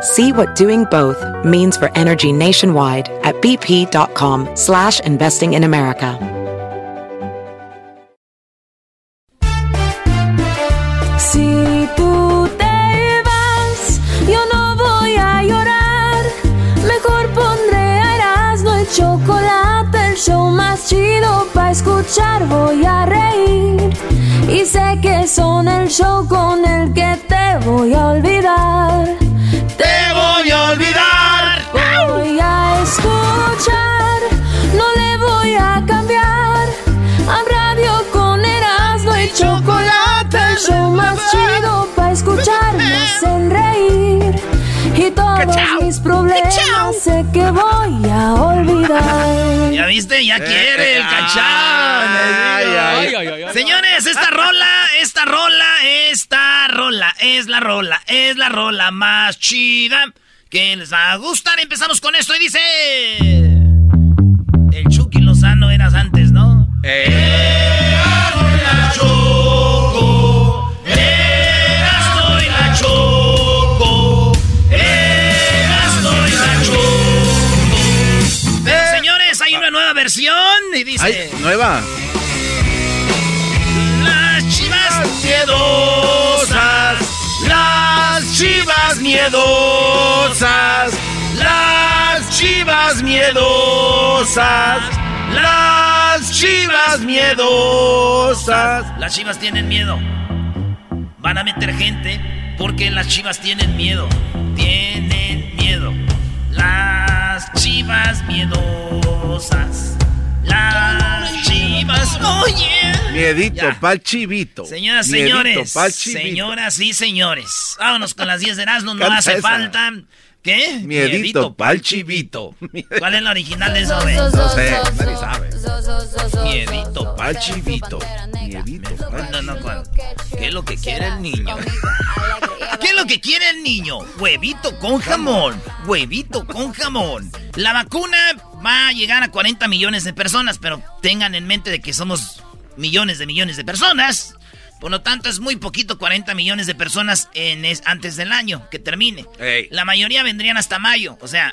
See what doing both means for energy nationwide at bp.com slash investing in America. Si tú te vas, yo no voy a llorar. Mejor pondré Erasmo el chocolate, el show más chido para escuchar. Voy a reír y sé que son el show con el que te voy a olvidar. Te voy a olvidar. Voy a escuchar, no le voy a cambiar. A radio con Erasmo y chocolate, el show más chido para escuchar, me hacen reír. Y todos mis problemas sé que voy a olvidar. ¿Ya viste? Ya quiere el ay, ay. Señores, esta rola, esta rola, esta rola es la rola, es la rola más chida que les va a gustar. Empezamos con esto y dice... El Chucky Lozano eras antes, ¿no? la versión y dice... Ay, nueva. Las chivas miedosas, las chivas miedosas, las chivas miedosas, las chivas miedosas. Las chivas tienen miedo. Van a meter gente porque las chivas tienen miedo. Tienen miedo. Las chivas miedosas. Las chivas. Oye. Miedito pa'l chivito. Señoras, Miedito señores. pa'l chivito. Señoras y señores. Vámonos con las 10 de Erasmo. No hace esa. falta. ¿Qué? Miedito pa'l pa'l chivito. ¿Cuál es la original de eso? No sé, nadie sabe. Miedito pa'l Pa'l chivito. Miedito No, no, ¿cuál? ¿Qué es lo que quiere el niño? ¿Qué es lo que quiere el niño? Huevito con jamón. Huevito con jamón. La vacuna va a llegar a 40 millones de personas, pero tengan en mente de que somos millones de millones de personas. Por lo tanto, es muy poquito 40 millones de personas en es- antes del año que termine. Ey. La mayoría vendrían hasta mayo. O sea,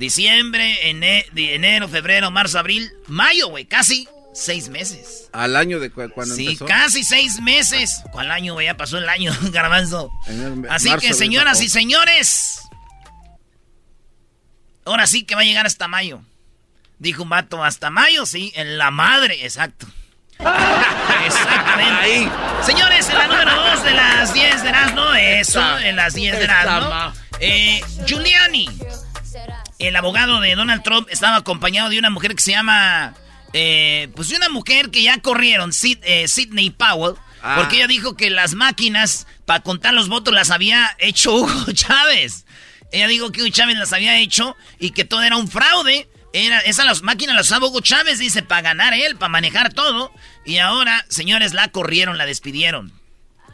diciembre, ene- enero, febrero, marzo, abril, mayo, güey. Casi seis meses. Al año de cu- cuando Sí, empezó. casi seis meses. ¿Cuál año, güey? Ya pasó el año, garbanzo. El- Así marzo, que, señoras y señores, ahora sí que va a llegar hasta mayo. Dijo un vato, hasta mayo, sí, en la madre, exacto. Exactamente. Ahí. Señores, en la número dos de las 10 de Erasmo, eso, Esa- en las 10 de Erasmo. Eh, Giuliani, el abogado de Donald Trump, estaba acompañado de una mujer que se llama, eh, pues de una mujer que ya corrieron, Sid- eh, Sidney Powell, Ah. porque ella dijo que las máquinas para contar los votos las había hecho Hugo Chávez. Ella dijo que Hugo Chávez las había hecho y que todo era un fraude. Era, esas las máquinas las usaba Hugo Chávez, dice, para ganar él, para manejar todo. Y ahora, señores, la corrieron, la despidieron.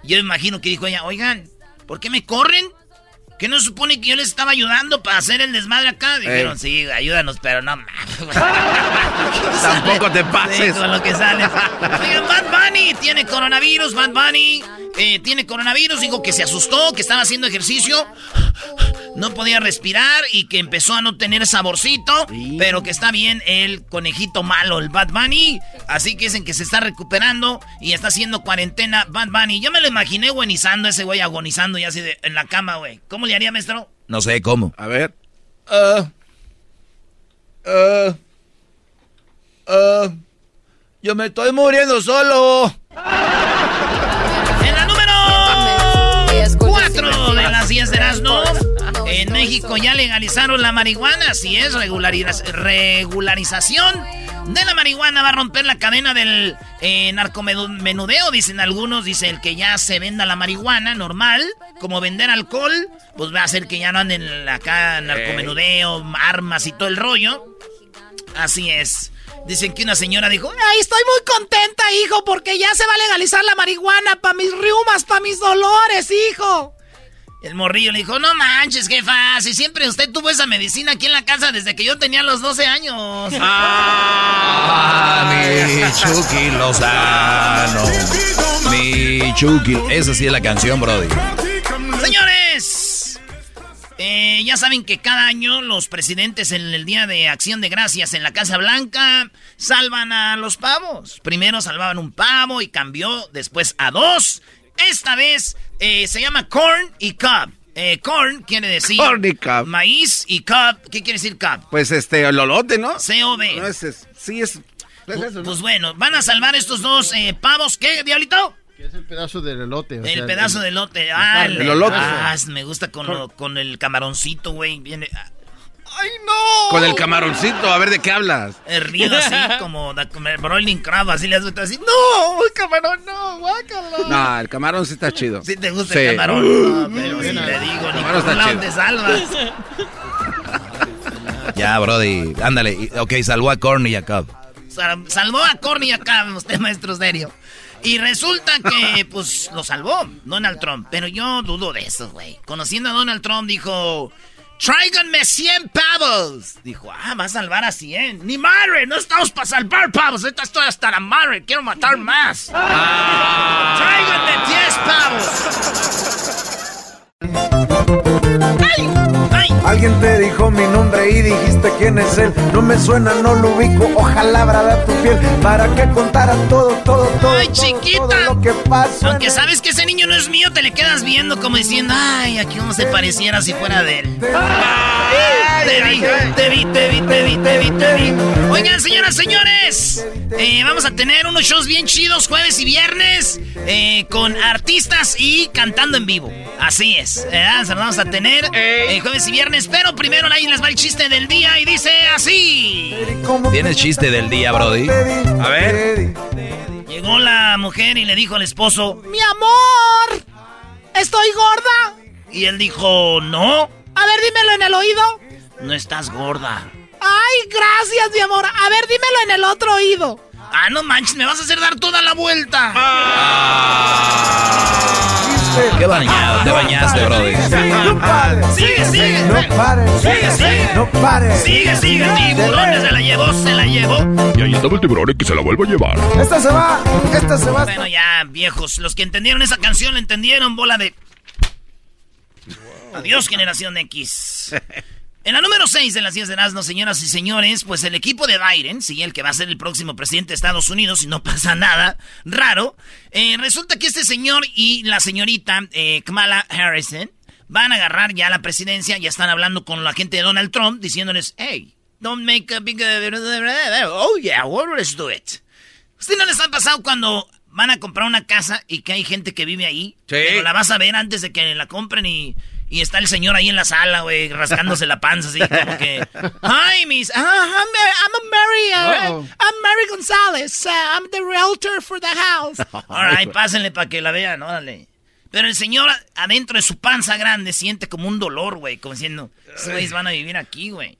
Yo imagino que dijo ella, oigan, ¿por qué me corren? ¿Que no supone que yo les estaba ayudando para hacer el desmadre acá? Dijeron, Ey. sí, ayúdanos, pero no. Tampoco te Sí, pases. con lo que sale. Oigan, Bad Bunny tiene coronavirus, Bad Bunny eh, tiene coronavirus, dijo que se asustó, que estaba haciendo ejercicio, no podía respirar y que empezó a no tener saborcito, Sí. pero que está bien el conejito malo, el Bad Bunny, así que dicen que se está recuperando y está haciendo cuarentena Bad Bunny. Yo me lo imaginé buenizando ese güey, agonizando ya así de, en la cama, güey. ¿Cómo le haría, maestro? No sé cómo. A ver. Uh, uh, uh, Yo me estoy muriendo solo. México ya legalizaron la marihuana. Si es regulariz- regularización de la marihuana, va a romper la cadena del eh, narcomenudeo, dicen algunos. Dice el que ya se venda la marihuana normal, como vender alcohol, pues va a hacer que ya no anden acá narcomenudeo, armas y todo el rollo. Así es. Dicen que una señora dijo, estoy muy contenta, hijo, porque ya se va a legalizar la marihuana para mis riumas, para mis dolores, hijo. El morrillo le dijo, no manches, jefa, si siempre usted tuvo esa medicina aquí en la casa desde que yo tenía los 12 años. Ah, mi Chucky Lozano. Mi Chucky. Esa sí es la canción, Brody. Señores, eh, ya saben que cada año los presidentes en el Día de Acción de Gracias en la Casa Blanca salvan a los pavos. Primero salvaban un pavo y cambió después a dos. Esta vez eh, se llama corn y cob. Eh, corn quiere decir Corn y cob. maíz y cob. ¿Qué quiere decir cob? Pues este, el lolote, ¿no? C-O-B. No es, es- sí es. es eso, ¿no? Pues bueno, van a salvar estos dos eh, pavos. ¿Qué, diablito? Es el pedazo del elote. o El sea, pedazo de lote. Ah. El elote. Ah, me gusta con, lo- con el camaroncito, güey. Viene. ah, ¡Ay, no! Con el camaroncito, a ver de qué hablas. El río así, como, el broiling crab, así le hace así. ¡No! ¡El camarón, no! ¡Guácala! No, el camarón sí está chido. Si te gusta Sí. el camarón. No, pero si le digo, ni Camarón por está chido. te salvas. Ya, Brody. Ándale. Y- Ok, salvó a Corny y a Cobb. Sal- salvó a Corny acá, usted maestro serio. Y resulta que, pues, lo salvó Donald Trump. Pero yo dudo de eso, güey. Conociendo a Donald Trump, dijo... Tráiganme 100 pavos. Dijo, ah, va a salvar a 100. Ni madre, no estamos para salvar pavos. Ahorita estoy hasta la madre. Quiero matar más. Tráiganme 10 pavos. ¡Ay! Alguien te dijo mi nombre y dijiste quién es él. No me suena, no lo ubico. Ojalá brada tu piel para que contara todo, todo, todo. Ay, todo, chiquita. todo lo que pasó. Aunque sabes que ese niño no es mío, te le quedas viendo como diciendo, ay, aquí cómo se pareciera si fuera de él. Te vi, te vi, te vi, te vi, te vi, te vi. Oigan, señoras, señores, eh, vamos a tener unos shows bien chidos jueves y viernes eh, con artistas y cantando en vivo. Así es, los vamos a tener eh, jueves y viernes, pero primero ahí les va el chiste del día y dice así. ¿Cómo ¿Tienes te- chiste del día, Brody? A ver. Llegó la mujer y le dijo al esposo, Mi amor, ¿estoy gorda? y él dijo, no, A ver, dímelo en el oído. no estás gorda. Ay, gracias, mi amor. A ver, dímelo en el otro oído. Ah, no manches, me vas a hacer dar toda la vuelta. Qué bañado, te bañaste, Brody. No pares. Sigue, sigue. No pares. Sigue, sigue. No pares. Sigue, sigue, tiburones se la llevó, se la llevó. Y ahí estaba el tiburón que se la vuelva a llevar. Esta se va. Esta se va. Bueno, ya, viejos, los que entendieron esa canción la entendieron, bola de... Adiós, generación X. En la número 6 de las 10 de Erasmo, señoras y señores, pues el equipo de Biden, sí, el que va a ser el próximo presidente de Estados Unidos, si no pasa nada raro, eh, resulta que este señor y la señorita eh, Kamala Harrison van a agarrar ya la presidencia, ya están hablando con la gente de Donald Trump, diciéndoles, hey, don't make a big... Oh, yeah, well, let's do it. ¿Usted no les ha pasado cuando van a comprar una casa y que hay gente que vive ahí? Sí. Pero la vas a ver antes de que la compren y, y está el señor ahí en la sala, güey, rascándose la panza, así como que... Hi, miss. Ah, I'm, I'm a Mary. uh. I'm Mary Gonzalez. Uh, I'm the realtor for the house. All right, pásenle para que la vean, órale. Pero el señor adentro de su panza grande siente como un dolor, güey, como diciendo, güeyes van a vivir aquí, güey.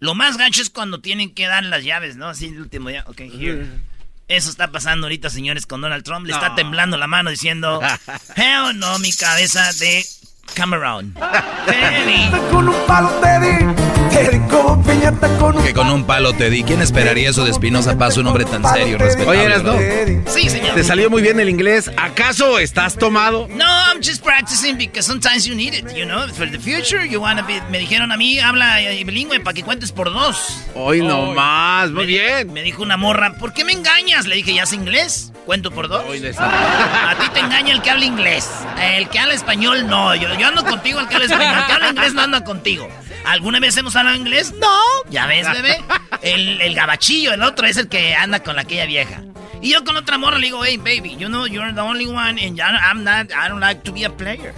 Lo más gacho es cuando tienen que dar las llaves, ¿no? Así el último ya, ok, here. Eso está pasando ahorita, señores, con Donald Trump. Le está temblando la mano diciendo, hell no, mi cabeza de Cameron. Teddy. Con un palo te di. Con Que con un palo te di. ¿Quién esperaría eso de Espinosa Paz, un hombre tan serio, respetable? Oye, te di. Sí, señor. Te salió muy bien el inglés. ¿Acaso estás tomado? No, I'm just practicing because sometimes you need it, you know, for the future. You wanna be. Me dijeron a mí, habla eh, bilingüe para que cuentes por dos. Hoy no más. Muy Me di- bien. Me dijo una morra, ¿por qué me engañas? Le dije, ¿ya es inglés? ¿Cuento por dos? A ti te engaña el que habla inglés. El que habla español, no. Yo, yo ando contigo, el que habla inglés no anda contigo. ¿Alguna vez hemos hablado inglés? No. ¿Ya ves, bebé? El, el gabachillo, el otro es el que anda con aquella vieja. Y yo con otra morra le digo, hey, baby, you know you're the only one and I'm not, I don't like to be a player.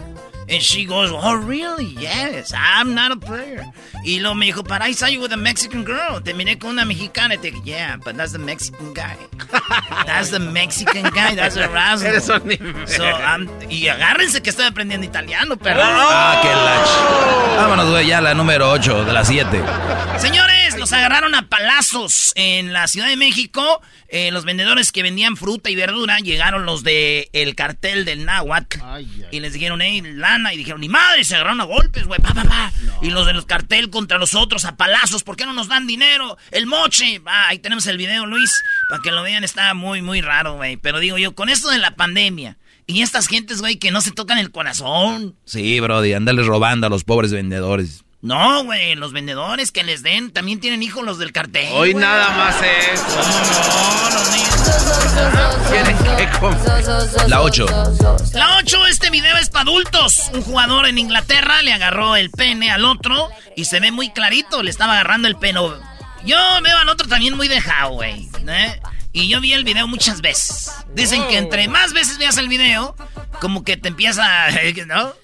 And she goes, oh, really? Yes, I'm not a player. Y luego me dijo, but I saw you with a Mexican girl. Te miré con una mexicana. Y te dije, yeah, but that's the Mexican guy. That's the Mexican guy. That's. Eres un So, I'm- y agárrense que estoy aprendiendo italiano, perro. Ah, qué lach. Vámonos, güey, ya la número 8 de las 7. Señores, los agarraron a palazos en la Ciudad de México. Eh, los vendedores que vendían fruta y verdura llegaron los de el cartel del náhuatl y les dijeron, hey, lana, y dijeron, ni madre, se agarraron a golpes, güey, pa, pa, pa. Y los de los cartel contra los otros a palazos, ¿por qué no nos dan dinero? El moche, Ah, ahí tenemos el video, Luis, para que lo vean, está muy, muy raro, güey. Pero digo yo, con esto de la pandemia y estas gentes, güey, que no se tocan el corazón, Sí, Brody, andales robando a los pobres vendedores. No, güey, los vendedores que les den, también tienen hijos los del cartel. Hoy nada más es. No, que comer. La 8. La 8, este video es para adultos. Un jugador en Inglaterra le agarró el pene al otro y se ve muy clarito, le estaba agarrando el pene. Yo veo al otro también muy dejado, güey. ¿eh? Y yo vi el video muchas veces. Dicen que entre más veces veas el video, como que te empieza, ¿no?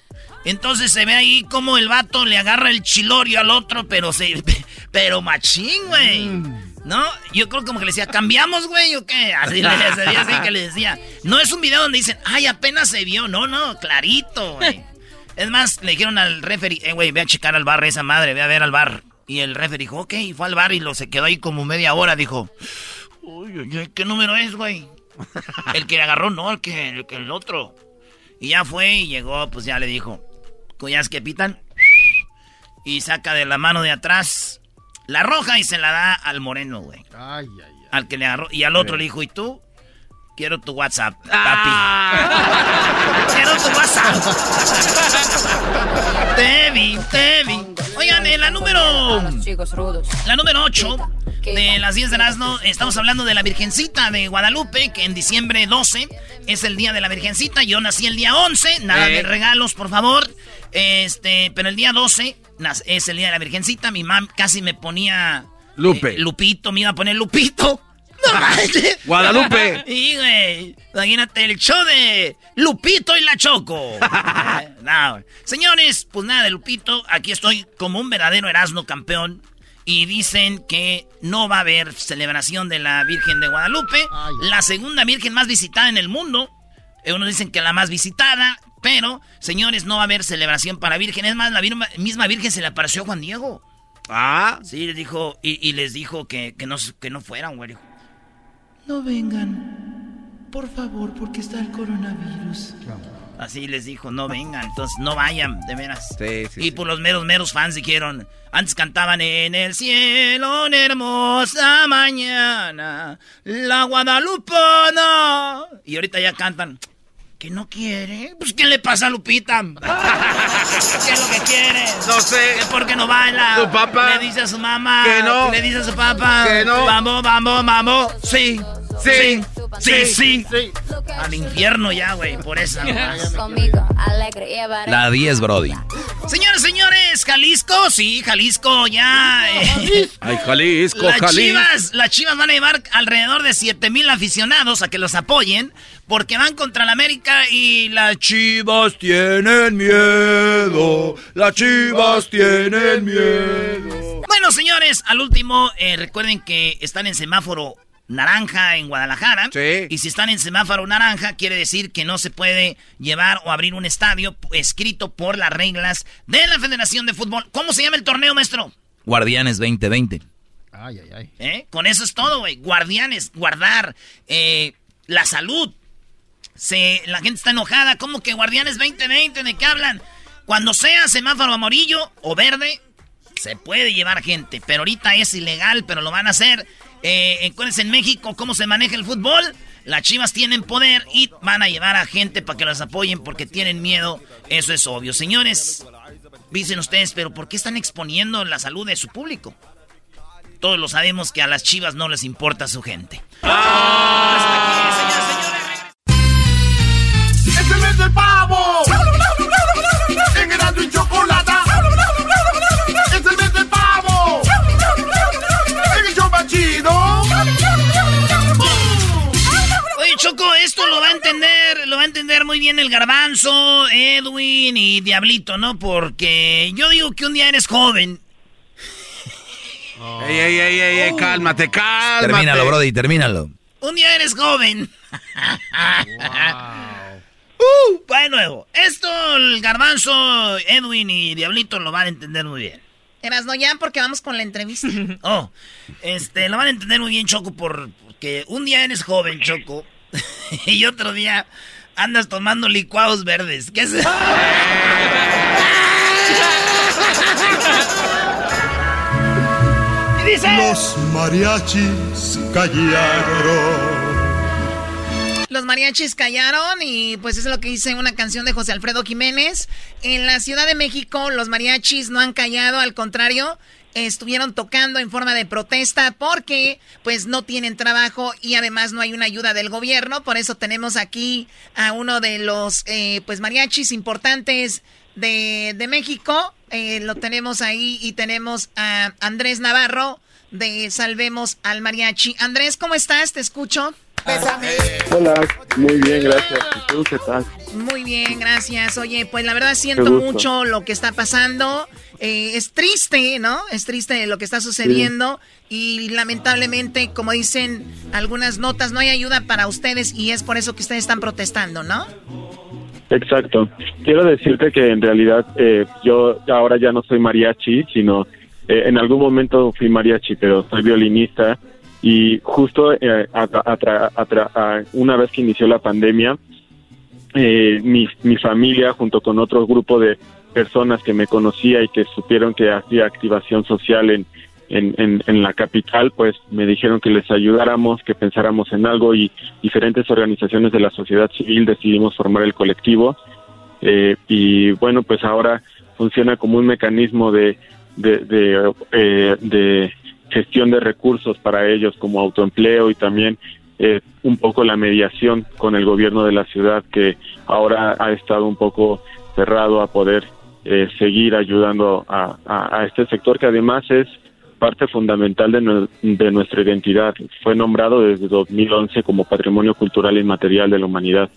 Entonces se ve ahí como el vato le agarra el chilorio al otro, pero se, pero machín, güey. ¿No? Yo creo como que le decía, ¿cambiamos, güey, o qué? Así le decía, así que le decía. No es un video donde dicen, ay, apenas se vio. No, no, clarito, güey. Es más, le dijeron al referee, eh, güey, ve a checar al bar esa madre, ve a ver al bar. Y el referee dijo, ok, y fue al bar y lo se quedó ahí como media hora. Dijo, uy, ¿qué número es, güey? El que le agarró, no, el que el, que el otro. Y ya fue y llegó, pues ya le dijo, ¿cuyas que pitan? Y saca de la mano de atrás la roja y se la da al moreno, güey. Ay, ay, ay. Al que le agarró. Y al otro le dijo, ¿y tú? Quiero tu WhatsApp, papi. Ah. Quiero tu WhatsApp. te vi, te vi. Oigan, en la número... La número 8 de las 10 de Erasmo, estamos hablando de la Virgencita de Guadalupe, que en diciembre 12 es el día de la Virgencita. Yo nací el día 11, nada Eh. de regalos, por favor. Este, pero el día 12 nas- es el día de la Virgencita. Mi mam casi me ponía Lupe. eh, Lupito, me iba a poner Lupito. No manches. Guadalupe. Y, güey, imagínate el show de Lupito y la Choco. No. Señores, pues nada de Lupito. Aquí estoy como un verdadero Erasmo campeón. Y dicen que no va a haber celebración de la Virgen de Guadalupe. Ay. La segunda Virgen más visitada en el mundo. Eh, Unos dicen que la más visitada. Pero, señores, no va a haber celebración para Virgen. Es más, la vir- misma Virgen se le apareció a Juan Diego. Ah. Sí, les dijo, y, y les dijo que, que, no, que no fueran, güey. No vengan, por favor, porque está el coronavirus. Así les dijo, no vengan, entonces no vayan, de veras. Sí, sí, y sí. por los meros, meros fans dijeron, antes cantaban en el cielo, una hermosa mañana, la Guadalupana. Y ahorita ya cantan, que no quiere. Pues, ¿qué le pasa a Lupita? ¿Qué es lo que quiere? No sé. ¿Que por qué no baila? Su papá. Le dice a su mamá. Que no. Le dice a su papá. Que no. Vamos, vamos, vamos. Sí. Sí. Sí, sí. Sí. Al infierno ya, güey, por esa. La 10, Brody. Señores, señores, Jalisco, sí, Jalisco ya. eh, Ay, Jalisco, las Jalisco. chivas, las chivas van a llevar alrededor de 7 mil aficionados a que los apoyen porque van contra la América y las chivas tienen miedo. Las chivas tienen miedo. Bueno, señores, al último, eh, recuerden que están en semáforo naranja en Guadalajara. Sí. Y si están en semáforo naranja, quiere decir que no se puede llevar o abrir un estadio escrito por las reglas de la Federación de Fútbol. ¿Cómo se llama el torneo, maestro? Guardianes 2020. Ay, ay, ay. ¿Eh? Con eso es todo, güey. Guardianes, guardar eh, la salud. Se, la gente está enojada. ¿Cómo que Guardianes 2020? ¿De qué hablan? Cuando sea semáforo amarillo o verde, se puede llevar gente. Pero ahorita es ilegal, pero lo van a hacer. Eh, acuérdense en México cómo se maneja el fútbol. Las chivas tienen poder y van a llevar a gente para que las apoyen porque tienen miedo. Eso es obvio. Señores, dicen ustedes, pero ¿por qué están exponiendo la salud de su público? Todos lo sabemos que a las chivas no les importa su gente. Hasta aquí, señores. Muy bien el garbanzo, Edwin y Diablito, ¿no? Porque yo digo que un día eres joven. Ey, ey, ey, ey, ey, cálmate, cálmate. Termínalo, Brody, termínalo. Un día eres joven. Uh, va de nuevo. Esto el garbanzo, Edwin y Diablito lo van a entender muy bien. Eras no ya porque vamos con la entrevista. Oh, este, lo van a entender muy bien, Choco, por- porque un día eres joven, Choco, y otro día andas tomando licuados verdes. ¿Qué es? Dice... Los mariachis callaron. Los mariachis callaron y pues eso es lo que dice una canción de José Alfredo Jiménez. En la Ciudad de México los mariachis no han callado, al contrario, estuvieron tocando en forma de protesta porque pues no tienen trabajo y además no hay una ayuda del gobierno. Por eso tenemos aquí a uno de los eh, pues mariachis importantes de, de México. Eh, lo tenemos ahí y tenemos a Andrés Navarro de Salvemos al Mariachi. Andrés, ¿cómo estás? Te escucho. Hola, muy bien, gracias. ¿Y tú qué tal? Muy bien, gracias. Oye, pues la verdad siento mucho lo que está pasando. Eh, es triste, ¿no? Es triste lo que está sucediendo y lamentablemente, como dicen algunas notas, no hay ayuda para ustedes y es por eso que ustedes están protestando, ¿no? Exacto. Quiero decirte que en realidad eh, yo ahora ya no soy mariachi, sino eh, en algún momento fui mariachi, pero soy violinista y justo eh, a- a- a- una vez que inició la pandemia, eh, mi, mi familia junto con otro grupo de personas que me conocía y que supieron que hacía activación social en, en, en, la capital, pues me dijeron que les ayudáramos, que pensáramos en algo y diferentes organizaciones de la sociedad civil decidimos formar el colectivo. Eh, y bueno, pues ahora funciona como un mecanismo de, de, de, eh, de gestión de recursos para ellos como autoempleo y también eh, un poco la mediación con el gobierno de la ciudad que ahora ha estado un poco cerrado a poder eh, seguir ayudando a, a- a este sector que además es parte fundamental de, de nuestra identidad. Fue nombrado desde 2011 como Patrimonio Cultural Inmaterial de la Humanidad.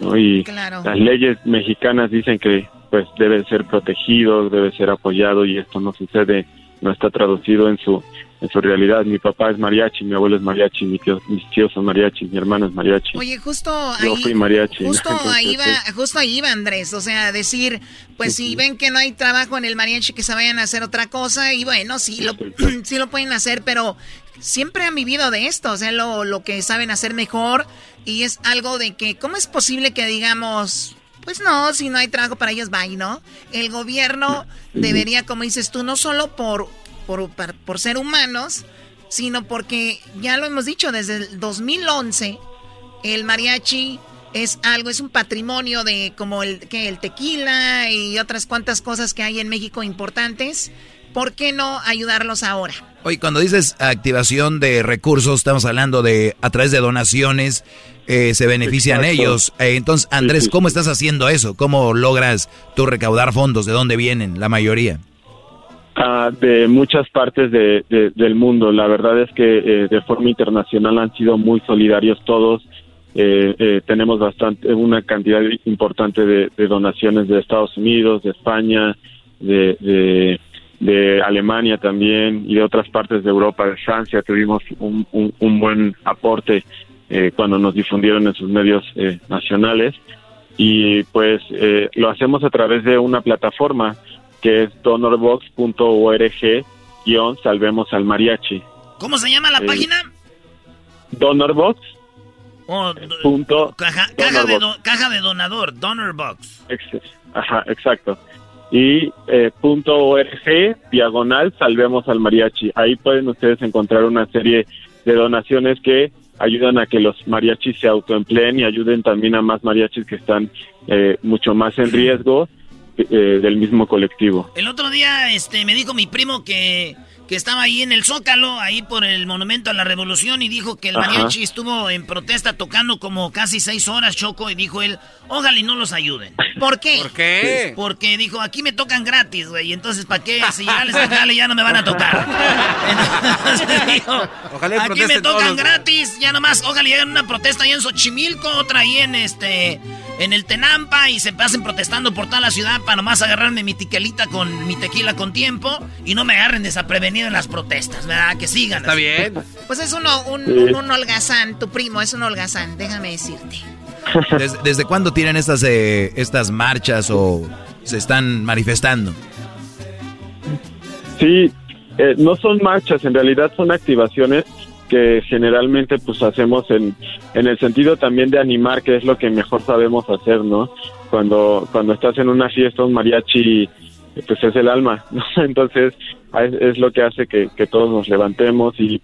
¿no? Y Claro. las leyes mexicanas dicen que pues debe ser protegido, debe ser apoyado y esto no sucede, no está traducido en su en su realidad. Mi papá es mariachi, mi abuelo es mariachi, mi tío- mis tíos son mariachi, mi hermano es mariachi. Oye, justo Yo ahí, fui mariachi. justo Entonces, ahí va, pues, justo ahí va Andrés, o sea, decir, pues si ven que no hay trabajo en el mariachi, que se vayan a hacer otra cosa y bueno, sí lo, sí lo pueden hacer, pero siempre han vivido de esto, o sea, lo, lo que saben hacer mejor y es algo de que, ¿cómo es posible que digamos, pues no, si no hay trabajo para ellos, bye, ¿no? El gobierno debería, como dices tú, no solo por, por, por ser humanos, sino porque ya lo hemos dicho desde el 2011, el mariachi es algo, es un patrimonio de como el, que el tequila y otras cuantas cosas que hay en México importantes. ¿Por qué no ayudarlos ahora? Oye, cuando dices activación de recursos, estamos hablando de a través de donaciones, eh, se benefician Exacto. ellos. Eh, entonces, Andrés, ¿cómo estás haciendo eso? ¿Cómo logras tú recaudar fondos? ¿De dónde vienen la mayoría? Ah, de muchas partes de, de- del mundo. La verdad es que eh, de forma internacional han sido muy solidarios todos. Eh, eh, tenemos bastante, una cantidad importante de, donaciones de Estados Unidos, de España, de, Alemania también y de otras partes de Europa, de Francia. Tuvimos un, un, un buen aporte eh, cuando nos difundieron en sus medios nacionales y pues lo hacemos a través de una plataforma que es donorbox.org salvemos al mariachi. ¿Cómo se llama la Eh, página? Donorbox Oh, punto caja, caja, de Donorbox. do- caja de donador, donor box. ex- ajá, exacto. Y eh, punto org diagonal salvemos al mariachi. Ahí pueden ustedes encontrar una serie de donaciones que ayudan a que los mariachis se autoempleen y ayuden también a más mariachis que están eh, mucho más en riesgo eh, del mismo colectivo. El otro día este, me dijo mi primo que, que estaba ahí en el Zócalo, ahí por el Monumento a la Revolución, y dijo que el mariachi estuvo en protesta tocando como casi seis horas, Choco, y dijo él, ojalá y no los ayuden. ¿Por qué? ¿Por qué? Porque dijo, aquí me tocan gratis, güey, entonces ¿para qué? Si ya les jale, ya no me van a tocar. Entonces dijo, Ojalá y aquí me todos tocan gratis, ya nomás, ojalá y hagan una protesta ahí en Xochimilco, otra ahí en este... En el Tenampa y se pasen protestando por toda la ciudad para nomás agarrarme mi tiquelita con mi tequila con tiempo y no me agarren desaprevenido en las protestas, ¿verdad? Que sigan. Está así. bien. Pues es uno, un, Sí. un, un holgazán, tu primo es un holgazán, déjame decirte. ¿Desde, desde cuándo tienen estas, eh, estas marchas o se están manifestando? Sí, eh, no son marchas, en realidad son activaciones que generalmente pues hacemos en, en el sentido también de animar, que es lo que mejor sabemos hacer, ¿no? Cuando, cuando estás en una fiesta, un mariachi, pues es el alma, ¿no? Entonces es, es lo que hace que, que todos nos levantemos y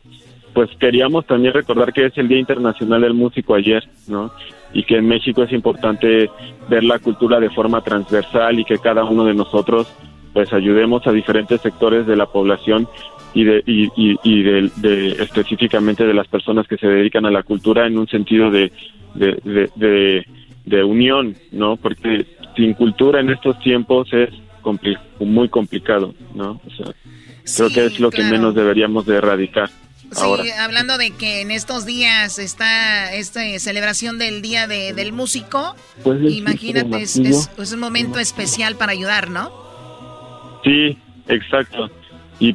pues queríamos también recordar que es el Día Internacional del Músico ayer, ¿no? Y que en México es importante ver la cultura de forma transversal y que cada uno de nosotros pues ayudemos a diferentes sectores de la población y de y, y, y de, de- específicamente de las personas que se dedican a la cultura en un sentido de de, de, unión, ¿no? Porque sin cultura en estos tiempos es compli- muy complicado, ¿no? O sea, creo Sí, que es lo que menos deberíamos de erradicar Sí, ahora. hablando de que en estos días está esta celebración del Día de- del Músico, Pues es imagínate, es, es- es un momento especial para ayudar, ¿no? Sí, exacto. Y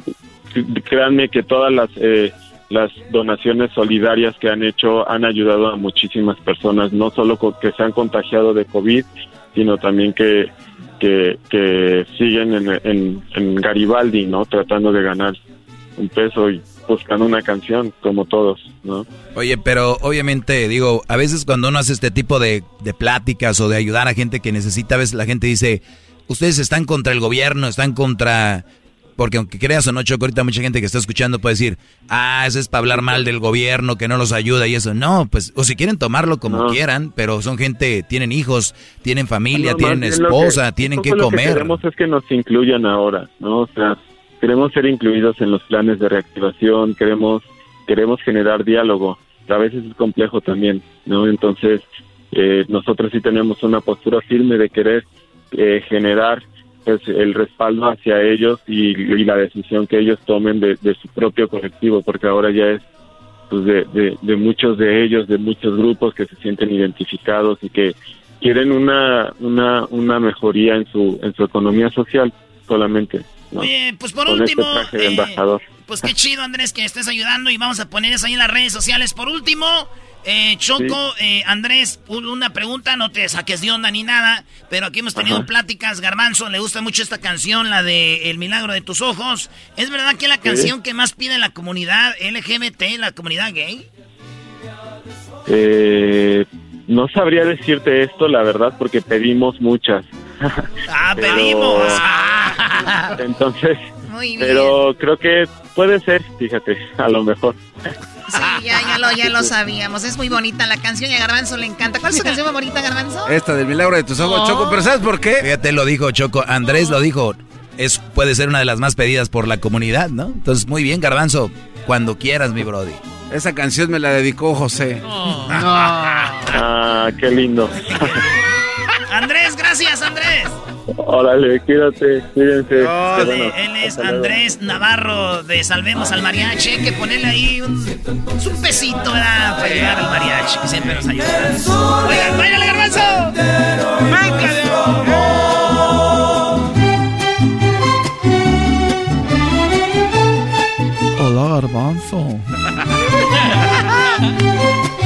créanme que todas las eh, las donaciones solidarias que han hecho han ayudado a muchísimas personas, no solo que se han contagiado de COVID, sino también que que, que siguen en, Garibaldi, ¿no? Tratando de ganar un peso y buscando una canción, como todos, ¿no? Oye, pero obviamente, digo, a veces cuando uno hace este tipo de, de pláticas o de ayudar a gente que necesita, a veces la gente dice, ustedes están contra el gobierno, están contra... Porque aunque creas o no, Choco, ahorita mucha gente que está escuchando puede decir, ah, eso es para hablar mal del gobierno, que no los ayuda y eso. No, pues, o si quieren tomarlo como No. quieran, pero son gente, tienen hijos, tienen familia, No, tienen esposa, que- tienen que poco Lo que comer. queremos es que nos incluyan ahora, ¿no? O sea, queremos ser incluidos en los planes de reactivación, queremos queremos generar diálogo. A veces es complejo también, ¿no? Entonces, eh, nosotros sí tenemos una postura firme de querer eh, generar pues, el respaldo hacia ellos y, la decisión que ellos tomen de, de su propio colectivo, porque ahora ya es pues de, de, de muchos de ellos, de muchos grupos que se sienten identificados y que quieren una, una, una mejoría en su, en su economía social solamente. ¿No? Oye, pues por Con último, este de eh, embajador. pues qué chido Andrés que estés ayudando y vamos a poner eso ahí en las redes sociales. Por último, eh, Choco, eh, Andrés, un- una pregunta, no te saques de onda ni nada, pero aquí hemos tenido Ajá. pláticas, Garbanzo, le gusta mucho esta canción, la de El Milagro de tus Ojos. ¿Es verdad que es la canción que más pide la comunidad LGBT, la comunidad gay? Eh, no sabría decirte esto, la verdad, porque pedimos muchas. Ah, Pero- pedimos. Entonces, Muy bien. pero creo que puede ser, fíjate, a lo mejor. Sí, ya, ya, lo, ya lo sabíamos. Es muy bonita la canción y a Garbanzo le encanta. ¿Cuál es su canción favorita, Garbanzo? Esta del milagro de tus ojos, Choco, pero ¿sabes por qué? Fíjate, lo dijo Choco, Andrés lo dijo, es, puede ser una de las más pedidas por la comunidad, ¿no? Entonces, muy bien, Garbanzo, cuando quieras, mi brody. Esa canción me la dedicó José. Ah, qué lindo. Andrés, gracias, Andrés. Órale, cuídate, cuídense. Qué bueno. Él es Hasta luego. Andrés Navarro de Salvemos al Mariachi. Hay que ponerle ahí un, es un pesito ¿verdad? para ayudar al mariachi, que siempre nos ayuda. Oigan, ¡váyale, garbanzo! Hola, Garbanzo.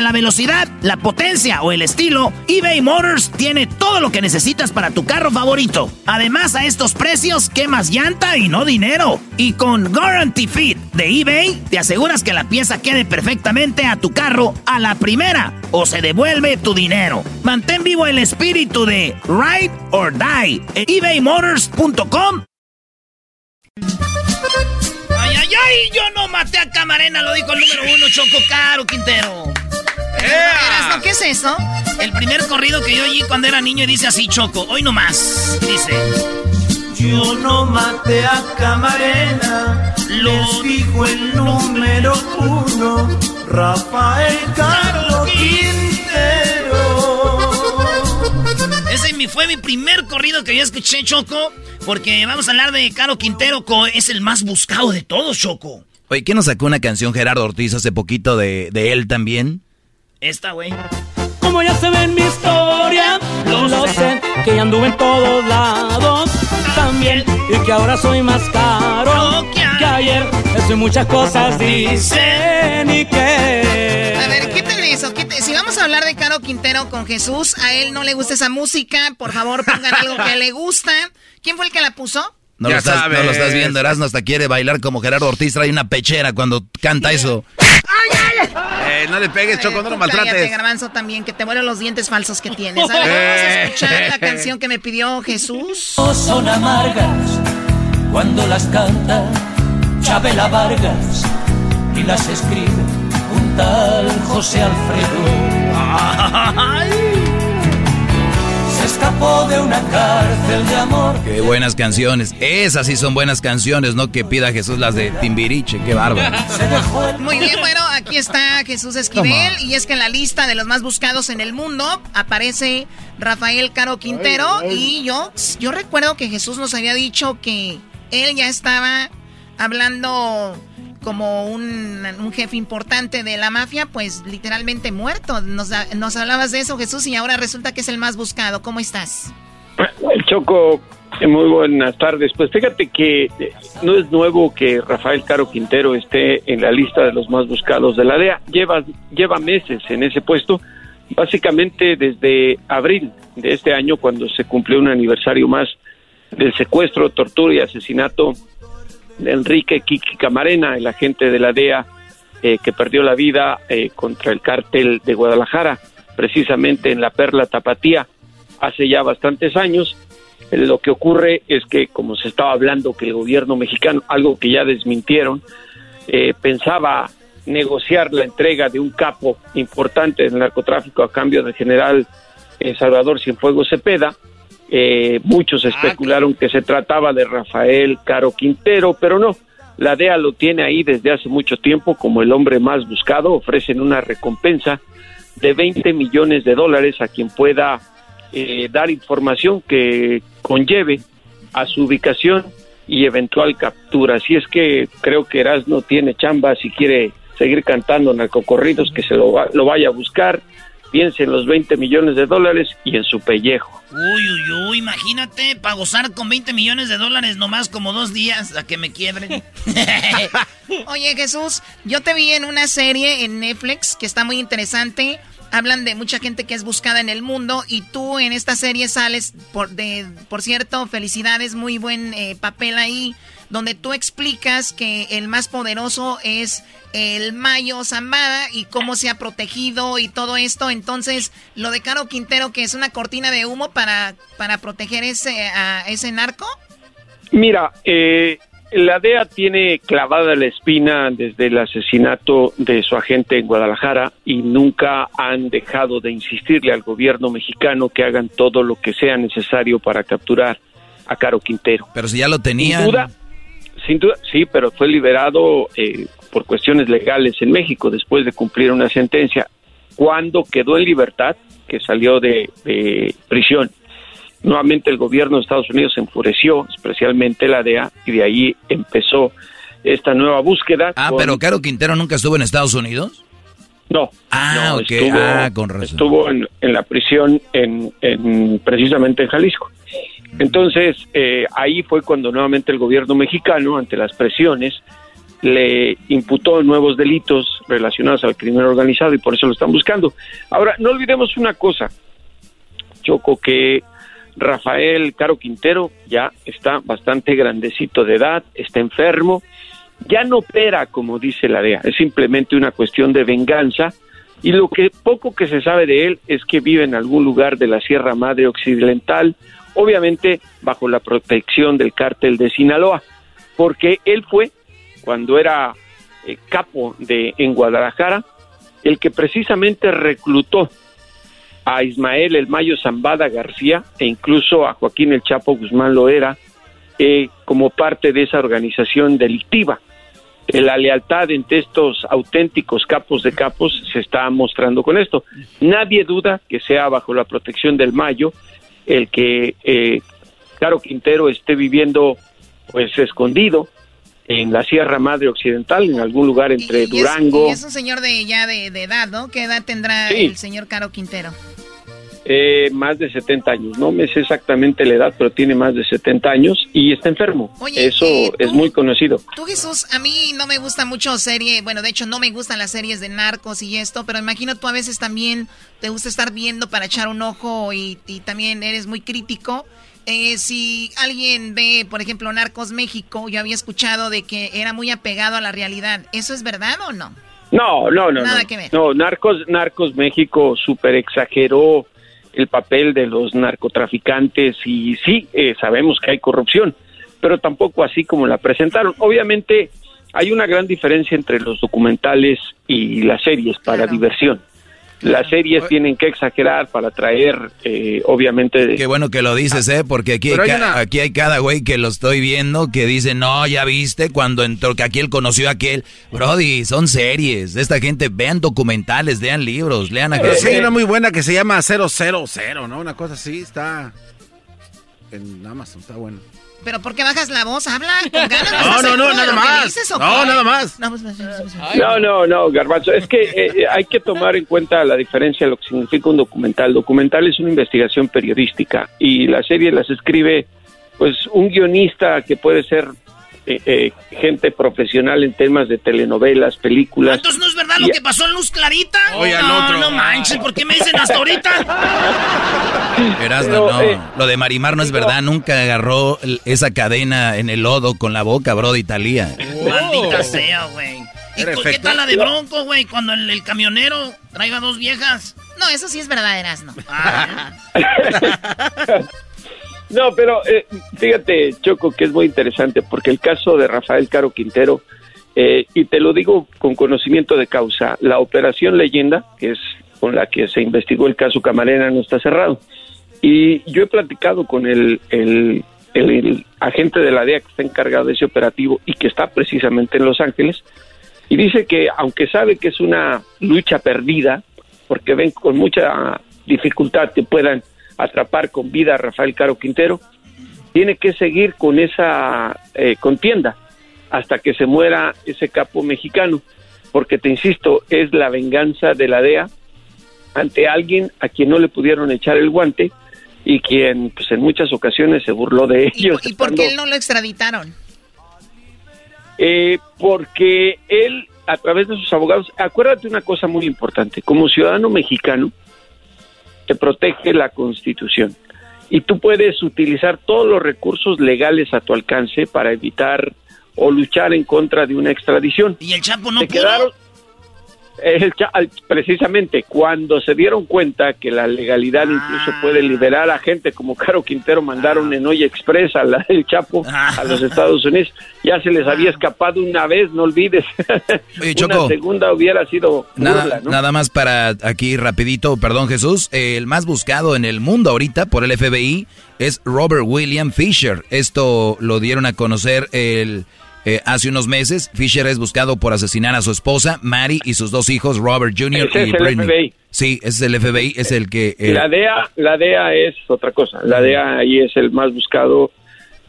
la velocidad, la potencia o el estilo, eBay Motors tiene todo lo que necesitas para tu carro favorito. Además, a estos precios, quemas llanta y no dinero. Y con Guarantee Fit de eBay, te aseguras que la pieza quede perfectamente a tu carro a la primera o se devuelve tu dinero. Mantén vivo el espíritu de Ride or Die en ebaymotors.com. Ay, ay, ay, yo no maté a Camarena, lo dijo el número uno, Choco Caro Quintero. ¿Qué es eso? El primer corrido que yo oí cuando era niño y dice así, Choco, hoy no más. Dice. Yo no maté a Camarena, lo dijo el número uno, Rafael Carlos Quintero. Ese fue mi primer corrido que yo escuché, Choco, porque vamos a hablar de Caro Quintero, es el más buscado de todos, Choco. Oye, ¿quién nos sacó una canción Gerardo Ortiz hace poquito de, de él también? Esta, güey. Como ya se ve en mi historia, lo, sé, que ya anduve en todos lados también y que ahora soy más caro que ayer. Eso y muchas cosas dicen y que. A ver, quiten eso. Si vamos a hablar de Caro Quintero con Jesús, a él no le gusta esa música. Por favor, pongan algo que le gusta. ¿Quién fue el que la puso? No, lo estás, no lo estás, viendo, Erasmo hasta quiere bailar como Gerardo Ortiz, trae una pechera cuando canta eso. ¡Ay, ay! Eh, no le pegues, Choco, no lo maltrates. Cállate, Garbanzo, también, que te vuelen los dientes falsos que tienes. A ver, vamos a escuchar la canción que me pidió Jesús. Son amargas cuando las canta Chabela Vargas y las escribe un tal José Alfredo. Escapó de una cárcel de amor. Qué buenas canciones. Esas sí son buenas canciones, no que pida Jesús las de Timbiriche. Qué bárbaro. Muy bien, bueno, aquí está Jesús Esquivel. Y es que en la lista de los más buscados en el mundo aparece Rafael Caro Quintero. Y yo, yo recuerdo que Jesús nos había dicho que él ya estaba hablando como un, jefe importante de la mafia, pues literalmente muerto. Nos, nos hablabas de eso, Jesús, y ahora resulta que es el más buscado. ¿Cómo estás? El Choco, muy buenas tardes. Pues fíjate que eh, no es nuevo que Rafael Caro Quintero esté en la lista de los más buscados de la DEA. Lleva, lleva meses en ese puesto, básicamente desde abril de este año, cuando se cumplió un aniversario más del secuestro, tortura y asesinato Enrique Kiki Camarena, el agente de la DEA eh, que perdió la vida eh, contra el cártel de Guadalajara, precisamente en la Perla Tapatía, hace ya bastantes años. Eh, lo que ocurre es que, como se estaba hablando, que el gobierno mexicano, algo que ya desmintieron, pensaba negociar la entrega de un capo importante del narcotráfico a cambio del general Salvador Cienfuegos Cepeda, eh, muchos ah, especularon que se trataba de Rafael Caro Quintero, pero no. La DEA lo tiene ahí desde hace mucho tiempo como el hombre más buscado. Ofrecen una recompensa de 20 millones de dólares a quien pueda eh, dar información que conlleve a su ubicación y eventual captura. Así es que creo que Erasmo tiene chamba si quiere seguir cantando narcocorridos, que se lo, lo vaya a buscar piense en los 20 millones de dólares y en su pellejo. Uy, uy, uy, imagínate, para gozar con 20 millones de dólares nomás como dos días a que me quiebren. Oye, Jesús, yo te vi en una serie en Netflix que está muy interesante. Hablan de mucha gente que es buscada en el mundo y tú en esta serie sales, por, de, por cierto, felicidades, muy buen eh, papel ahí, donde tú explicas que el más poderoso es el Mayo Zambada y cómo se ha protegido y todo esto. Entonces, lo de Caro Quintero, que es una cortina de humo para, para proteger ese, a ese narco. Mira, eh, la DEA tiene clavada la espina desde el asesinato de su agente en Guadalajara y nunca han dejado de insistirle al gobierno mexicano que hagan todo lo que sea necesario para capturar a Caro Quintero. Pero si ya lo tenían. Sin duda, sin duda, sí, pero fue liberado eh, por cuestiones legales en México después de cumplir una sentencia. cuando quedó en libertad, que salió de, de prisión. Nuevamente el gobierno de Estados Unidos se enfureció, especialmente la DEA, y de ahí empezó esta nueva búsqueda. Ah, pero Caro Quintero nunca estuvo en Estados Unidos. No. Ah, no, ok. Estuvo, ah, con razón. estuvo en, en la prisión en, en- precisamente en Jalisco. Entonces, eh, ahí fue cuando nuevamente el gobierno mexicano, ante las presiones, le imputó nuevos delitos relacionados al crimen organizado y por eso lo están buscando. Ahora, no olvidemos una cosa, Choco, que Rafael Caro Quintero ya está bastante grandecito de edad, está enfermo, ya no opera como dice la DEA, es simplemente una cuestión de venganza y lo que poco que se sabe de él es que vive en algún lugar de la Sierra Madre Occidental, obviamente bajo la protección del cártel de Sinaloa, porque él fue cuando era eh, capo de en Guadalajara el que precisamente reclutó a Ismael El Mayo Zambada García e incluso a Joaquín El Chapo Guzmán Loera eh, como parte de esa organización delictiva. La lealtad entre estos auténticos capos de capos se está mostrando con esto. Nadie duda que sea bajo la protección del Mayo el que eh, Caro Quintero esté viviendo pues escondido en la Sierra Madre Occidental, en algún lugar entre Y Durango. y es un señor de ya de, de edad, ¿no? ¿Qué edad tendrá Sí. el señor Caro Quintero? Eh, más de 70 años. No me sé exactamente la edad, pero tiene más de 70 años y está enfermo. Oye, Eso eh, es muy conocido. Tú, Jesús, a mí no me gusta mucho serie, bueno, de hecho no me gustan las series de narcos y esto, pero imagino tú a veces también te gusta estar viendo para echar un ojo y, y también eres muy crítico. Eh, si alguien ve, por ejemplo, Narcos México, yo había escuchado de que era muy apegado a la realidad. ¿Eso es verdad o no? No, no, no. Nada no. que ver. No, Narcos, Narcos México super exageró el papel de los narcotraficantes y sí, eh, sabemos que hay corrupción, pero tampoco así como la presentaron. Obviamente hay una gran diferencia entre los documentales y las series para diversión. Las series tienen que exagerar para traer, eh, obviamente... Qué bueno que lo dices, ¿eh? Porque aquí hay, una- aquí hay cada güey que lo estoy viendo que dice, no, ya viste, cuando entró, que aquí él conoció a aquel. Brody, son series. De esta gente, vean documentales, lean libros, lean a Pero sí hay una muy buena que se llama 000, ¿no? Una cosa así, está en Amazon, está bueno. ¿Pero por qué bajas la voz? Habla con ganas. No, ¿estás no, no, nada más. dices No, nada más. No, pues, pues, pues. No, no, no, Garbanzo. Es que eh, eh, hay que tomar en cuenta la diferencia de lo que significa un documental. Documental es una investigación periodística y la serie las escribe, pues, un guionista que puede ser eh, eh, gente profesional en temas de telenovelas, películas. Entonces no es verdad lo Y- que pasó en Luz Clarita. Oye, al no, otro. no manches, ¿por qué me dicen hasta ahorita? Pero, no. eh, lo de Marimar no es verdad. Nunca agarró esa cadena en el lodo con la boca, Brody, Talía. Maldita sea, güey. ¿Y qué tal la de Bronco, güey? Cuando el, el camionero traiga dos viejas. No, eso sí es verdad, Erasno. No, pero eh, fíjate, Choco, que es muy interesante porque el caso de Rafael Caro Quintero, eh, y te lo digo con conocimiento de causa, la operación Leyenda, que es con la que se investigó el caso Camarena, no está cerrado. Y yo he platicado con el, el, el- el agente de la DEA que está encargado de ese operativo y que está precisamente en Los Ángeles, y dice que aunque sabe que es una lucha perdida, porque ven con mucha dificultad que puedan atrapar con vida a Rafael Caro Quintero, tiene que seguir con esa eh, contienda hasta que se muera ese capo mexicano, porque te insisto, es la venganza de la DEA ante alguien a quien no le pudieron echar el guante y quien pues en muchas ocasiones se burló de ellos. ¿Y por qué él no lo extraditaron? eh, porque él, a través de sus abogados, acuérdate una cosa muy importante, como ciudadano mexicano, te protege la Constitución y tú puedes utilizar todos los recursos legales a tu alcance para evitar o luchar en contra de una extradición. Y el Chapo no pudo. quedaron, precisamente cuando se dieron cuenta que la legalidad incluso puede liberar a gente como Caro Quintero, mandaron en Hoy Express a la del Chapo a los Estados Unidos. Ya se les había escapado una vez, no olvides. Oye, una Choco. segunda hubiera sido Nada, burla, ¿no? nada más para aquí rapidito, perdón Jesús, el más buscado en el mundo ahorita por el FBI es Robert William Fisher. Esto lo dieron a conocer el, eh, hace unos meses. Fisher es buscado por asesinar a su esposa, Mary, y sus dos hijos, Robert Jr. Ese y es el FBI. Sí, ese es el FBI, es el que... eh, La DEA, la DEA es otra cosa. La DEA ahí es el más buscado,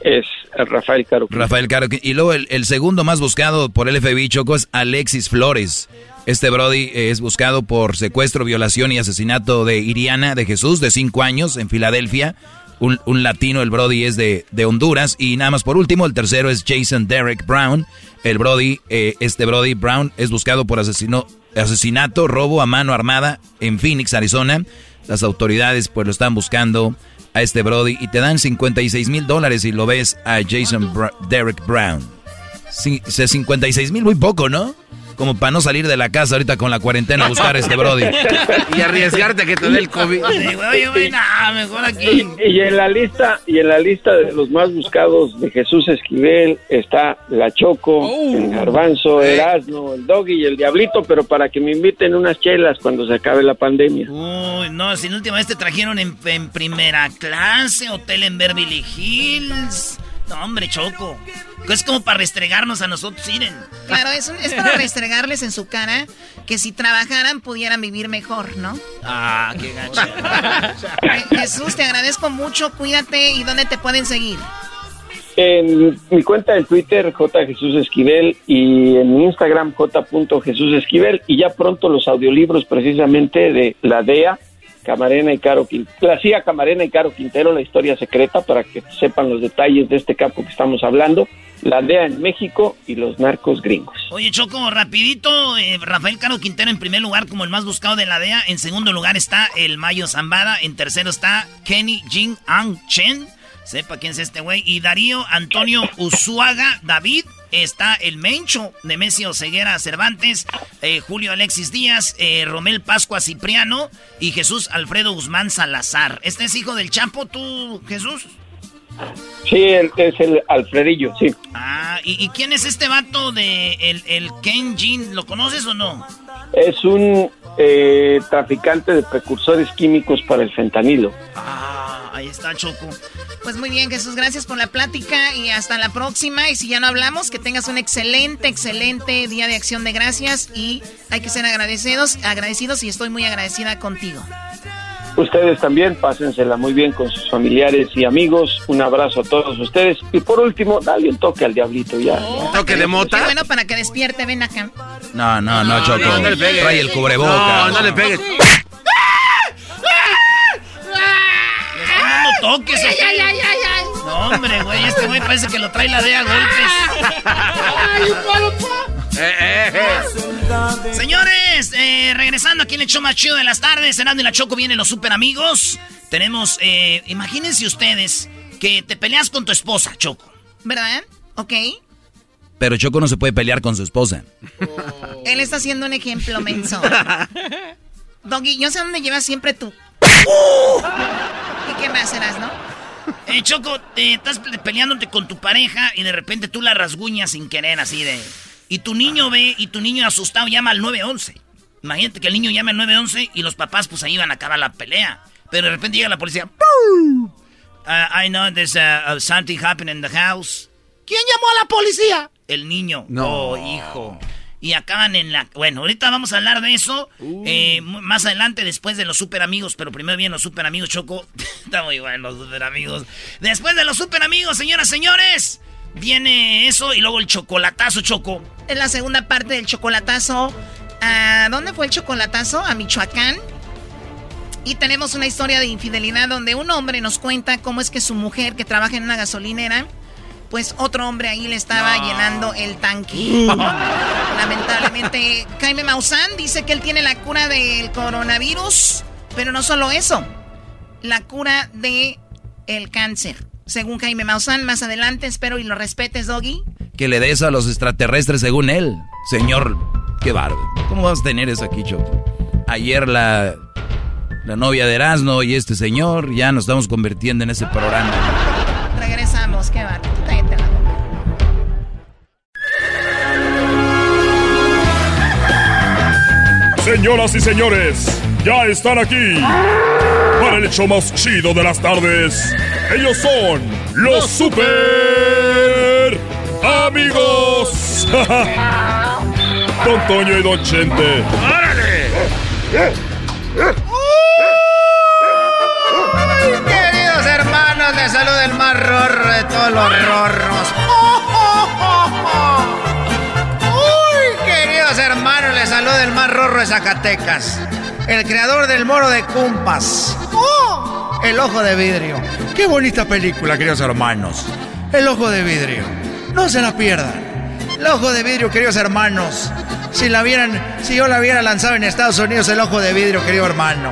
es Rafael Caro. Rafael Caro. Y luego el, el segundo más buscado por el FBI, Choco, es Alexis Flores. Este Brody eh, es buscado por secuestro, violación y asesinato de Iriana de Jesús, de cinco años, en Filadelfia. Un, un latino, el Brody es de, de Honduras. Y nada más por último, el tercero es Jason Derek Brown. El Brody, eh, este Brody Brown es buscado por asesino, asesinato, robo a mano armada en Phoenix, Arizona. Las autoridades pues lo están buscando a este Brody y te dan 56 mil dólares si lo ves a Jason Derek Brown. Sí, 56 mil, muy poco, ¿no? Como para no salir de la casa ahorita con la cuarentena a buscar a este Brody. Y arriesgarte a que te dé el COVID. Oye, güey, nah, mejor aquí. Y, y en la lista y en la lista de los más buscados de Jesús Esquivel está la Choco, el Garbanzo, el Asno, el Doggy y el Diablito, pero para que me inviten unas chelas cuando se acabe la pandemia. Uy, no, si la última vez te trajeron en, en primera clase, hotel en Beverly Hills. No, hombre, Choco. Es como para restregarnos a nosotros, miren. Claro, es, para restregarles en su cara que si trabajaran pudieran vivir mejor, ¿no? Ah, qué gacho. Jesús, te agradezco mucho, cuídate y dónde te pueden seguir. En mi cuenta de Twitter, J. Jesús Esquivel, y en mi Instagram, J. Jesús Esquivel, y ya pronto los audiolibros precisamente de la DEA, Camarena y Caro Quintero, la Camarena y Caro Quintero, la historia secreta, para que sepan los detalles de este campo que estamos hablando, la DEA en México y los narcos gringos. Oye, Choco, rapidito, eh, Rafael Caro Quintero en primer lugar como el más buscado de la DEA. En segundo lugar está el Mayo Zambada. En tercero está Kenny Jing Ang Chen. Sepa quién es este güey. Y Darío Antonio Usuaga David. Está el Mencho, Nemesio Ceguera Cervantes, eh, Julio Alexis Díaz, eh, Romel Pascua Cipriano y Jesús Alfredo Guzmán Salazar. ¿Este es hijo del Chapo, tú, Jesús? Sí, el- es el Alfredillo, sí. Ah, ¿y, y quién es este vato de el, el Ken Jin? ¿Lo conoces o no? Es un eh, traficante de precursores químicos para el fentanilo. Ah, ahí está Choco. Pues muy bien, Jesús, gracias por la plática y hasta la próxima. Y si ya no hablamos, que tengas un excelente, excelente día de acción de gracias y hay que ser agradecidos, agradecidos y estoy muy agradecida contigo. Ustedes también, pásensela muy bien con sus familiares y amigos. Un abrazo a todos ustedes. Y por último, dale un toque al diablito ya. ¿Toque de Qué mota? bueno para que despierte, ven acá. No, no, no, Choco. no, no le pegues. Trae el cubreboca. No, no le pegues. Le están dando toques. ¿o qué? No, hombre, güey, este güey parece que lo trae la DEA a golpes. Señores, eh, regresando aquí en el show más chido de las tardes, Cenando y la Choco vienen los super amigos. Tenemos, eh, imagínense ustedes que te peleas con tu esposa, Choco. ¿Verdad? ¿Ok? Pero Choco no se puede pelear con su esposa. Él está haciendo un ejemplo menso. Doggy, yo sé dónde llevas siempre tú. ¿Y qué más serás, no? Eh, Choco, te estás pe- peleándote con tu pareja y de repente tú la rasguñas sin querer, así de... Y tu niño ve, y tu niño asustado llama al 911. Imagínate que el niño llama al 911 y los papás pues ahí van a acabar la pelea. Pero de repente llega la policía. Uh, I know there's uh, uh, something happening in the house. ¿Quién llamó a la policía? El niño. No. Oh, hijo. Y acaban en la... Bueno, ahorita vamos a hablar de eso. eh, m- más adelante, después de los super amigos. Pero primero vienen los super amigos, Choco. Está muy bueno los super amigos. Después de los super amigos, señoras, señores. Viene eso y luego el chocolatazo, Choco. Es la segunda parte del chocolatazo. ¿A dónde fue el chocolatazo? A Michoacán. Y tenemos una historia de infidelidad donde un hombre nos cuenta cómo es que su mujer, que trabaja en una gasolinera, pues otro hombre ahí le estaba llenando el tanque. Lamentablemente, Jaime Maussan dice que él tiene la cura del coronavirus, pero no solo eso, la cura de el cáncer. Según Jaime Maussan, más adelante espero y lo respetes, Doggy. Que le des a los extraterrestres según él. Señor, qué bárbaro. ¿Cómo vas a tener eso aquí, Choco? Ayer la, la novia de Erasmo y este señor, ya nos estamos convirtiendo en ese programa. Regresamos, qué bárbaro. Tú cállate la boca. Señoras y señores, ya están aquí para el hecho más chido de las tardes. Ellos son los super amigos. Don Toño y Don Chente. ¡Órale! Queridos hermanos, les saluda el más rorro de todos los rorros. Uy, queridos hermanos, les saluda el más rorro de Zacatecas. El creador del moro de Cumpas. El ojo de vidrio. Qué bonita película, queridos hermanos. El ojo de vidrio. No se la pierdan. El ojo de vidrio, queridos hermanos. Si la vieran, si yo la hubiera lanzado en Estados Unidos, el ojo de vidrio, querido hermano.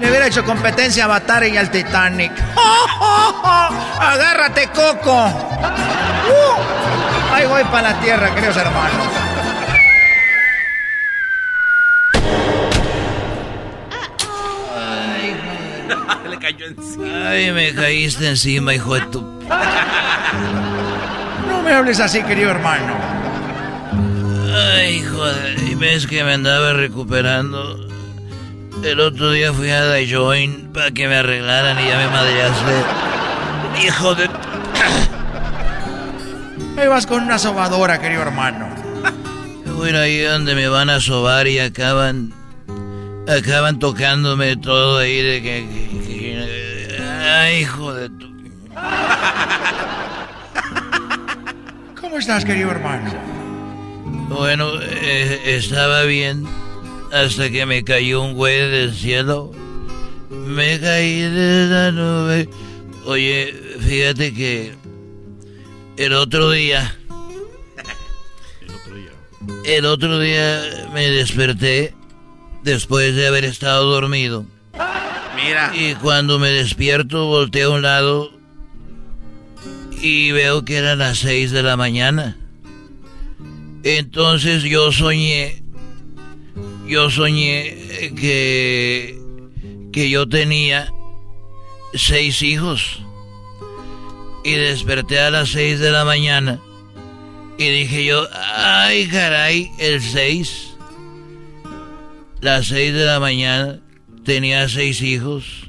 Le hubiera hecho competencia a Avatar y al Titanic. ¡Agárrate, Coco! Uh, ahí voy para la tierra, queridos hermanos. Le cayó encima. Ay, me caíste encima, hijo de tu. No me hables así, querido hermano. Ay, joder, y ves que me andaba recuperando. El otro día fui a The Join para que me arreglaran y ya me madreaste. Hijo de. Ahí vas con una sobadora, querido hermano. Voy a ir ahí donde me van a sobar y acaban. Acaban tocándome todo ahí de que. que- que- ay, hijo de tu. ¿Cómo estás, querido hermano? Bueno, eh, estaba bien hasta que me cayó un güey del cielo. Me caí de la nube. Oye, fíjate que el otro día, el otro día me desperté después de haber estado dormido. Mira. Y cuando me despierto, volteo a un lado y veo que eran las seis de la mañana. Entonces yo soñé, yo soñé que, que yo tenía seis hijos. Y desperté a las seis de la mañana. Y dije yo, ay caray, el seis. Las seis de la mañana tenía seis hijos.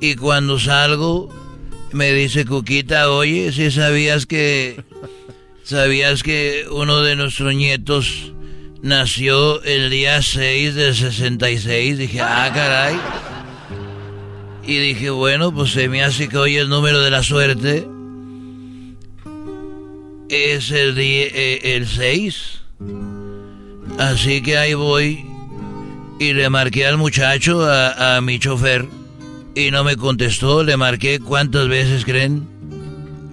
Y cuando salgo, me dice Cuquita, oye, si sabías que... ¿Sabías que uno de nuestros nietos nació el día 6 del 66? Dije, ah, caray. Y dije, bueno, pues se me hace que hoy el número de la suerte es el, día, eh, el 6. Así que ahí voy y le marqué al muchacho, a, a mi chofer, y no me contestó. Le marqué cuántas veces creen.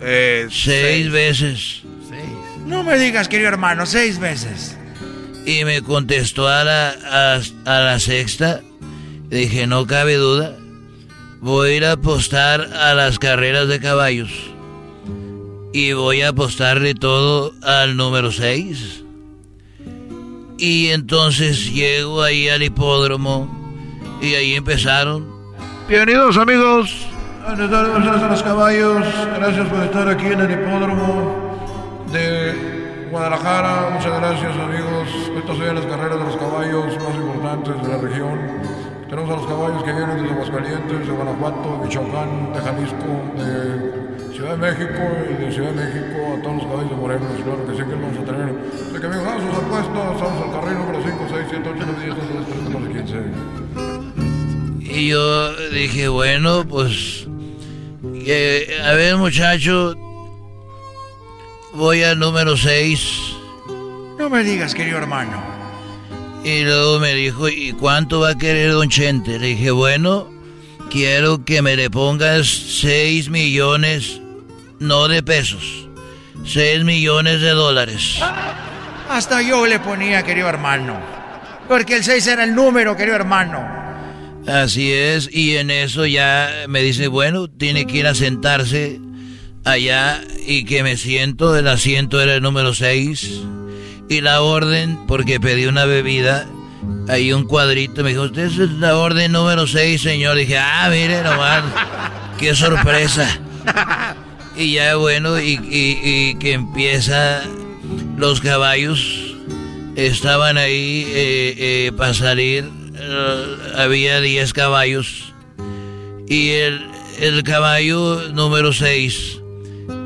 Eh, seis, veces. No me digas, querido hermano, seis veces. Y me contestó a la, a, a la sexta. Dije, no cabe duda. Voy a ir a apostar a las carreras de caballos. Y voy a apostarle todo al número 6. Y entonces llego ahí al hipódromo. Y ahí empezaron. Bienvenidos amigos a a los caballos. Gracias por estar aquí en el hipódromo de Guadalajara. Muchas gracias amigos. Estas son las carreras de los caballos más importantes de la región. Tenemos a los caballos que vienen desde Aguascalientes, de Guanajuato, de Michoacán, de Jalisco, de Ciudad de México y de Ciudad de México a todos los caballos de Morelos. Claro que sí que vamos a tener. Así que amigos, vamos a sus apuestas. Estamos al carril número 5, 6, 7, 8, 9, 10, 12, 13, 14, 15. Y yo dije, bueno, pues... eh, a ver muchacho, voy al número 6. No me digas, querido hermano. Y luego me dijo, ¿y cuánto va a querer don Chente? Le dije, bueno, quiero que me le pongas 6 millones, no de pesos, 6 millones de dólares. Hasta yo le ponía, querido hermano. Porque el 6 era el número, querido hermano. Así es, y en eso ya me dice, bueno, tiene que ir a sentarse allá y que me siento, el asiento era el número 6 y la orden, porque pedí una bebida, hay un cuadrito, me dijo, usted es la orden número 6, señor. Dije, ah, mire nomás, qué sorpresa. Y ya bueno, y, y- y que empieza los caballos, estaban ahí eh, eh, para salir, eh, había 10 caballos, y el, el caballo número 6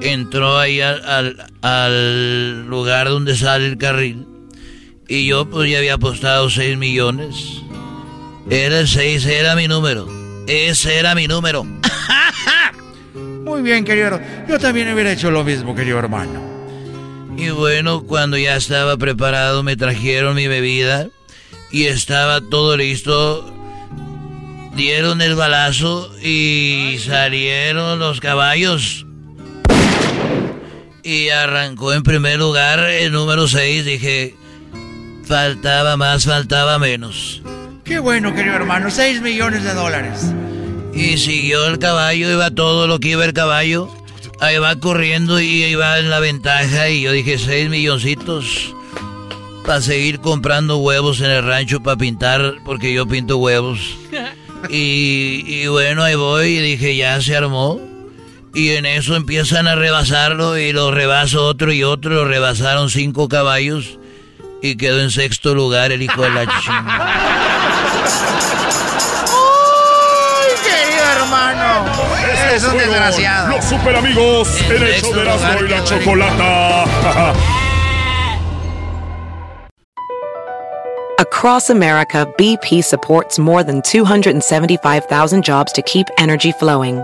entró ahí al, al, lugar donde sale el carril. Y yo pues ya había apostado 6 millones. Era el 6, era mi número. Ese era mi número. Muy bien, querido. Yo también hubiera hecho lo mismo, querido hermano. Y bueno, cuando ya estaba preparado, me trajeron mi bebida y estaba todo listo. Dieron el balazo y salieron los caballos. Y arrancó en primer lugar el número 6. Dije, faltaba más, faltaba menos. Qué bueno, querido hermano, 6 millones de dólares. Y siguió el caballo, iba todo lo que iba el caballo. Ahí va corriendo y iba en la ventaja y yo dije seis milloncitos para seguir comprando huevos en el rancho para pintar porque yo pinto huevos. Y, y, bueno, ahí voy y dije ya se armó. Y en eso empiezan a rebasarlo y lo rebaso otro y otro, lo rebasaron cinco caballos y quedó en sexto lugar el hijo de la chingada. es un desgraciado. Los super amigos en el show de Erasmo y la Chocolata. Across America, BP supports more than 275,000 jobs to keep energy flowing.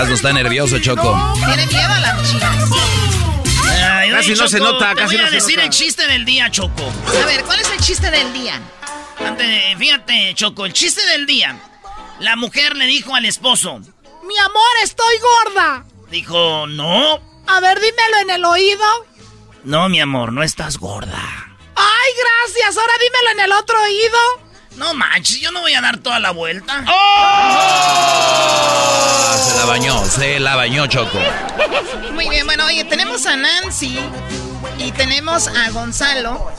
Erasmo está nervioso, Choco. Tiene miedo a las chicas. casi no se nota, casi voy a decir el chiste del día, Choco. A ver, ¿cuál es el chiste del día? fíjate, Choco, el chiste del día. La mujer le dijo al esposo: Mi amor, estoy gorda. Dijo, no. A ver, dímelo en el oído. No, mi amor, no estás gorda. Ay, gracias. Ahora dímelo en el otro oído. No manches, yo no voy a dar toda la vuelta. ¡Oh! Se la bañó, se la bañó Choco. Muy bien, bueno, oye, tenemos a Nancy y tenemos a Gonzalo.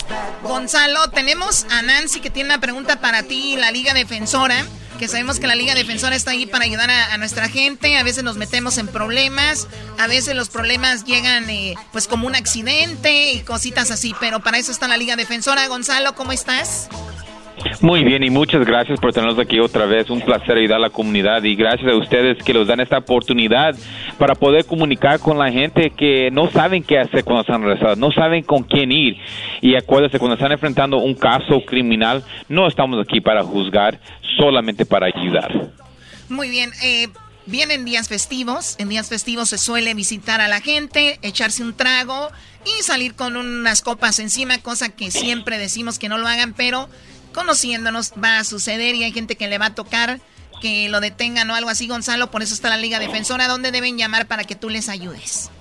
Gonzalo, tenemos a Nancy que tiene una pregunta para ti, la Liga Defensora. Que sabemos que la Liga Defensora está ahí para ayudar a, nuestra gente. A veces nos metemos en problemas. A veces los problemas llegan eh, pues como un accidente y cositas así. Pero para eso está la Liga Defensora. Gonzalo, ¿cómo estás? Muy bien y muchas gracias por tenernos aquí otra vez. Un placer ayudar a la comunidad y gracias a ustedes que nos dan esta oportunidad para poder comunicar con la gente que no saben qué hacer cuando están arrestados, no saben con quién ir. Y acuérdense, cuando están enfrentando un caso criminal, no estamos aquí para juzgar, solamente para ayudar. Muy bien. Eh, vienen días festivos. En días festivos se suele visitar a la gente, echarse un trago y salir con unas copas encima, cosa que siempre decimos que no lo hagan, pero conociéndonos va a suceder y hay gente que le va a tocar que lo detengan o algo así, Gonzalo. Por eso está la Liga Defensora. ¿Dónde deben llamar para que tú les ayudes?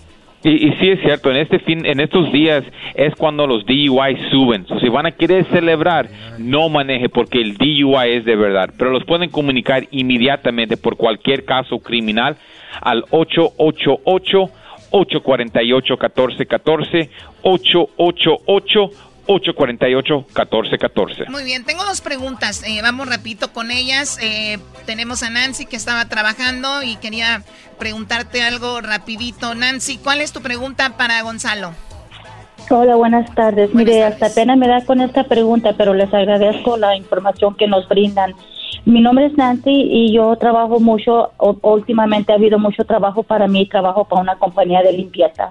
Y, y, sí es cierto, en este fin, en estos días es cuando los DUI suben. si van a querer celebrar, no maneje porque el DUI es de verdad. Pero los pueden comunicar inmediatamente por cualquier caso criminal al 888 848 1414 888 848-1414. Muy bien, tengo dos preguntas. Eh, vamos rapidito con ellas. Eh, tenemos a Nancy que estaba trabajando y quería preguntarte algo rapidito. Nancy, ¿cuál es tu pregunta para Gonzalo? Hola, buenas tardes. Mire, hasta pena me da con esta pregunta, pero les agradezco la información que nos brindan. Mi nombre es Nancy y yo trabajo mucho, o- últimamente ha habido mucho trabajo para mí, trabajo para una compañía de limpieza,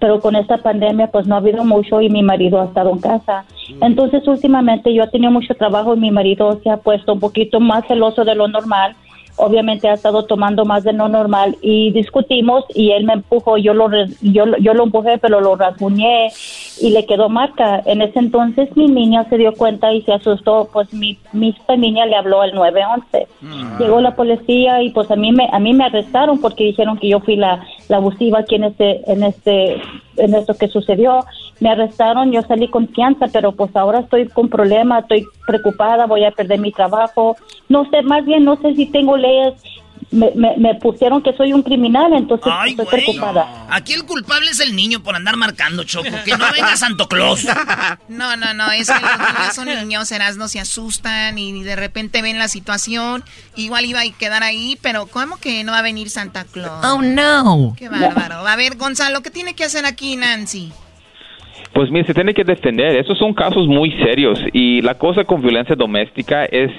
pero con esta pandemia pues no ha habido mucho y mi marido ha estado en casa. Entonces últimamente yo he tenido mucho trabajo y mi marido se ha puesto un poquito más celoso de lo normal. Obviamente ha estado tomando más de lo normal y discutimos y él me empujó, yo lo yo, yo lo empujé pero lo rasguñé y le quedó marca. En ese entonces mi niña se dio cuenta y se asustó, pues mi, mi niña le habló al 911. Llegó la policía y pues a mí me a mí me arrestaron porque dijeron que yo fui la, la abusiva aquí en este en este en esto que sucedió. Me arrestaron, yo salí con fianza, pero pues ahora estoy con problemas, estoy preocupada, voy a perder mi trabajo. No sé, más bien no sé si tengo leyes. Me, me, me pusieron que soy un criminal, entonces Ay, estoy güey. preocupada. Aquí el culpable es el niño por andar marcando, Choco. Que no venga Santo Claus. No, no, no, es que los niños son niños, no se asustan y de repente ven la situación. Igual iba a quedar ahí, pero ¿cómo que no va a venir Santa Claus? Oh, no. Qué bárbaro. A ver, Gonzalo, ¿qué tiene que hacer aquí Nancy? Pues mire, se tiene que defender. Esos son casos muy serios y la cosa con violencia doméstica es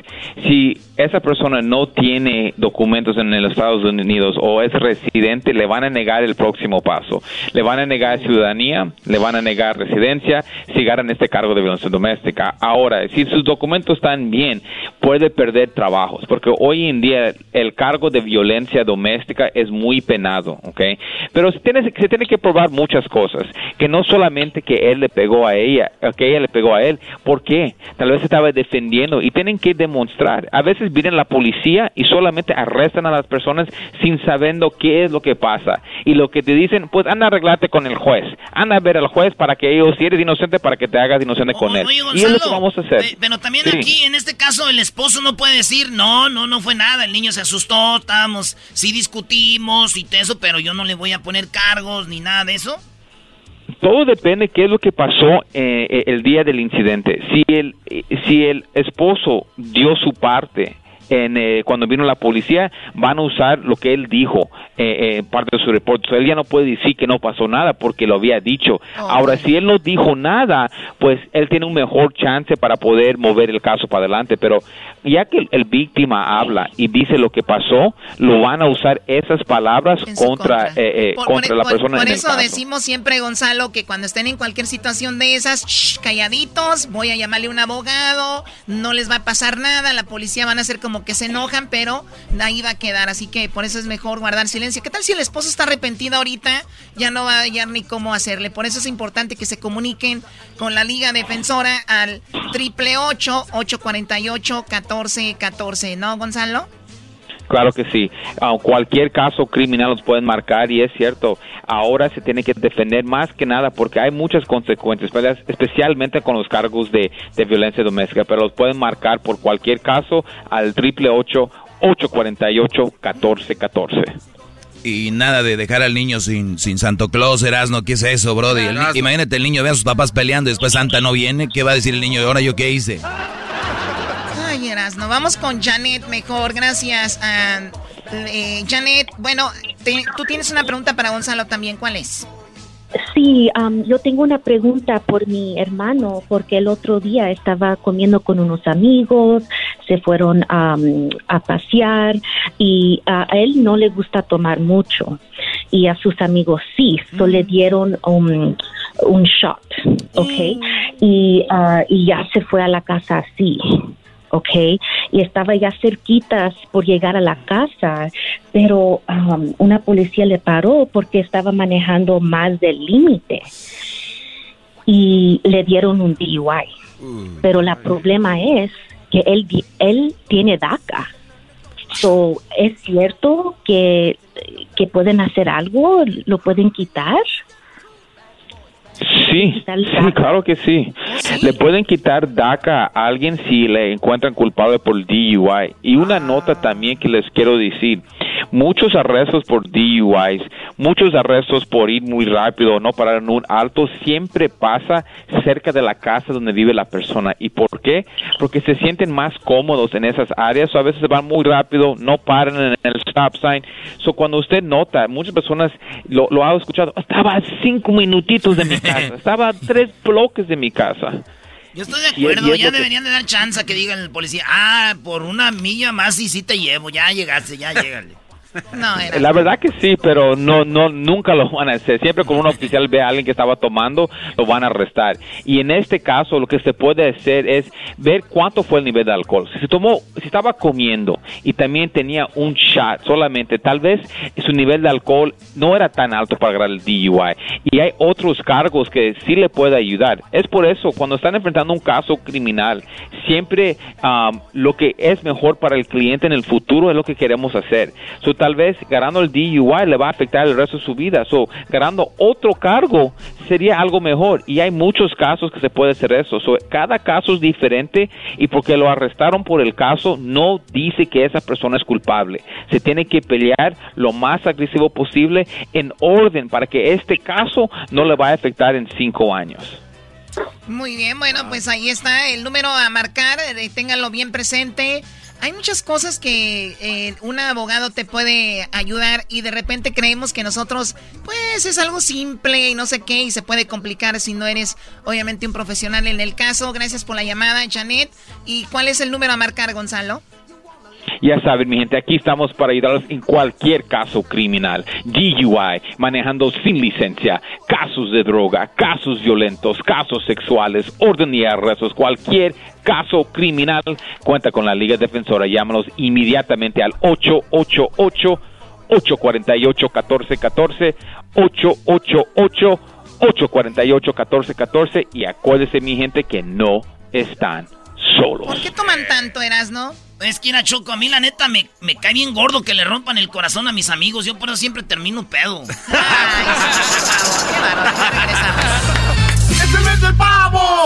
si esa persona no tiene documentos en los Estados Unidos o es residente, le van a negar el próximo paso. Le van a negar ciudadanía, le van a negar residencia si ganan este cargo de violencia doméstica. Ahora, si sus documentos están bien, puede perder trabajos porque hoy en día el cargo de violencia doméstica es muy penado, ¿ok? Pero se tiene, se tiene que probar muchas cosas, que no solamente que él le pegó a ella, o que ella le pegó a él, ¿por qué? Tal vez estaba defendiendo y tienen que demostrar. A veces viene la policía y solamente arrestan a las personas sin sabiendo qué es lo que pasa. Y lo que te dicen, pues anda a arreglarte con el juez, anda a ver al juez para que ellos, si eres inocente, para que te hagas inocente con él. Oye, y es lo que vamos a hacer. pe- Pero también Sí. aquí, en este caso, el esposo no puede decir, no, no, no fue nada, el niño se asustó, estábamos, sí discutimos y eso, pero yo no le voy a poner cargos ni nada de eso. Todo depende qué es lo que pasó eh, eh, el día del incidente. Si el, eh, si el esposo dio su parte en, eh, cuando vino la policía, van a usar lo que él dijo, eh, eh, parte de su reporte. So, él ya no puede decir que no pasó nada porque lo había dicho. Ahora, si él no dijo nada, pues él tiene un mejor chance para poder mover el caso para adelante. Pero ya que el, el víctima habla y dice lo que pasó, lo van a usar esas palabras contra, eh, eh, Por, contra por- la por- persona por en el eso caso. decimos siempre, Gonzalo, que cuando estén en cualquier situación de esas, shh, calladitos, voy a llamarle un abogado, no les va a pasar nada, la policía van a hacer como que se enojan, pero ahí va a quedar, así que por eso es mejor guardar silencio. ¿Qué tal si el esposo está arrepentido ahorita? Ya no va a hallar ni cómo hacerle. Por eso es importante que se comuniquen con la Liga Defensora al triple ocho ocho cuarenta y ocho catorce catorce, ¿no, Gonzalo? Claro que sí. Ah, cualquier caso criminal los pueden marcar y es cierto, ahora se tiene que defender más que nada porque hay muchas consecuencias, especialmente con los cargos de, de violencia doméstica, pero los pueden marcar por cualquier caso al triple ocho ocho cuarenta y ocho catorce catorce. Y nada de dejar al niño sin, sin Santo Claus, Erasno, ¿qué es eso, Brody? El imagínate, el niño ve a sus papás peleando y después Santa no viene. ¿Qué va a decir el niño? ¿Y ahora yo qué hice? Erasno, vamos con Janet mejor, gracias. ah, eh, Janet, bueno, te- tú tienes una pregunta para Gonzalo también, ¿cuál es? Sí, am, yo tengo una pregunta por mi hermano, porque el otro día estaba comiendo con unos amigos, se fueron a pasear y a él no le gusta tomar mucho y a sus amigos sí, so le dieron um, un shot, ¿ok? Y, ah, y ya se fue a la casa así. ¿Ok? Y estaba ya cerquitas por llegar a la casa, pero um, una policía le paró porque estaba manejando más del límite y le dieron un DUI. Pero la problema es que él, él tiene DACA. So, ¿Es cierto que, que pueden hacer algo? ¿Lo pueden quitar? Sí, sí, claro que sí. Le pueden quitar DACA a alguien si le encuentran culpable por DUI. Y una nota también que les quiero decir. muchos arrestos por DUIs, muchos arrestos por ir muy rápido o no parar en un alto, siempre pasa cerca de la casa donde vive la persona. ¿Y por qué? Porque se sienten más cómodos en esas áreas, o a veces van muy rápido, no paran en el stop sign. So, cuando usted nota, muchas personas lo, lo han escuchado, estaba a cinco minutitos de mi casa, estaba a tres bloques de mi casa. Yo estoy de acuerdo, ya deberían de dar chance a que digan el policía, ah, por una milla más y sí te llevo, ya llegaste, ya llégale. No, La verdad que sí, pero no, no, nunca lo van a hacer. Siempre como un oficial ve a alguien que estaba tomando, lo van a arrestar. Y en este caso, lo que se puede hacer es ver cuánto fue el nivel de alcohol. Si se tomó, si estaba comiendo y también tenía un shot solamente, tal vez su nivel de alcohol no era tan alto para agarrar el DUI. Y hay otros cargos que sí le puede ayudar. Es por eso, cuando están enfrentando un caso criminal, siempre um, lo que es mejor para el cliente en el futuro es lo que queremos hacer tal vez ganando el DUI le va a afectar el resto de su vida. So, ganando otro cargo sería algo mejor. Y hay muchos casos que se puede hacer eso. So, cada caso es diferente y porque lo arrestaron por el caso no dice que esa persona es culpable. Se tiene que pelear lo más agresivo posible en orden para que este caso no le vaya a afectar en cinco años. Muy bien, bueno, pues ahí está el número a marcar, eh, ténganlo bien presente. Hay muchas cosas que eh, un abogado te puede ayudar y de repente creemos que nosotros, pues es algo simple y no sé qué y se puede complicar si no eres obviamente un profesional en el caso. Gracias por la llamada, Janet. ¿Y cuál es el número a marcar, Gonzalo? Ya saben, mi gente, aquí estamos para ayudarlos en cualquier caso criminal. DUI, manejando sin licencia, casos de droga, casos violentos, casos sexuales, orden y arrestos, cualquier caso criminal. Cuenta con la Liga Defensora. Llámanos inmediatamente al 888 848 1414 888 848 1414 y acuérdese mi gente que no están solos. ¿Por qué toman tanto, Erasno? Es que era Choco, a mí la neta me, me, cae bien gordo que le rompan el corazón a mis amigos. Yo por eso siempre termino pedo. Ay, ¡Es el mes del pavo!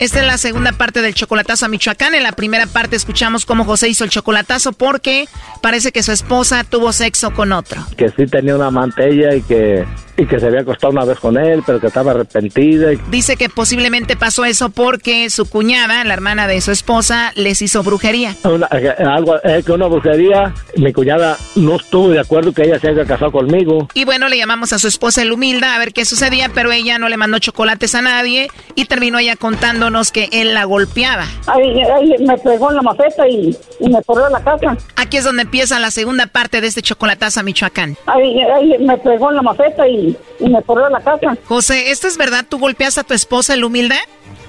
Esta es la segunda parte del chocolatazo a Michoacán. En la primera parte escuchamos cómo José hizo el chocolatazo porque parece que su esposa tuvo sexo con otro. Que sí tenía una mantella y que y que se había acostado una vez con él, pero que estaba arrepentida. Dice que posiblemente pasó eso porque su cuñada, la hermana de su esposa, les hizo brujería. Eh, algo, es que una brujería, mi cuñada no estuvo de acuerdo que ella se haya casado conmigo. Y bueno, le llamamos a su esposa el humilda a ver qué sucedía, pero ella no le mandó chocolates a nadie y terminó ella contándonos que él la golpeaba. Ahí, me pegó en la maceta y, me corrió a la casa. Aquí es donde empieza la segunda parte de este chocolatazo a Michoacán. Ahí, ahí me pegó en la maceta y y, me corrió a la casa. José, ¿esto es verdad? ¿Tú golpeas a tu esposa, el humilde?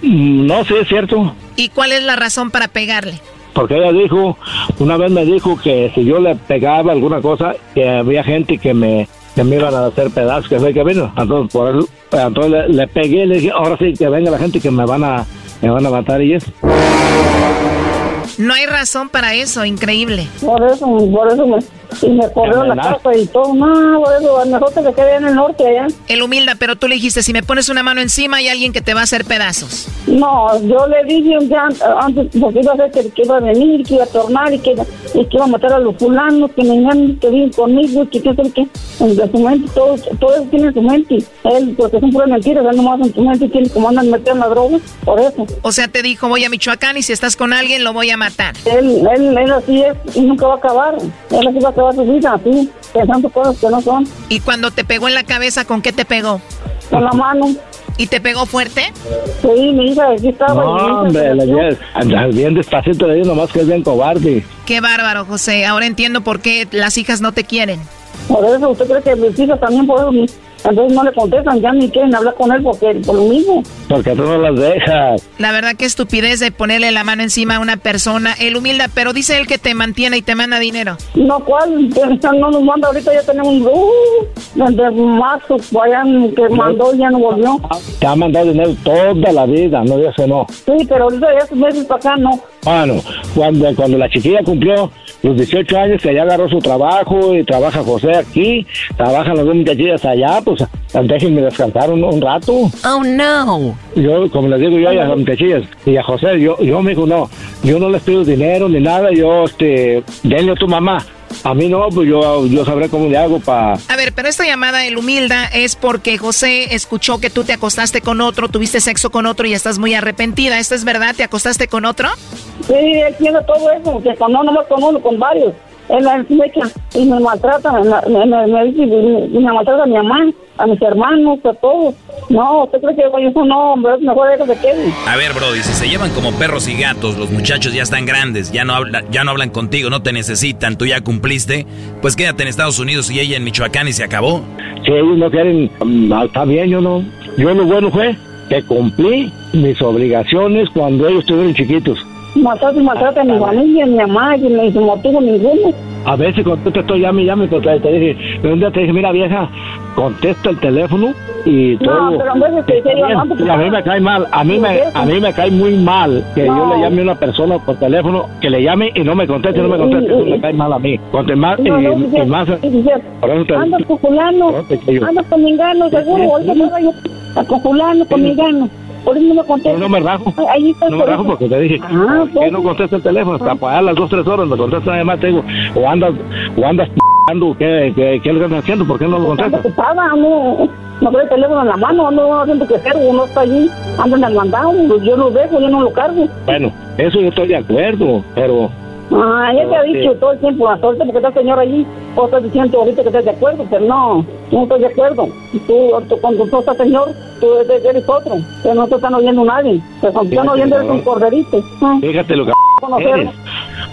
Mm, no, sí, es cierto. ¿Y cuál es la razón para pegarle? Porque ella dijo, una vez me dijo que si yo le pegaba alguna cosa, que había gente que me, que me iban a hacer pedazos, que fue que vino. Entonces, por eso, entonces le, pegué y le dije, ahora sí, que venga la gente que me van a, me van a matar y eso. No hay razón para eso, increíble. Por eso, por eso me, y me corrió la casa y todo. No, eso, mejor que se quede en el norte allá. El humilda, pero tú le dijiste, si me pones una mano encima hay alguien que te va a hacer pedazos. No, yo le dije un día antes, porque iba a ser que, iba a venir, que iba a tornar y que, y que iba a matar a los fulanos, que me engañan, que viven conmigo, que qué sé qué. En su mente, todo, todo eso tiene en su mente. Él, porque son puras mentiras, él nomás en su mente tiene como andan metiendo la droga, por eso. O sea, te dijo, voy a Michoacán y si estás con alguien lo voy a matar. Él, él, él así es y nunca va a acabar. Él así va a acabar su vida, así, pensando cosas que no son. ¿Y cuando te pegó en la cabeza, con qué te pegó? Con la mano. ¿Y te pegó fuerte? Sí, mi hija, aquí estaba. No, hombre, bien, bien despacito le digo nomás que es bien cobarde. Qué bárbaro, José. Ahora entiendo por qué las hijas no te quieren. Por eso, ¿usted cree que mis hijas también por eso, entonces no le contestan, ya ni quieren hablar con él porque por lo mismo? Porque tú no las dejas. La verdad que estupidez de ponerle la mano encima a una persona. Él humilda, pero dice él que te mantiene y te manda dinero. No, ¿cuál? No nos manda, ahorita ya tenemos un... Uh, desde marzo, vayan, que mandó y ya no volvió. Te ha mandado dinero toda la vida, no digas que no. Sí, pero ahorita ya hace meses para acá no. Bueno, cuando, cuando la chiquilla cumplió los 18 años, que ya agarró su trabajo y trabaja José aquí, trabajan las dos muchachillas allá, pues déjenme descansar un, un rato. Oh, no. Yo, como les digo yo a las muchachillas y a José, yo, yo me dijo, no, yo no les pido dinero ni nada, yo, este, denle a tu mamá. A mí no, pues yo, yo sabré cómo le hago para... A ver, pero esta llamada el humilda es porque José escuchó que tú te acostaste con otro, tuviste sexo con otro y estás muy arrepentida. ¿Esto es verdad? ¿Te acostaste con otro? Sí, él tiene todo eso, que con, no nomás con uno, con varios. Él y me maltrata, me, me, me, me maltrata a mi mamá, a mis hermanos, a todos. No, ¿usted cree que eso no, hombre, es mejor que quede? A ver, Brody, si se llevan como perros y gatos, los muchachos ya están grandes, ya no, habla, ya no hablan contigo, no te necesitan, tú ya cumpliste, pues quédate en Estados Unidos y ella en Michoacán y se acabó. Si ellos no quieren, mm, está bien, yo no. Yo lo bueno fue que cumplí mis obligaciones cuando ellos estuvieron chiquitos. Maltrata y maltrata a mi familia, a mi mamá, y no tuvo ninguno. A veces cuando te estoy llame y llame, pues te dije, un día te dije, mira vieja, contesta el teléfono y todo. No, pero en vez de Y a mí me cae mal, a mí me, a mí me cae muy mal que yo le llame a una persona por teléfono, que le llame y no me conteste, no me conteste, eso me cae mal a mí. Conte más, y, No, no, y más, por eso te- Andas con fulano, No, andas con mingano, seguro, ahorita me voy a con fulano, con mingano. Por eso no me contesta. No, no me rajo. Ahí está No me por rajo porque te dije Ah, que no contesta el teléfono hasta pagar las dos, tres horas, me contesta además, te digo, o andas, o andas p***ando, ¿qué, qué, qué le estás haciendo? ¿Por qué no lo contestas? Ando ocupada, ando, no trae el teléfono en la mano, ando haciendo que hacer, uno está allí, ando en el mandado, yo lo dejo, yo no lo cargo. Bueno, eso yo estoy de acuerdo, pero Ah, ya te ha dicho todo el tiempo, la suerte porque está el señor allí, o estás diciendo ahorita que estás de acuerdo, pero no, no estoy de acuerdo. Tú, tú cuando tú estás señor, tú eres, otro, que no te están oyendo nadie, te están oyendo eres no. un corderito. Ah, fíjate lo que eres.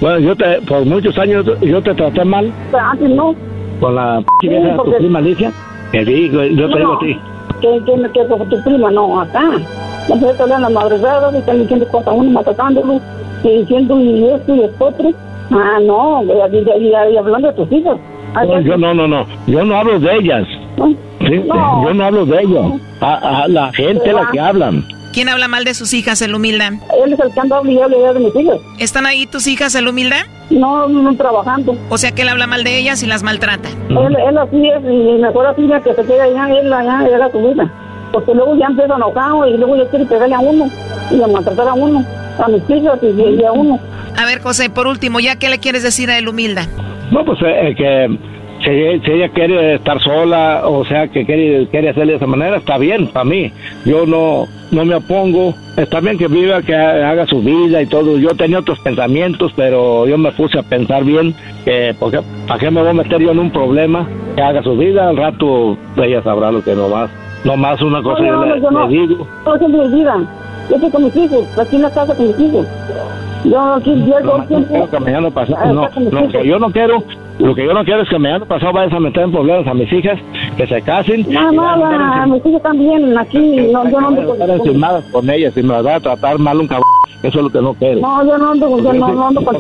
Bueno, yo te, por muchos años yo te traté mal Pero antes no, con la Sí, vieja tu porque- prima Alicia. Que digo, yo te digo a ti. que, que, que, tu prima, no, acá. La mujer te hablan las madregadas y están diciendo cosas uno, maltratándolo, y diciendo y esto y esto otro. Ah, no, y, y- y- y hablando de tus hijos. No, yo no, no, no. Yo no hablo de ellas. Sí, No. Yo no hablo de ellas. A, a la gente la que hablan. ¿Quién habla mal de sus hijas, el humilda? Él es el que anda ya de mis hijas. ¿Están ahí tus hijas, el humilda? No, no trabajando. O sea que él habla mal de ellas y las maltrata. Él, él así es, y mejor así ya que se quede allá, él allá, él a su vida. Porque luego ya empieza enojado y luego ya quiere pegarle a uno y a maltratar a uno, a mis hijas y, y a uno. A ver, José, por último, ¿ya qué le quieres decir a el humilda? No, pues eh, que si, si ella quiere estar sola, o sea, que quiere, quiere hacerle de esa manera, está bien para mí. Yo no, no me opongo. Está bien que viva, que ha- haga su vida y todo. Yo tenía otros pensamientos, pero yo me puse a pensar bien que, porque, ¿para qué me voy a meter yo en un problema? Que haga su vida, al rato ella sabrá lo que no más. No más una cosa No, yo le, yo no. le digo. Yo estoy con mis hijos, aquí en la casa con mis hijos. Yo aquí llego que mañana pasado, Ah, no, con lo que yo no quiero, lo que yo no quiero es que mañana pasado vayas a meter en problemas a mis hijas, que se casen. No, nada, mis hijos también aquí. No, yo no ando con, encimadas con ellas y me las va a tratar mal un cabrón. Eso es lo que no quiero. no, yo no ando, yo no, no ando con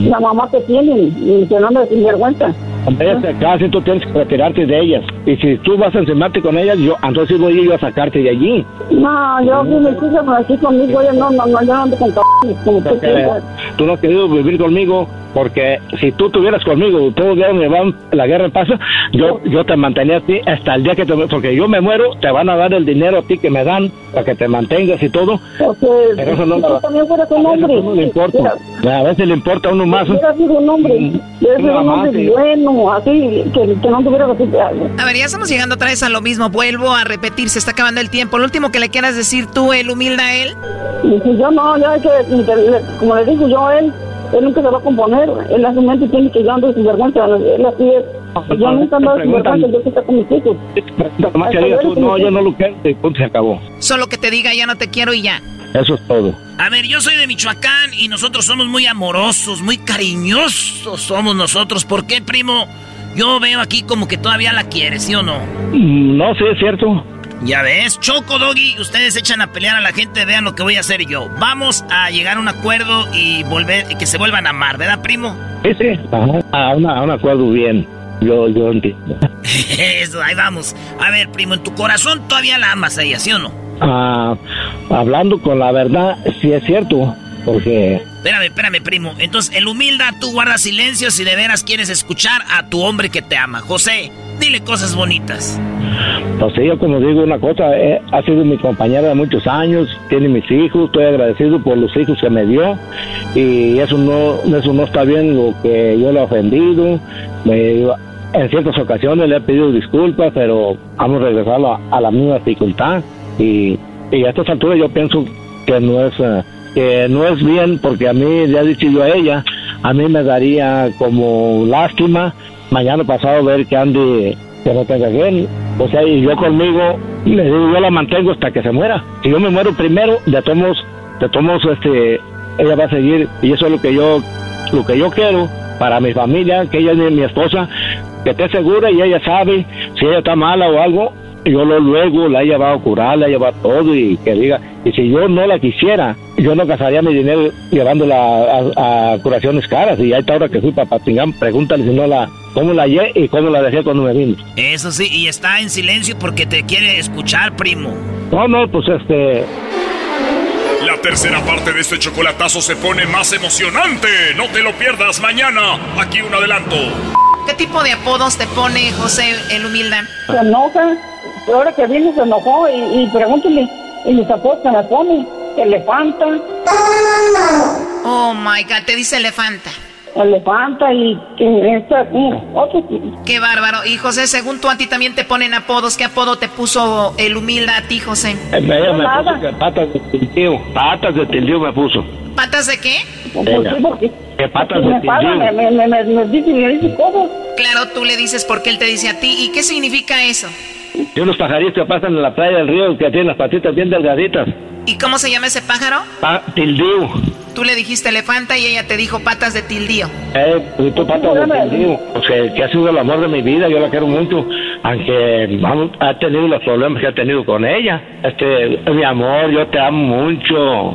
La mamá que tienen y que no anda sin vergüenza. Ellas se casen, tú tienes que retirarte de ellas. Y si tú vas a encimarte con ellas, yo entonces voy yo a sacarte de allí. No, yo vi mis hijas aquí conmigo, yo no, no, no, yo no ando con cabrones como tú piensas. tú no has querido vivir conmigo porque si tú estuvieras conmigo, todos hubieran llevado la guerra en paz, yo, yo te mantenía a ti hasta el día que te porque yo me muero, te van a dar el dinero a ti que me dan para que te mantengas y todo. Porque Pero eso no tú también fueras un a veces hombre. no le importa. A veces le importa a uno más. Hubieras sido un hombre, Mm, hubieras sido una un hombre bueno, así, que, que no tuvieras así. A ver, ya estamos llegando otra vez a lo mismo. Vuelvo a repetir, se está acabando el tiempo. Lo último que le quieras decir tú, el humilda a él. Yo no, yo hay que, como le digo yo a él, él nunca se va a componer. Él a su mente tiene que yo ando sin vergüenza. Él así es. Yo nunca ando sin preguntan- vergüenza, yo que estoy con mis hijos. Nomás que digas tú, no, yo no lo quiero y punto, se acabó. Solo que te diga ya no te quiero y ya. Eso es todo. A ver, yo soy de Michoacán y nosotros somos muy amorosos, muy cariñosos somos nosotros. ¿Por qué, primo? Yo veo aquí como que todavía la quieres, ¿sí o no? Mm, No, sí, es cierto. Ya ves, Choco Doggy, ustedes echan a pelear a la gente, vean lo que voy a hacer yo. Vamos a llegar a un acuerdo y volver, que se vuelvan a amar, ¿verdad, primo? Sí, sí. A, una, a un acuerdo bien. Yo, yo entiendo. Eso, ahí vamos. A ver, primo, en tu corazón todavía la amas a ella, ¿sí o no? Ah, hablando con la verdad, sí es cierto. Porque Espérame, espérame, primo. Entonces, el humilda, tú guardas silencio si de veras quieres escuchar a tu hombre que te ama. José, dile cosas bonitas. Pues sí, yo como digo una cosa, eh, ha sido mi compañera de muchos años, tiene mis hijos, estoy agradecido por los hijos que me dio y eso no, eso no está bien lo que yo le he ofendido. Me- en ciertas ocasiones le he pedido disculpas, pero vamos a regresar a, a la misma dificultad y, y a estas alturas yo pienso que no es eh, que no es bien porque a mí le he dicho yo a ella, a mí me daría como lástima mañana pasado ver que Andy que no tenga bien. O sea, y yo conmigo, le digo, yo la mantengo hasta que se muera. Si yo me muero primero, de todos, de todos, este, ella va a seguir. Y eso es lo que yo, lo que yo quiero para mi familia, que ella es mi esposa, que esté segura y ella sabe si ella está mala o algo. Yo lo luego la he llevado a curar, la he llevado todo y que diga, y si yo no la quisiera, yo no gastaría mi dinero llevándola a, a curaciones caras. Y ahí está ahora que fui para Patingán, pregúntale si no la, cómo la hallé y cómo la dejé cuando me vino. Eso sí, y está en silencio porque te quiere escuchar, primo. No, no, pues este, La tercera parte de este chocolatazo se pone más emocionante. No te lo pierdas mañana. Aquí un adelanto. ¿Qué tipo de apodos te pone José el humilda? Se enoja, pero ahora que viene se enojó y, y pregúntele, y mis apodos que me pone, elefanta, Oh my god, te dice elefanta. elefanta y que esta, mm, otro Qué bárbaro. Y José, según tú a ti también te ponen apodos. ¿Qué apodo te puso el humilda a ti, José? ella me puso que patas de tildío, patas de tildío me puso. ¿Patas de qué? Ella. Que patas de me paga, me, me, me, me dice, me dice cosas. Claro, tú le dices porque él te dice a ti. ¿Y qué significa eso? Y unos pajaritos que pasan en la playa del río que tienen las patitas bien delgaditas. ¿Y cómo se llama ese pájaro? Pa tildío. Tú le dijiste elefanta y ella te dijo patas de tildío. Eh, pues tú patas de tildío. Pues que, que ha sido el amor de mi vida, yo la quiero mucho. Aunque vamos, ha tenido los problemas que ha tenido con ella. Este, mi amor, yo te amo mucho.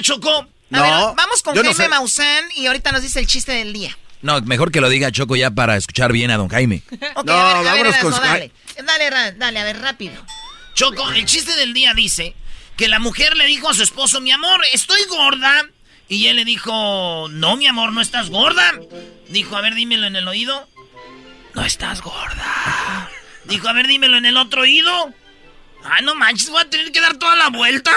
¿verdad, Choco? A ver, vamos con no Jaime sé. Maussan y ahorita nos dice el chiste del día. No, mejor que lo diga Choco ya para escuchar bien a don Jaime. No, a ver, a ver, vámonos con dale. Dale, ra- dale, a ver, rápido. Choco, el chiste del día dice que la mujer le dijo a su esposo, mi amor, estoy gorda. Y él le dijo, no, mi amor, no estás gorda. Dijo, a ver, dímelo en el oído. No estás gorda. Dijo, a ver, dímelo en el otro oído. Ay, no manches, voy a tener que dar toda la vuelta.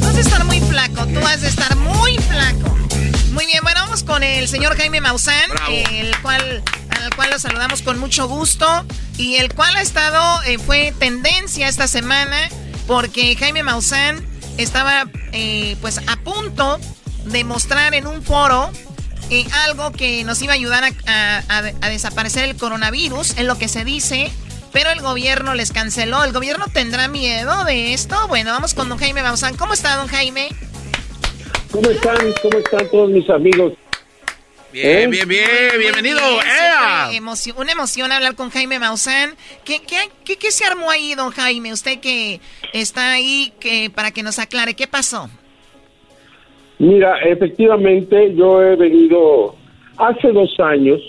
Tú vas a estar muy flaco, tú vas a estar muy flaco. Muy bien, bueno, vamos con el señor Jaime Maussan, el cual, al cual lo saludamos con mucho gusto y el cual ha estado, eh, fue tendencia esta semana porque Jaime Maussan estaba eh, pues a punto de mostrar en un foro eh, algo que nos iba a ayudar a, a- a- a desaparecer el coronavirus, es lo que se dice, pero el gobierno les canceló. ¿El gobierno tendrá miedo de esto? Bueno, vamos con don Jaime Maussan. ¿Cómo está, don Jaime? ¿Cómo están? ¿Cómo están todos mis amigos? Bien, bien, bien, bienvenido. Bien, emocio- una emoción hablar con Jaime Maussan. ¿Qué, qué, qué, qué se armó ahí, don Jaime? Usted que está ahí que, para que nos aclare, ¿qué pasó? Mira, efectivamente, yo he venido hace dos años,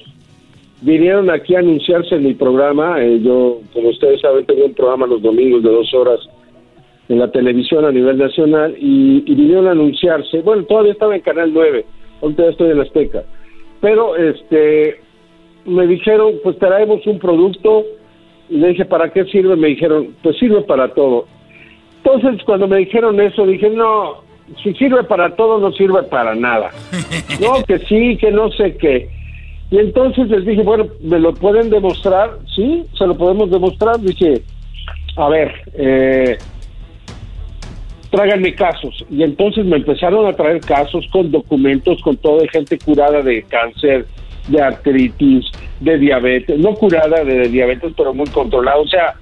vinieron aquí a anunciarse en mi programa. eh, yo, como ustedes saben, tengo un programa los domingos de dos horas en la televisión a nivel nacional y, y vinieron a anunciarse. Bueno, todavía estaba en Canal 9, ahorita estoy en Azteca. pero este me dijeron, pues traemos un producto y le dije, ¿para qué sirve? Me dijeron, pues sirve para todo. Entonces, cuando me dijeron eso, dije, no, si sirve para todo, no sirve para nada. No, que sí, que no sé qué. Y entonces les dije, bueno, ¿me lo pueden demostrar? Sí, se lo podemos demostrar. Dije, a ver, eh, tráiganme casos. Y entonces me empezaron a traer casos con documentos, con todo de gente curada de cáncer, de artritis, de diabetes, no curada de diabetes, pero muy controlada. O sea,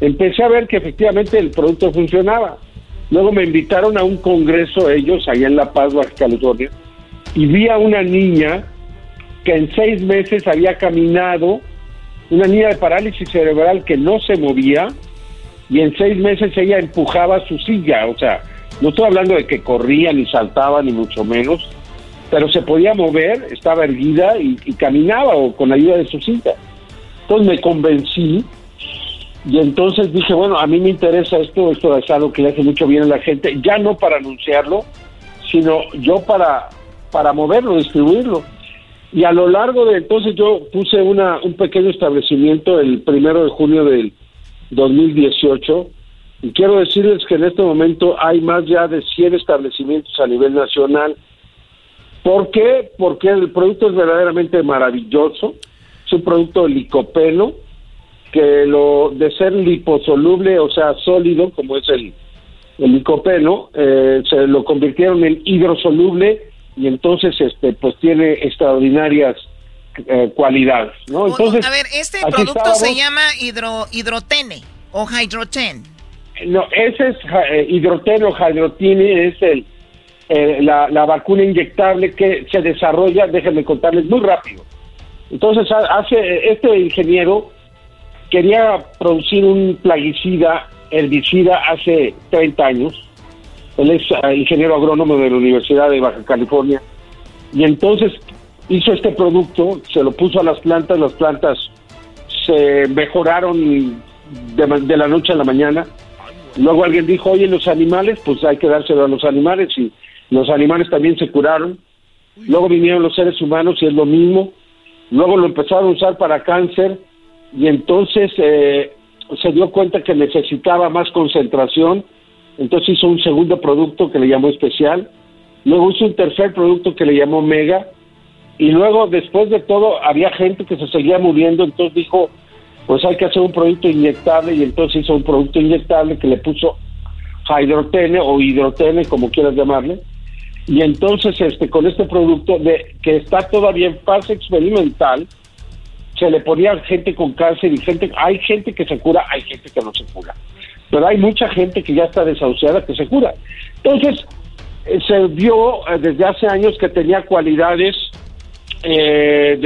empecé a ver que efectivamente el producto funcionaba. Luego me invitaron a un congreso ellos allá en La Paz, Baja California, y vi a una niña que en seis meses había caminado, una niña de parálisis cerebral que no se movía, y en seis meses ella empujaba su silla, o sea, no estoy hablando de que corría ni saltaba ni mucho menos, pero se podía mover, estaba erguida y, caminaba o con ayuda de su silla. Entonces me convencí y entonces dije, bueno, a mí me interesa esto, esto es algo que le hace mucho bien a la gente, ya no para anunciarlo, sino yo para, para moverlo, distribuirlo. Y a lo largo de entonces yo puse una, un pequeño establecimiento el primero de junio del 2018 y quiero decirles que en este momento hay más ya de 100 establecimientos a nivel nacional. ¿Por qué? Porque el producto es verdaderamente maravilloso. Es un producto licopeno que lo de ser liposoluble, o sea, sólido, como es el, el licopeno, eh, se lo convirtieron en hidrosoluble y entonces este pues tiene extraordinarias eh, cualidades, ¿no? Entonces, a ver, este producto se llama hidro, hidrotene o hidroten. No, ese es eh, hidroteno, hidrotine, es el, eh, la, la vacuna inyectable que se desarrolla, déjenme contarles muy rápido. Entonces, ha- hace este ingeniero quería producir un plaguicida, herbicida hace 30 años. Él es eh, ingeniero agrónomo de la Universidad de Baja California. Y entonces hizo este producto, se lo puso a las plantas, las plantas se mejoraron de, de la noche a la mañana. Luego alguien dijo, oye, los animales, pues hay que dárselo a los animales y los animales también se curaron. Luego vinieron los seres humanos y es lo mismo. Luego lo empezaron a usar para cáncer y entonces eh, se dio cuenta que necesitaba más concentración. Entonces hizo un segundo producto que le llamó especial. Luego hizo un tercer producto que le llamó mega. Y luego, después de todo, había gente que se seguía muriendo. Entonces dijo, pues hay que hacer un producto inyectable. Y entonces hizo un producto inyectable que le puso hidrotene o hidrotene, como quieras llamarle. Y entonces, este, con este producto de, que está todavía en fase experimental, se le ponía gente con cáncer y gente, hay gente que se cura, hay gente que no se cura. Pero hay mucha gente que ya está desahuciada que se cura. Entonces, eh, se vio eh, desde hace años que tenía cualidades eh,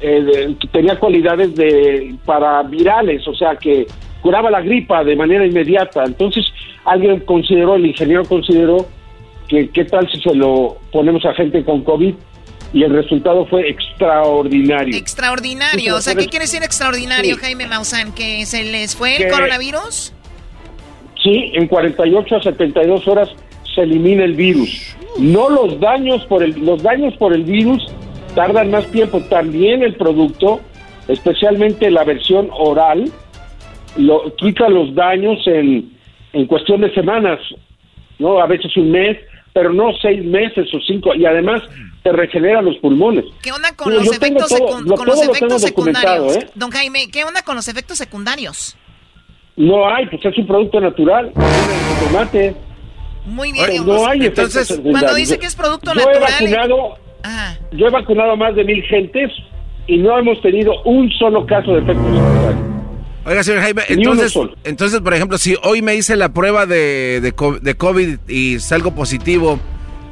eh, de- tenía cualidades de para virales, o sea que curaba la gripa de manera inmediata. Entonces, alguien consideró, el ingeniero consideró que qué tal si se lo ponemos a gente con COVID y el resultado fue extraordinario. Extraordinario. O sea, ¿qué quiere decir extraordinario, Sí. Jaime Maussan? ¿Que se les fue el Que- coronavirus? Sí, en 48 a 72 horas se elimina el virus. No los daños por el los daños por el virus tardan más tiempo. También el producto, especialmente la versión oral, lo quita los daños en, en cuestión de semanas, no, a veces un mes, pero no seis meses o cinco. Y además te regenera los pulmones. ¿Qué onda con los efectos, todo- con los todo efectos secundarios? ¿eh? Don Jaime, ¿qué onda con los efectos secundarios? No hay, pues es un producto natural. El tomate. Muy bien. No hay efectos Entonces, secundarios. cuando dice que es producto yo natural, He vacunado, Yo he vacunado a más de mil gentes y no hemos tenido un solo caso de efectos secundarios. Oiga, señor Jaime, entonces, entonces, por ejemplo, si hoy me hice la prueba de, de COVID y salgo positivo,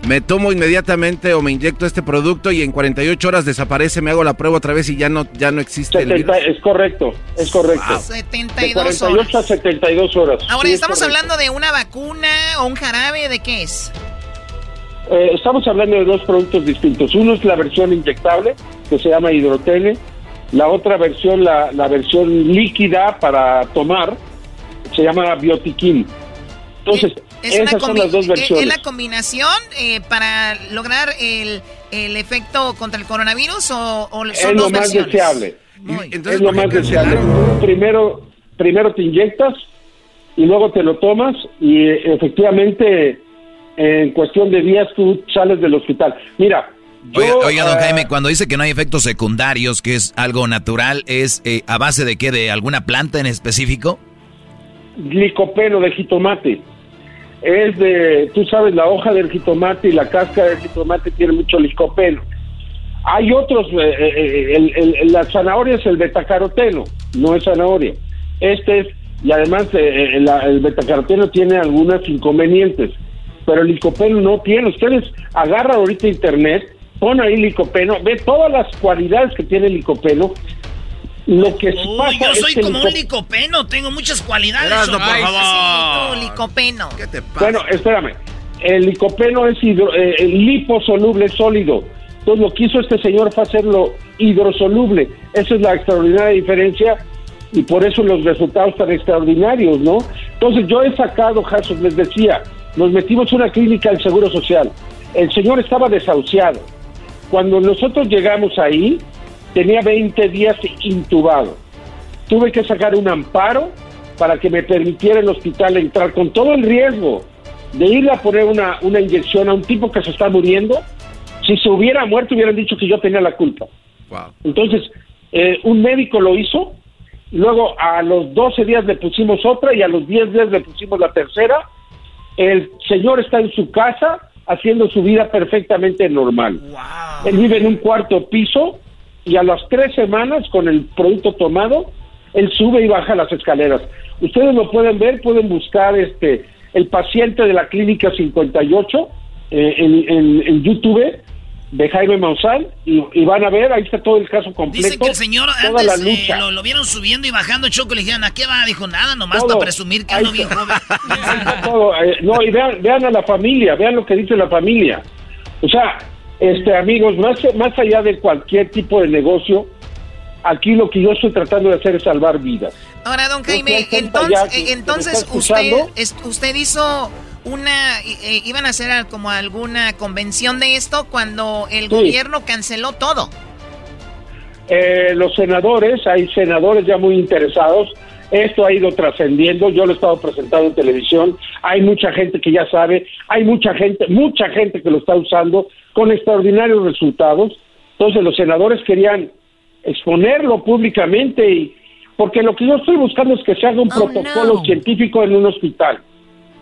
me tomo inmediatamente o me inyecto este producto y en 48 horas desaparece, me hago la prueba otra vez y ya no, ya no existe el virus. 70 es correcto, es correcto. De 72 48 a 72 horas. Ahora, Sí, ¿estamos hablando de una vacuna o un jarabe? ¿De qué es? Eh, estamos hablando de dos productos distintos. Uno es la versión inyectable, que se llama hidrotene. La otra versión, la, la versión líquida para tomar, se llama biotiquín. Entonces, Esas son las dos versiones. ¿Es la combinación eh, para lograr el, el, efecto contra el coronavirus o, o son es lo más deseable. es lo más deseable. Primero, primero te inyectas y luego te lo tomas y eh, efectivamente en cuestión de días tú sales del hospital. Mira, oiga, don ah, Jaime, cuando dice que no hay efectos secundarios, que es algo natural, ¿es eh, a base de qué? ¿De alguna planta en específico? Licopeno de jitomate. Es de, tú sabes, la hoja del jitomate y la cáscara del jitomate tiene mucho licopeno. Hay otros, eh, eh, el, la zanahoria es el betacaroteno, no es zanahoria. Este es, y además el betacaroteno tiene algunos inconvenientes, pero el licopeno no tiene. Ustedes agarran ahorita internet pon ahí licopeno, ve todas las cualidades que tiene el licopeno. Lo que Uy, yo soy como un licopeno, tengo muchas cualidades. por favor. licopeno. ¿Qué te pasa? Bueno, espérame. El licopeno es hidro, eh, el liposoluble sólido. Entonces lo que hizo este señor fue hacerlo hidrosoluble. Esa es la extraordinaria diferencia y por eso los resultados tan extraordinarios, ¿no? Entonces yo he sacado casos, les decía, nos metimos en una clínica del Seguro Social. El señor estaba desahuciado cuando nosotros llegamos ahí, tenía 20 días intubado. Tuve que sacar un amparo para que me permitiera el hospital entrar con todo el riesgo de ir a poner una, una inyección a un tipo que se está muriendo. Si se hubiera muerto, hubieran dicho que yo tenía la culpa. Entonces, eh, un médico lo hizo, luego a los 12 días le pusimos otra y a los 10 días le pusimos la tercera. El señor está en su casa, haciendo su vida perfectamente normal. Él vive en un cuarto piso y a las tres semanas, con el producto tomado, él sube y baja las escaleras. Ustedes lo pueden ver, pueden buscar este el paciente de la clínica 58 eh, en, en YouTube de Jaime Maussan y, van a ver, ahí está todo el caso completo. Dice que el señor antes eh, lo, vieron subiendo y bajando Choco, le dijeron, ¿a qué va? Dijo, nada, nomás para presumir que ando bien joven. Eh, no, y vean, vean a la familia, vean lo que dice la familia. O sea, este amigos, más, más allá de cualquier tipo de negocio, aquí lo que yo estoy tratando de hacer es salvar vidas. Ahora, don Jaime, entonces, entonces usted, usted hizo una eh, iban a hacer como alguna convención de esto cuando el gobierno canceló todo. Eh, los senadores, hay senadores ya muy interesados. Esto ha ido trascendiendo, yo lo he estado presentando en televisión, hay mucha gente que ya sabe, hay mucha gente, mucha gente que lo está usando con extraordinarios resultados. Entonces los senadores querían exponerlo públicamente y porque lo que yo estoy buscando es que se haga un oh, protocolo científico en un hospital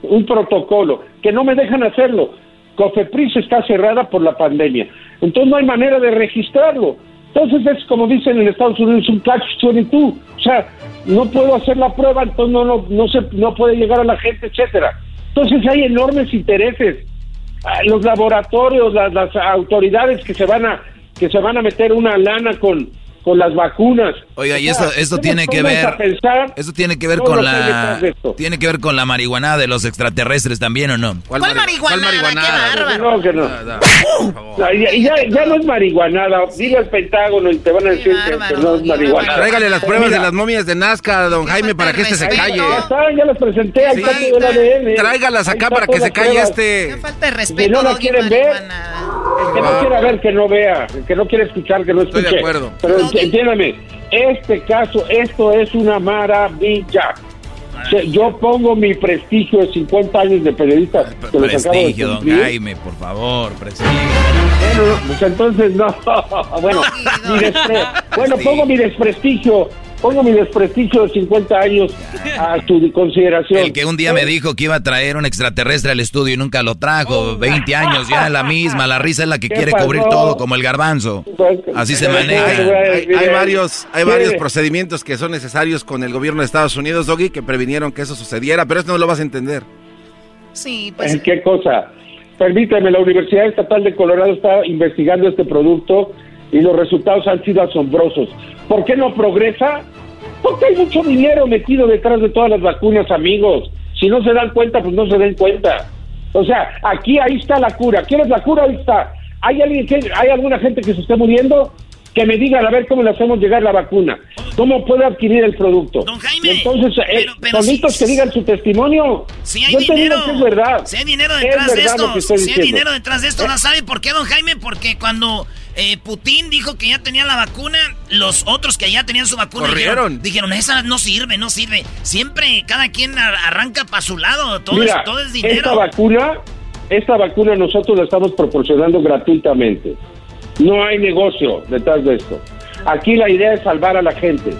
un protocolo, que no me dejan hacerlo. Cofepris está cerrada por la pandemia. Entonces no hay manera de registrarlo. Entonces es como dicen en Estados Unidos un catch 22. O sea, no puedo hacer la prueba, entonces no, no, no, se, no puede llegar a la gente, etcétera. Entonces hay enormes intereses. Ah, los laboratorios, las, las autoridades que se van a que se van a meter una lana con con las vacunas. Oiga, y esto, esto tiene que ver, esto tiene que ver con la, tiene que ver con la marihuana de los extraterrestres también o no? ¿Cuál, marihuana? No, que no. ya, ya, no es marihuanada. Dile al Pentágono y te van a decir que, no es marihuana. Tráigale las pruebas de las momias de Nazca, don Jaime, para que este se calle. Ya están, ya las presenté, ahí está todo el ADN. Tráigalas acá para que se calle este. No falta de respeto, no la quieren ver. El que no quiera ver, que no vea. El que no quiere escuchar, que no escuche. Estoy de acuerdo. Pero entiéndame, este caso, esto es una maravilla. yo pongo mi prestigio de 50 años de periodista. prestigio, don Jaime, por favor, prestigio. Bueno, pues entonces no. bueno, bueno, pongo mi desprestigio pongo mi desprestigio de 50 años a tu consideración. El que un día me dijo que iba a traer un extraterrestre al estudio y nunca lo trajo. 20 años ya la misma. La risa es la que quiere cubrir todo, como el garbanzo. Así se maneja. Hay, varios, hay varios procedimientos que son necesarios con el gobierno de Estados Unidos, Doggy, que previnieron que eso sucediera, pero esto no lo vas a entender. Sí, pues. ¿Qué cosa? Permíteme, la Universidad Estatal de Colorado está investigando este producto y los resultados han sido asombrosos. ¿Por qué no progresa? Porque hay mucho dinero metido detrás de todas las vacunas, amigos. Si no se dan cuenta, pues no se den cuenta. O sea, aquí ahí está la cura. ¿Quieres la cura? Ahí está. ¿Hay alguien que, hay alguna gente que se esté muriendo? Que me digan a ver cómo le hacemos llegar la vacuna. ¿Cómo puede adquirir el producto? Don Jaime. Y entonces, eh, solitos que digan su testimonio. Si hay Yo te dinero, digo que es verdad. si hay dinero Es detrás de esto, si hay diciendo. dinero detrás de esto. ¿no sabe por qué, don Jaime? Porque cuando eh, Putin dijo que ya tenía la vacuna, los otros que ya tenían su vacuna Corrieron. dijeron, dijeron, esa no sirve, no sirve. Siempre cada quien ar- arranca para su lado, todo, Mira, es, todo es esta dinero. vacuna, esta vacuna nosotros la estamos proporcionando gratuitamente. No hay negocio detrás de esto. Aquí la idea es salvar a la gente.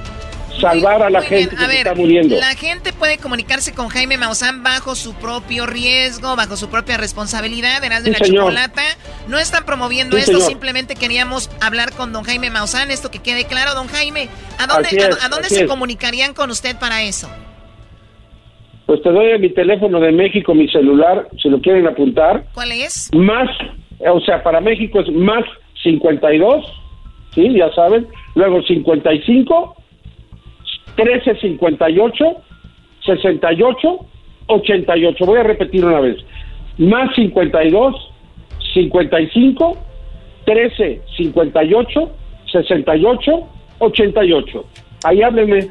Salvar a la gente que A ver, está muriendo. la gente puede comunicarse con Jaime Maussan bajo su propio riesgo, bajo su propia responsabilidad. Eras de Sí, la señor. chocolata. No están promoviendo Sí, esto, señor. simplemente queríamos hablar con don Jaime Maussan. Esto que quede claro, don Jaime. ¿A dónde, es, a, a dónde se es. comunicarían con usted para eso? Pues te doy mi teléfono de México, mi celular, si lo quieren apuntar. ¿Cuál es? Más, o sea, para México es más 52, ¿sí? Ya saben. Luego 55, 1358, 68, 88. Voy a repetir una vez. Más 52, 55, 13, 58, 68, 88. Ahí háblenme.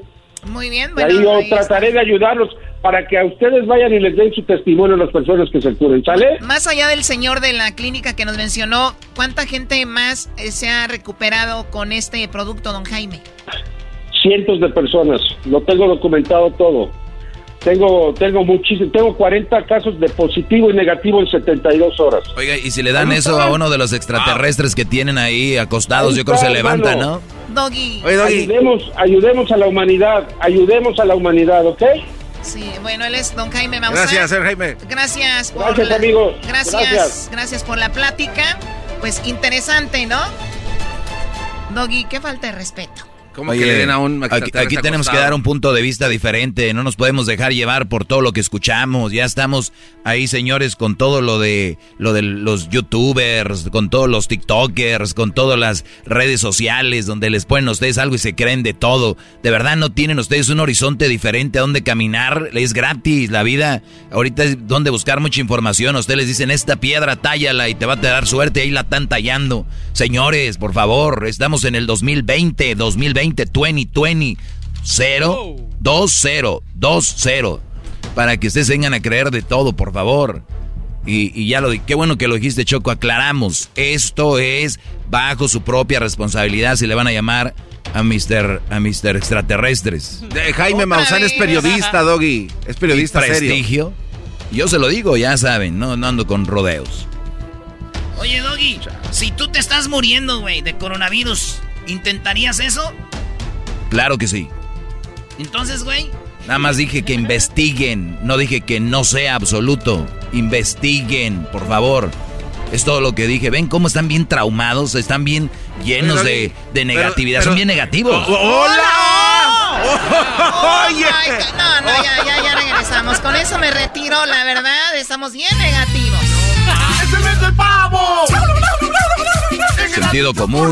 Muy bien, Y bueno. ahí yo ahí está. trataré de ayudarlos para que a ustedes vayan y les den su testimonio a las personas que se curen. ¿Sale? Más allá del señor de la clínica que nos mencionó, ¿cuánta gente más eh, se ha recuperado con este producto, don Jaime? Cientos de personas. Lo tengo documentado todo. Tengo, tengo muchísimo, tengo 40 casos de positivo y negativo en 72 horas. Oiga, y si le dan eso está. a uno de los extraterrestres que tienen ahí acostados, Ahí yo creo que se levanta, hermano. ¿no? Doggy. Ayudemos, ayudemos a la humanidad, ayudemos a la humanidad, ¿ok? Sí, bueno, él es don Jaime Maussan. Gracias, señor Jaime. Gracias por Gracias, la- amigos. Gracias, Gracias. gracias por la plática. Pues interesante, ¿no? Doggy, qué falta de respeto. ¿Cómo Oye, que le den a un aquí, aquí tenemos que dar un punto de vista diferente, no nos podemos dejar llevar por todo lo que escuchamos. Ya estamos ahí, señores, con todo lo de lo de los youtubers, con todos los tiktokers, con todas las redes sociales donde les ponen a ustedes algo y se creen de todo. De verdad no tienen ustedes un horizonte diferente a donde caminar, es gratis la vida. Ahorita es donde buscar mucha información, a ustedes les dicen esta piedra tállala y te va a dar suerte, ahí la están tallando. Señores, por favor, estamos en el 2020, 2020, 2020, 0, 2, 0, 2, 0. Para que ustedes vengan a creer de todo, por favor. Y, y ya lo di, qué bueno que lo dijiste, Choco, aclaramos. Esto es bajo su propia responsabilidad si le van a llamar a Mr. a Mr. extraterrestres. De- Jaime Maussan es periodista, Doggy. Es periodista Y serio. prestigio. Yo se lo digo, ya saben, no, no ando con rodeos. Oye, Doggy, si tú te estás muriendo, güey, de coronavirus, ¿intentarías eso? Claro que sí. Entonces, güey, Nada más dije que investiguen, no dije que no sea absoluto. Investiguen, por favor. Es todo lo que dije. ¿Ven cómo están bien traumados? Están bien llenos Pero, de, de negatividad. pero- Son bien negativos. ¡Hola! Oh, Oye. my God. No, no, ya, ya, ya regresamos. Con eso me retiro, la verdad. Estamos bien negativos. ¡Es el pavo! Sentido común.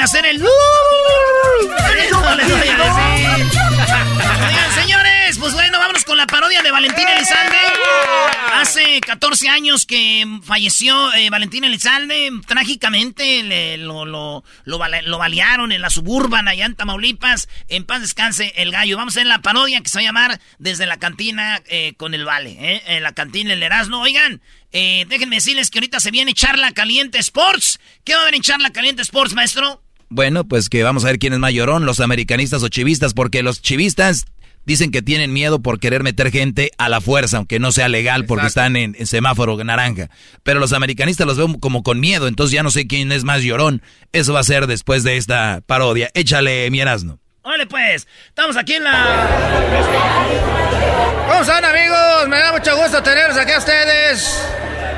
A hacer el... No les voy a decir. Oigan, señores, pues bueno, vámonos con la parodia de Valentín Elizalde. Hace 14 años que falleció eh, Valentín Elizalde. Trágicamente le- lo, lo, lo, lo balearon en la suburban allá en Tamaulipas. En paz descanse el gallo. Vamos a ver la parodia que se va a llamar Desde la cantina eh, con el Vale. ¿eh? En la cantina El Erasmo. Oigan, eh, déjenme decirles que ahorita se viene Charla Caliente Sports. ¿Qué va a haber en Charla Caliente Sports, maestro? Bueno, pues que vamos a ver quién es más llorón, los americanistas o chivistas, porque los chivistas dicen que tienen miedo por querer meter gente a la fuerza, aunque no sea legal porque están en, semáforo naranja. Pero los americanistas los ven como con miedo, entonces ya no sé quién es más llorón. Eso va a ser después de esta parodia. Échale, mi Erasno. Órale pues, estamos aquí en la... ¿Cómo están amigos? Me da mucho gusto tenerlos aquí a ustedes.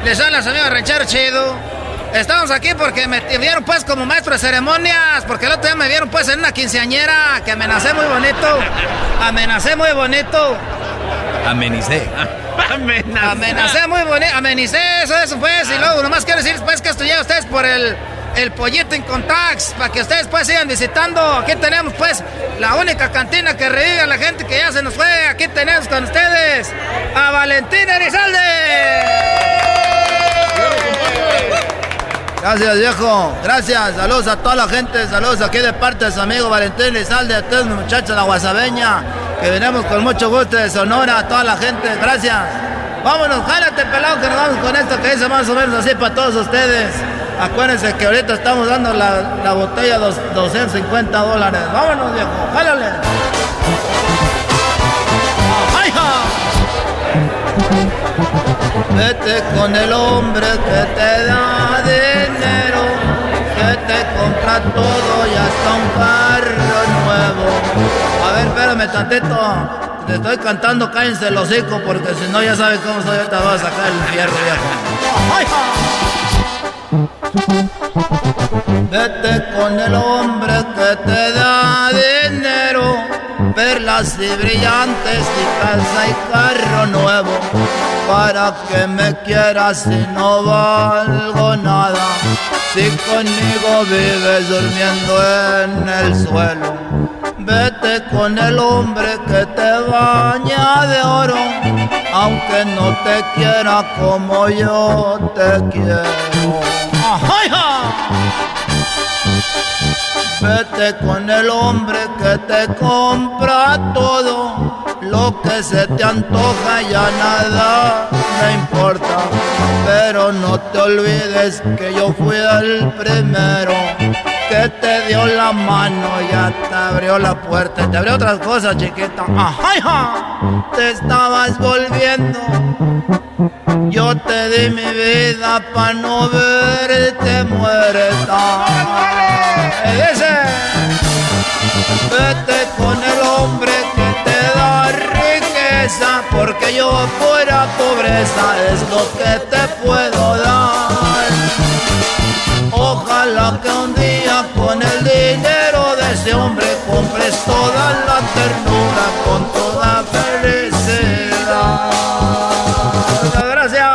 Les dan las amigas Ranchero Chido. Estamos aquí porque me vieron pues como maestro de ceremonias, porque el otro día me vieron pues en una quinceañera que amenacé muy bonito. Amenacé muy bonito. Amenicé. Amenacé. Amenacé muy bonito. Amenicé, eso, eso pues. Y luego nomás quiero decir pues que estudié a ustedes por el, el pollito en Contacts, para que ustedes pues sigan visitando. Aquí tenemos pues la única cantina que revive a la gente que ya se nos fue. Aquí tenemos con ustedes a Valentín Erizalde. Gracias, viejo. Gracias. Saludos a toda la gente. Saludos aquí de parte de su amigo Valentín Lizalde, a todos los muchachos de la Guasabeña, que venimos con mucho gusto de Sonora, a toda la gente. Gracias. Vámonos, jálate, pelado, que nos vamos con esto que dice más o menos así para todos ustedes. Acuérdense que ahorita estamos dando la, botella de 250 dólares. Vámonos, viejo. Jálale. Vete con el hombre que te da dinero, que te compra todo y hasta un carro nuevo. A ver, espérame tantito. Te estoy cantando, cállense el hocico, porque si no ya sabes cómo soy, ahorita voy a sacar el fierro viejo. Vete con el hombre que te da dinero perlas y brillantes y casa y carro nuevo. Para que me quieras si no valgo nada. Si conmigo vives durmiendo en el suelo. Vete con el hombre que te baña de oro. Aunque no te quiera como yo te quiero. Vete con el hombre que te compra todo, lo que se te antoja ya nada me importa, pero no te olvides que yo fui el primero que te dio la mano, ya te abrió la puerta, te abrió otras cosas, chiquita. Ajá, te estabas volviendo. Yo te di mi vida para no verte muerta. Ese, vete con el hombre que te da riqueza, porque yo fuera pobreza es lo que te puedo dar. Ojalá que un día con el dinero de ese hombre compres toda la ternura con toda felicidad. Gracias.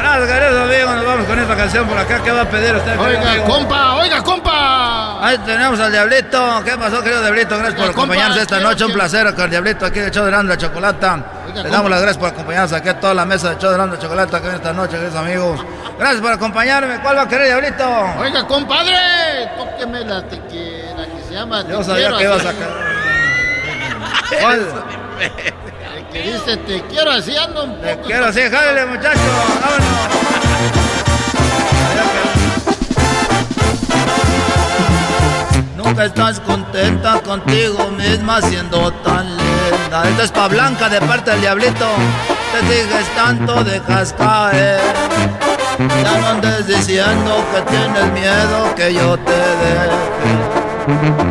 Gracias, queridos amigos. Nos vamos con esta canción por acá. ¿Qué va a pedir usted? Oiga, compa, oiga, compa. Ahí tenemos al Diablito. ¿Qué pasó, querido Diablito? Gracias por acompañarnos esta noche. Un placer con el Diablito aquí de de la Chocolata. Le damos las gracias por acompañarnos aquí a toda la mesa de Show de la Chocolata aquí esta noche, queridos amigos. Gracias por acompañarme. ¿Cuál va a querer, Diablito? Oiga, compadre, tóqueme la tequila que se llama. Yo sabía que iba a sacar. ¿Cuál? El que dice te quiero así ando un poco. Te quiero así, jálele, muchacho. Vámonos. Nunca estás contenta contigo misma siendo tan linda. Esto es pa' Blanca de parte del diablito. Te sigues tanto, dejas caer. Ya no andes diciendo que tienes miedo que yo te deje.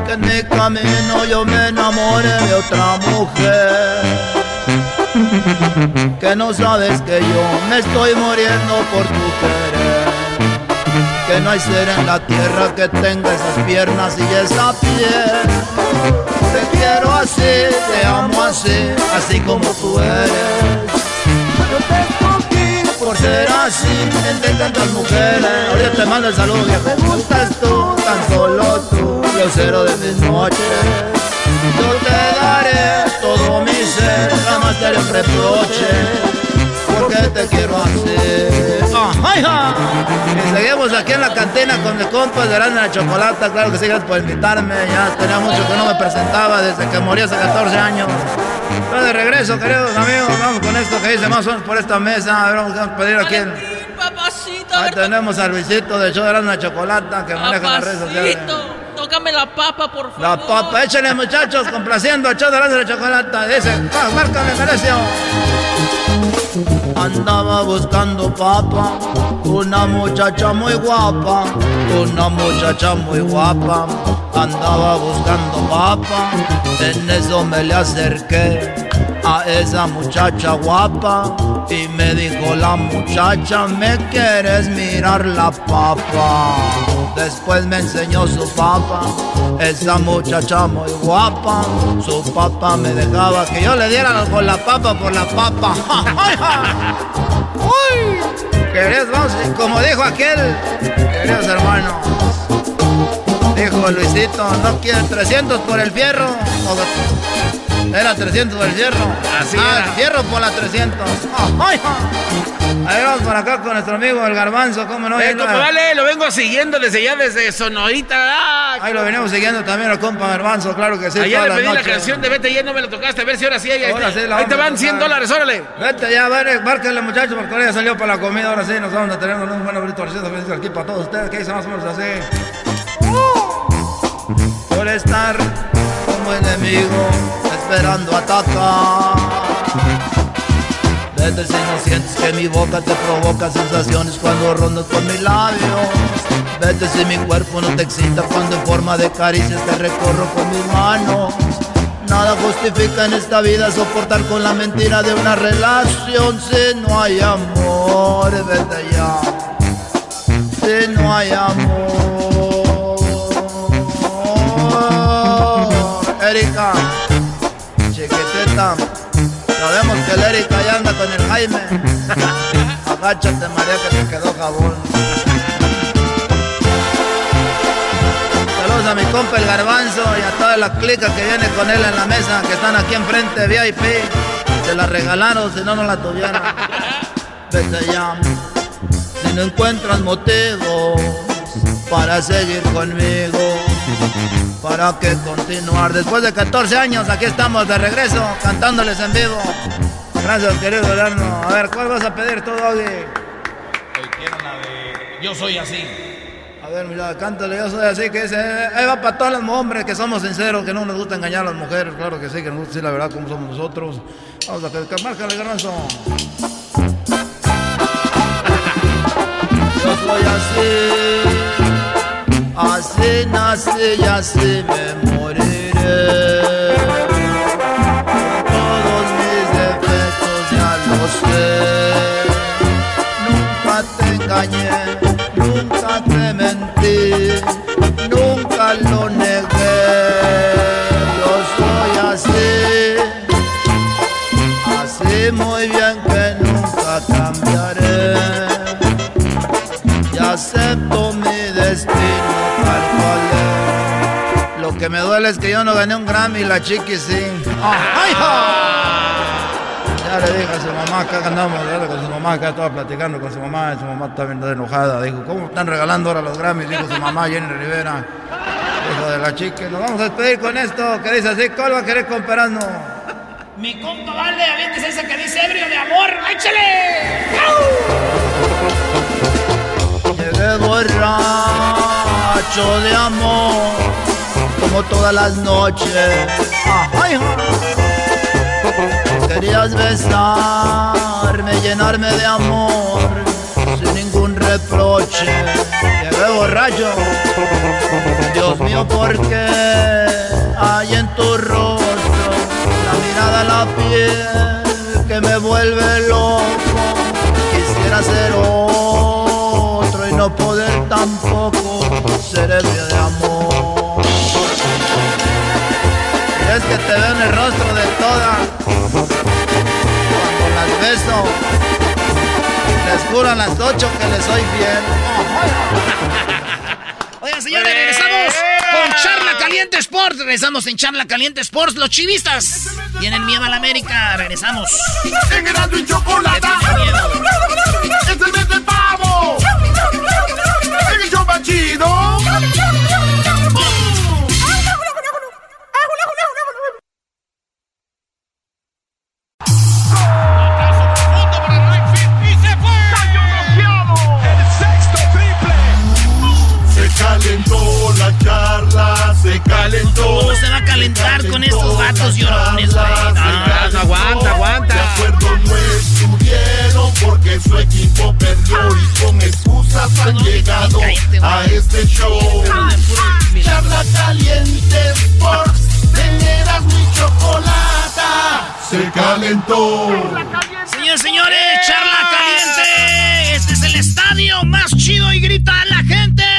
Que en mi camino yo me enamore de otra mujer. Que no sabes que yo me estoy muriendo por tu querer. Que no hay ser en la tierra que tenga esas piernas y esa piel. Te quiero así, te amo así, así como tú eres. Yo te escogí por ser así, entre tantas mujeres. Ahorita te mando el saludo, que me gustas tú, tan solo tú, cero de mis noches. Yo te daré todo mi ser, jamás te reproche porque te quiero hacer. Y seguimos aquí en la cantina con mis compas de la Chocolata. Claro que sí, gracias por invitarme. Ya tenía mucho que no me presentaba desde que morí hace 14 años. Estoy de regreso, queridos amigos. Vamos con esto que dice más o menos por esta mesa. A ver, vamos a pedir aquí. Ahí tenemos al Luisito de Show de la Chocolata que maneja las redes sociales. Póngame la papa, por favor. La papa, échale muchachos, complaciendo, echando de chocolate. Dice, márcale, Merecio. Andaba buscando papa, una muchacha muy guapa, una muchacha muy guapa. Andaba buscando papa, en eso me le acerqué a esa muchacha guapa y me dijo la muchacha, ¿me quieres mirar la papa? Después me enseñó su papa, esa muchacha muy guapa, su papa me dejaba que yo le diera con la papa por la papa. ¡Uy! Queridos, vamos, como dijo aquel, queridos hermanos, dijo Luisito, no quieren 300 por el fierro. Era 300 el fierro. Así ah, era. el fierro por la 300. Ahí vamos por acá con nuestro amigo el garbanzo, ¿cómo no? Eh, compa, la- vale, lo vengo siguiendo desde ya, desde Sonorita. Ah, Ahí lo venimos siguiendo también al compa garbanzo, claro que sí. Ayer le pedí la canción de Vete ya no me lo tocaste, a ver si ahora sí. Ahí, Ahora sí la ahí te van 100 tocar. dólares, órale. Vete ya, vale, márquenle muchachos, porque ahora ya salió para la comida, ahora sí nos vamos a tener un buen abrito aquí para todos ustedes, que dice más o menos así. Por estar como enemigo, esperando atacar. Vete si no sientes que mi boca te provoca sensaciones cuando rondas por mis labios. Vete si mi cuerpo no te excita cuando en forma de caricias te recorro con mis manos. Nada justifica en esta vida soportar con la mentira de una relación si no hay amor. Vete ya. Si no hay amor. Erika, Sabemos que el Erika ya anda con el Jaime. Agáchate, María, que te quedó jabón. Saludos a mi compa el Garbanzo y a toda la clica que viene con él en la mesa, que están aquí enfrente, VIP. Se la regalaron, si no, no la tuvieran. Vete ya. Si no encuentras motivos para seguir conmigo, para que continuar. Después de 14 años, aquí estamos de regreso, cantándoles en vivo. Gracias, querido Verano. A ver, ¿cuál vas a pedir tú, Doggy? quiero la de Yo soy así. A ver, mira, cántale, yo soy así, que dice, eh, ahí va para todos los hombres que somos sinceros, que no nos gusta engañar a las mujeres, claro que sí, que nos gusta decir la verdad como somos nosotros. Vamos a que, que márcale, garbanzo. Yo soy así, así nací y así me moriré. Todos mis defectos ya lo sé. Nunca te engañé, nunca te mentí, Que es que yo no gané un Grammy y la chiqui sí. ¡Ay, ya le dije a su mamá, acá andamos con su mamá, acá estaba platicando con su mamá, y su mamá está bien enojada. Dijo, ¿cómo están regalando ahora los Grammys? Dijo su mamá, Jenny Rivera. Hijo de la chica, nos vamos a despedir con esto, que dice así, ¿cuál va a querer comparando? Mi compa vale, avientes esa que dice ebrio de amor. ¡Échale! Llegué borracho de amor, como todas las noches. Querías besarme, llenarme de amor, sin ningún reproche. Llegué borracho, Dios mío, ¿por qué hay en tu rostro la mirada, la piel que me vuelve loco? Quisiera ser otro y no poder tampoco ser ebrio de amor. Que te veo en el rostro de todas. Cuando las beso, les juro a las ocho que les soy fiel. Oigan, señores, regresamos con Charla Caliente Sports. Regresamos en Charla Caliente Sports. Los chivistas tienen miedo a la América. Regresamos. En Erasmo y miedo. Es el mes del pavo. En el show La charla se calentó. ¿Cómo se va a calentar con estos vatos llorones, güey? Aguanta, aguanta. De acuerdo no estuvieron porque su equipo perdió y con excusas han llegado a este show. Charla caliente Sports, teneras mi chocolata. Se calentó. Señores, señores, charla caliente. Este es el estadio más chido y grita a la gente.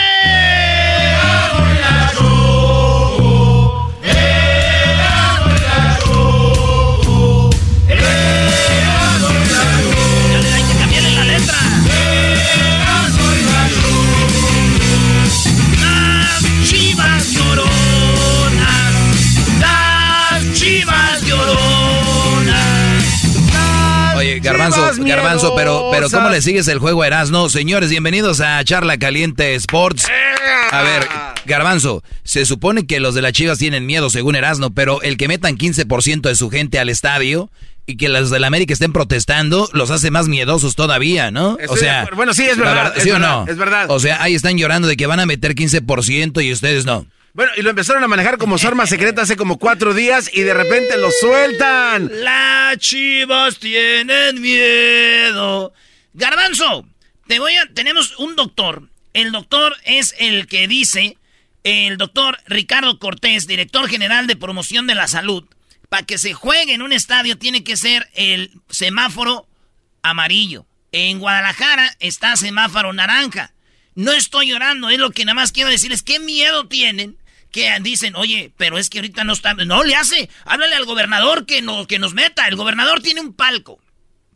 Garbanzo, pero, pero ¿cómo le sigues el juego a Erasno? Señores, bienvenidos a Charla Caliente Sports. A ver, Garbanzo, se supone que los de las Chivas tienen miedo según Erasno, pero el que metan 15% de su gente al estadio y que los de la América estén protestando los hace más miedosos todavía, ¿no? O sea. Bueno, sí, es verdad, es ¿Sí o verdad, no? es verdad. O sea, ahí están llorando de que van a meter 15% y ustedes no. Bueno, y lo empezaron a manejar como su arma secreta hace como cuatro días y de repente lo sueltan. Las chivas tienen miedo. Garbanzo, te voy a. Tenemos un doctor. El doctor es el que dice, el doctor Ricardo Cortés, director general de promoción de la salud. Para que se juegue en un estadio tiene que ser el semáforo amarillo. En Guadalajara está semáforo naranja. No estoy llorando, es lo que nada más quiero decirles. ¿Qué miedo tienen? Que dicen, oye, pero es que ahorita no está. No le hace. Háblale al gobernador que nos, que nos meta. El gobernador tiene un palco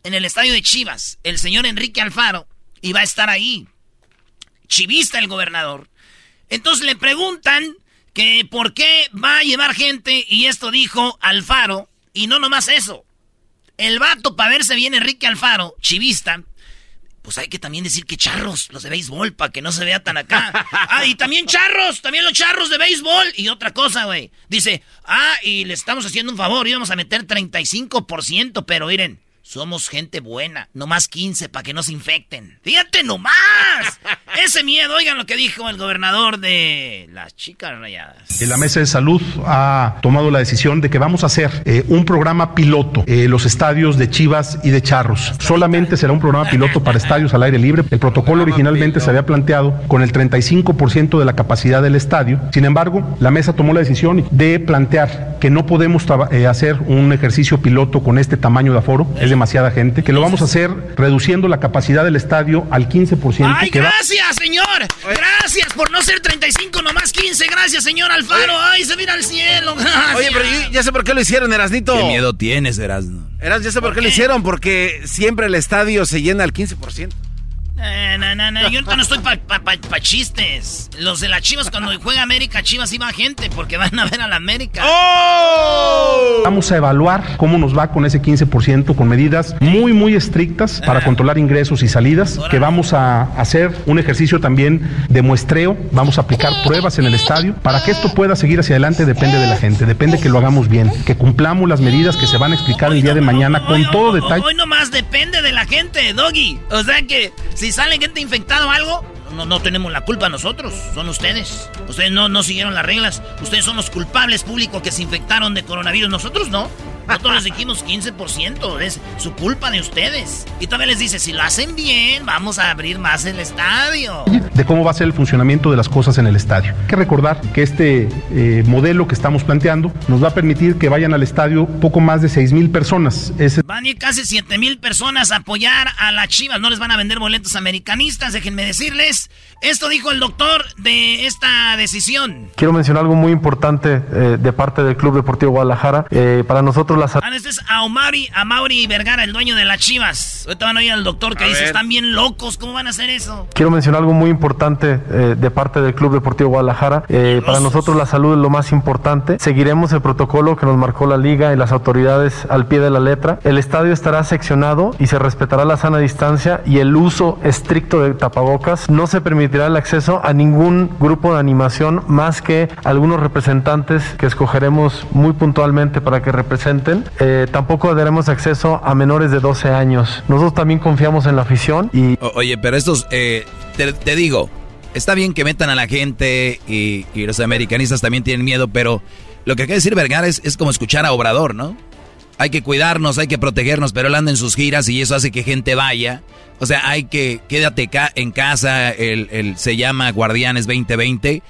en el estadio de Chivas. El señor Enrique Alfaro. Y va a estar ahí. Chivista el gobernador. Entonces le preguntan que por qué va a llevar gente. Y esto dijo Alfaro. Y no nomás eso. El vato, para verse bien Enrique Alfaro, chivista, pues hay que también decir que charros, los de béisbol, para que no se vea tan acá. Ah, y también charros, también los charros de béisbol. Y otra cosa, güey. Dice, ah, y le estamos haciendo un favor, íbamos a meter 35%, pero miren, somos gente buena, nomás 15 para que no se infecten. Fíjate nomás. Ese miedo, oigan lo que dijo el gobernador de las chicas rayadas. La Mesa de Salud ha tomado la decisión de que vamos a hacer eh, un programa piloto en los estadios de Chivas y de Charros. Solamente será un programa piloto para estadios al aire libre. El protocolo originalmente se había planteado con el 35% de la capacidad del estadio. Sin embargo, la mesa tomó la decisión de plantear que no podemos eh, hacer un ejercicio piloto con este tamaño de aforo. Es demasiada gente. Que lo vamos a hacer reduciendo la capacidad del estadio al 15%. ¡Ay, que va- gracias, señor! Gracias por no ser 35, nomás 15. Gracias, señor Alfaro. ¡Ay, se mira al cielo! Gracias. Oye, pero yo ya sé por qué lo hicieron, Erasnito. ¿Qué miedo tienes, Erasno? Eras, ya sé por qué lo hicieron, porque siempre el estadio se llena al 15%. Eh, no, no, no, yo ahorita no estoy para pa, pa- pa chistes. Los de las Chivas, cuando juega América, Chivas iba gente porque van a ver a la América. ¡Oh! Vamos a evaluar cómo nos va con ese 15% con medidas muy, muy estrictas para controlar ingresos y salidas, que vamos a hacer un ejercicio también de muestreo, vamos a aplicar pruebas en el estadio. Para que esto pueda seguir hacia adelante depende de la gente, depende que lo hagamos bien, que cumplamos las medidas que se van a explicar el día de mañana con todo detalle. Hoy nomás depende de la gente, Doggy. O sea que si sale gente infectada o algo, no, no tenemos la culpa nosotros, son ustedes. Ustedes no, no siguieron las reglas. Ustedes son los culpables públicos que se infectaron de coronavirus. Nosotros no. Nosotros les dijimos 15%. Es su culpa de ustedes. Y también les dice, si lo hacen bien, vamos a abrir más el estadio. de cómo va a ser el funcionamiento de las cosas en el estadio. Hay que recordar que este eh, modelo que estamos planteando nos va a permitir que vayan al estadio poco más de 6 mil personas. Van a ir casi 7 mil personas a apoyar a las chivas. No les van a vender boletos americanistas, déjenme decirles. Esto dijo el doctor de esta decisión. Quiero mencionar algo muy importante eh, de parte del Club Deportivo Guadalajara. Eh, para nosotros la salud Ah, este es Aumari, Amauri Vergara, el dueño de las chivas. Ahorita van a oír al doctor que A dice, ver. están bien locos, ¿cómo van a hacer eso? Quiero mencionar algo muy importante eh, de parte del Club Deportivo Guadalajara. Eh, para nosotros la salud es lo más importante. Seguiremos el protocolo que nos marcó la liga y las autoridades al pie de la letra. El estadio estará seccionado y se respetará la sana distancia y el uso estricto de tapabocas. No se permitirá el acceso a ningún grupo de animación más que algunos representantes que escogeremos muy puntualmente para que representen. Eh, tampoco daremos acceso a menores de 12 años. Nosotros también confiamos en la afición y oye, pero estos, eh, te, digo, está bien que metan a la gente y, los americanistas también tienen miedo, pero lo que acaba de decir Vergara es, es como escuchar a Obrador, ¿no? hay que cuidarnos, hay que protegernos, pero él anda en sus giras y eso hace que gente vaya. O sea, hay que, quédate en casa, el, se llama Guardianes 2020,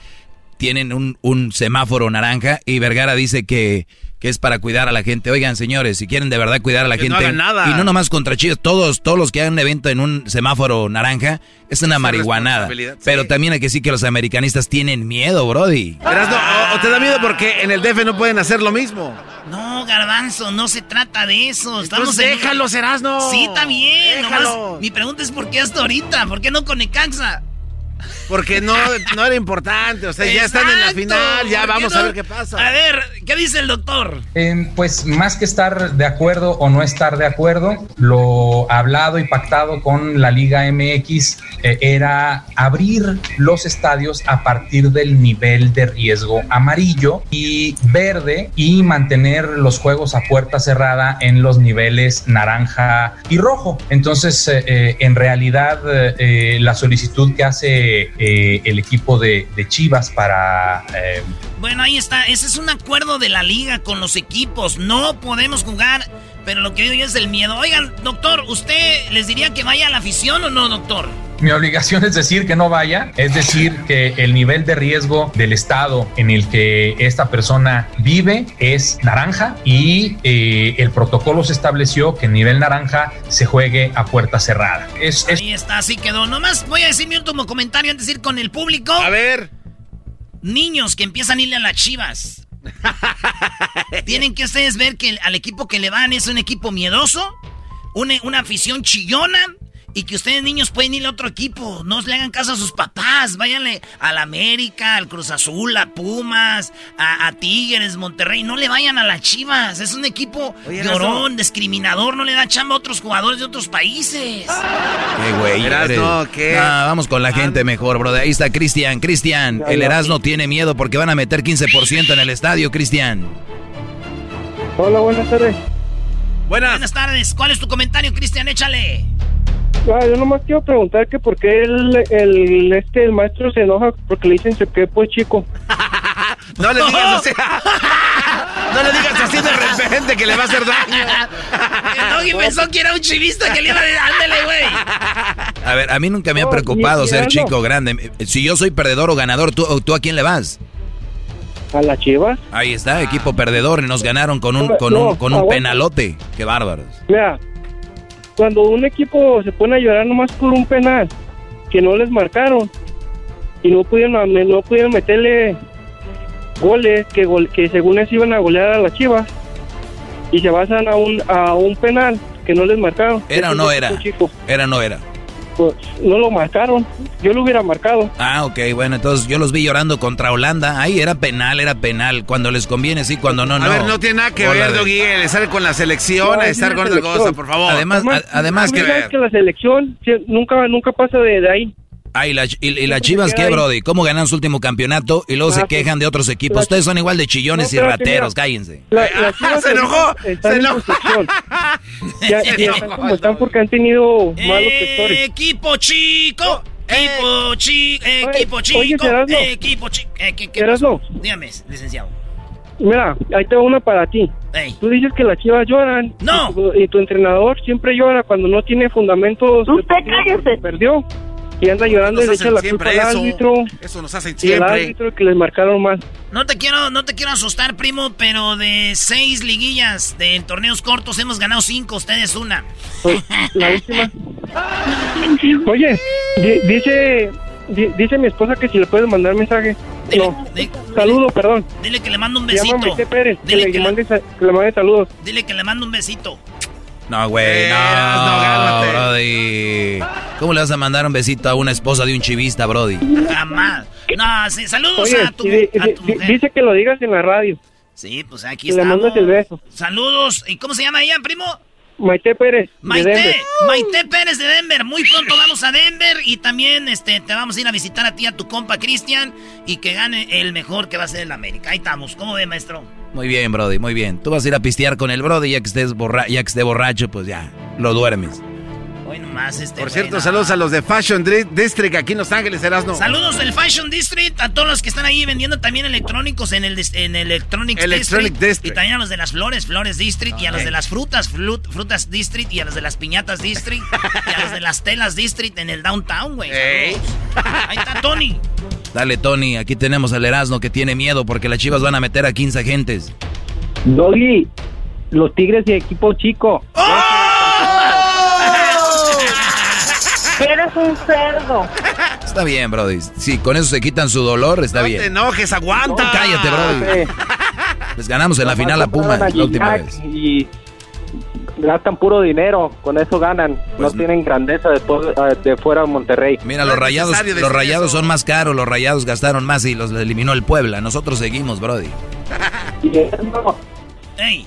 tienen un semáforo naranja y Vergara dice que que es para cuidar a la gente. Oigan, señores, si quieren de verdad cuidar a la gente. Y no nomás contra chicos, todos, todos los que hagan un evento en un semáforo naranja, es una marihuanada. Pero también hay que decir que los americanistas tienen miedo, Brody. o, te da miedo porque en el DF no pueden hacer lo mismo. No, Garbanzo, no se trata de eso. Estamos déjalo, Serasno. Sí, también. mi pregunta es por qué hasta ahorita, ¿por qué no con Necaxa? Porque no, no era importante, o sea, ya están en la final, ya vamos a ver qué pasa. A ver, ¿qué dice el doctor? Eh, pues más que estar de acuerdo o no estar de acuerdo, lo hablado y pactado con la Liga MX eh, era abrir los estadios a partir del nivel de riesgo amarillo y verde y mantener los juegos a puerta cerrada en los niveles naranja y rojo. Entonces, eh, en realidad, la solicitud que hace eh, el equipo de, Chivas para... Eh, bueno, ahí está. Ese es un acuerdo de la liga con los equipos. No podemos jugar, pero lo que digo yo es el miedo. Oigan, doctor, ¿usted les diría que vaya a la afición o no, doctor? Mi obligación es decir que no vaya, es decir que el nivel de riesgo del estado en el que esta persona vive es naranja y eh, el protocolo se estableció que en nivel naranja se juegue a puerta cerrada. Es, Ahí está, así quedó. Nomás voy a decir mi último comentario antes de ir con el público. A ver. Niños que empiezan a irle a las chivas. Tienen que ustedes ver que al equipo que le van es un equipo miedoso, una, una afición chillona y que ustedes niños pueden ir a otro equipo. No le hagan caso a sus papás. Váyanle al América, al Cruz Azul, a Pumas, a, Tigres, Monterrey. No le vayan a las Chivas. Es un equipo llorón, discriminador. No le da chamba a otros jugadores de otros países. Qué güey. Erasno, ¿qué? vamos con la gente mejor, brother. Ahí está Cristian. Cristian, el Erasmo tiene miedo porque van a meter 15% en el estadio, Cristian. Hola, buenas tardes. Buenas. Buenas tardes. ¿Cuál es tu comentario, Cristian? Échale. Ah, yo nomás quiero preguntar que por qué el, el, este, el maestro se enoja porque le dicen que pues chico. no le digas así. no le digas así de repente que le va a hacer daño. El pensó que era un chivista que le iba a decir, ándale, güey. A ver, a mí nunca me ha preocupado ser chico grande. Si yo soy perdedor o ganador, ¿tú, ¿tú a quién le vas? A la Chivas. Ahí está, equipo perdedor y nos ganaron con un, con un, con un penalote. Qué bárbaros. Mira, cuando un equipo se pone a llorar nomás por un penal que no les marcaron y no pudieron, no pudieron meterle goles que, que según eso iban a golear a la Chivas y se basan a un, a un penal que no les marcaron. ¿Era o no era? ¿Era o no era? Pues, no lo marcaron. Yo lo hubiera marcado. Ah, ok, bueno, entonces yo los vi llorando contra Holanda. Ahí era penal, era penal. Cuando les conviene, sí, cuando no, no. A ver, no tiene nada que ver, Doggy, el estar con la selección, estar con otra cosa, por favor. Además, además, que... que la selección nunca, nunca pasa de ahí. Ah, y, las Chivas, ¿qué, Brody? ¿Cómo ganan su último campeonato y luego se quejan de otros equipos? Ustedes son igual de chillones y rateros, cállense. se enojó, se enojó. ya, están como están porque han tenido malos sectores. Equipo chico, equipo chico, equipo chico, equipo chico. ¿Qué, pasó? Dígame, licenciado. Mira, ahí tengo una para ti. Tú dices que las chivas lloran. No. Y tu, entrenador siempre llora cuando no tiene fundamentos. Usted cállese. Perdió y anda llorando y le echa la culpa al árbitro. Eso nos hacen siempre. El árbitro que les marcaron mal. No te quiero, no te quiero asustar, primo, pero de seis liguillas de torneos cortos hemos ganado cinco, ustedes una. Pues, la última. Oye, dice, dice mi esposa que si le puedes mandar mensaje. no. Saludo, perdón. Dile que le mando un besito. Pérez, dile que, le, mande, que le mande saludos. Dile que le mando un besito. No, güey, no, no, Brody. ¿Cómo le vas a mandar un besito a una esposa de un chivista, Brody? Jamás. No, sí, saludos a, tu, Dice que lo digas en la radio. Sí, pues aquí está. Le mandas el beso. Saludos. ¿Y cómo se llama ella, primo? Maite Pérez. Maite, Maite Pérez de Denver. Muy pronto vamos a Denver y también este, te vamos a ir a visitar a ti, a tu compa Cristian y que gane el mejor que va a ser el América. Ahí estamos. ¿Cómo ve, maestro? Muy bien, Brody, muy bien. Tú vas a ir a pistear con el Brody ya que estés borra ya que esté borracho, pues ya, lo duermes. Hoy nomás este. Por cierto, saludos a los de Fashion District aquí en Los Ángeles, Erasno. Saludos del Fashion District, a todos los que están ahí vendiendo también electrónicos en el en Electronics Electronic District, District. Y también a los de las flores, Flores District. Y a los de las frutas, flut- Frutas District. Y a los de las piñatas District. y a los de las telas District en el Downtown, güey. Saludos. Ahí está Tony. Dale, Tony, aquí tenemos al Erasmo que tiene miedo porque las chivas van a meter a 15 agentes. Doggy, los Tigres y equipo chico. Eres un cerdo. Está bien, Brody. Si con eso se quitan su dolor, está No bien. te enojes, aguanta. No, cállate, Brody. Les ganamos en la final a Pumas la última vez. Y gastan puro dinero, con eso ganan. Pues no tienen grandeza después eh, de fuera de Monterrey. Mira, los rayados, los rayados son más caros, los rayados gastaron más y los eliminó el Puebla. Nosotros seguimos, Brody. Y eres, no, Ey,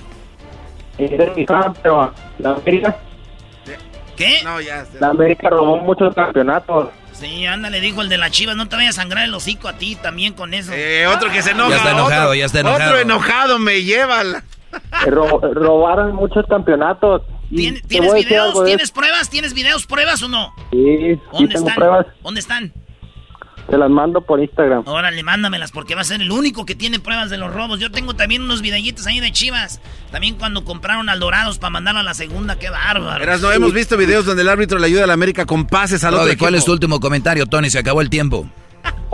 eres mi fan, pero la América, ¿qué? No, ya. la América robó muchos campeonatos. Sí, ándale, dijo el de las chivas. No te vayas a sangrar el hocico a ti también con eso. Eh, otro que se enoja. Ya está enojado, otro- ya está enojado. Otro enojado me lleva. la- Eh, ro- robaron muchos campeonatos. Y ¿Tien- te ¿Tienes videos? ¿Tienes pruebas? ¿Tienes videos, pruebas o no? Sí, sí ¿Dónde tengo están? pruebas. ¿Dónde están? Te las mando por Instagram. Órale, mándamelas porque va a ser el único que tiene pruebas de los robos. Yo tengo también unos videitos ahí de chivas. También cuando compraron al Dorados para mandarlo a la segunda. ¡Qué bárbaro! Erasno, hemos visto videos donde el árbitro le ayuda a la América con pases al otro Brody, ¿cuál equipo. es tu último comentario, Tony? Se acabó el tiempo.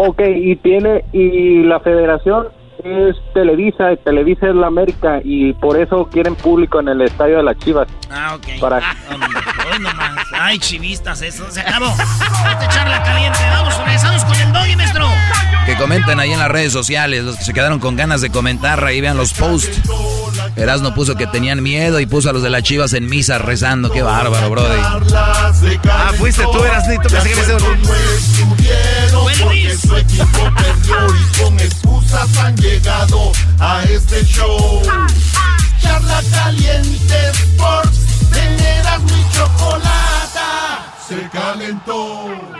Ok, y tiene, y la federación es Televisa, y Televisa es la América, y por eso quieren público en el estadio de las Chivas. Ah, ok. Para- Ah, hombre, hoy nomás. Ay, chivistas, eso se acabó. Esta charla caliente. Vamos, regresamos con el doggy, maestro. Que comenten ahí en las redes sociales, los que se quedaron con ganas de comentar, ahí vean los posts. Erasno puso que tenían miedo y puso a los de las chivas en misa rezando. Qué bárbaro, Brody. Ah, fuiste tú, Erasnito. Pensé que Porque su equipo perdió y con excusas han llegado a este show. Charla caliente Sports, teneras mi chocolata. Se calentó.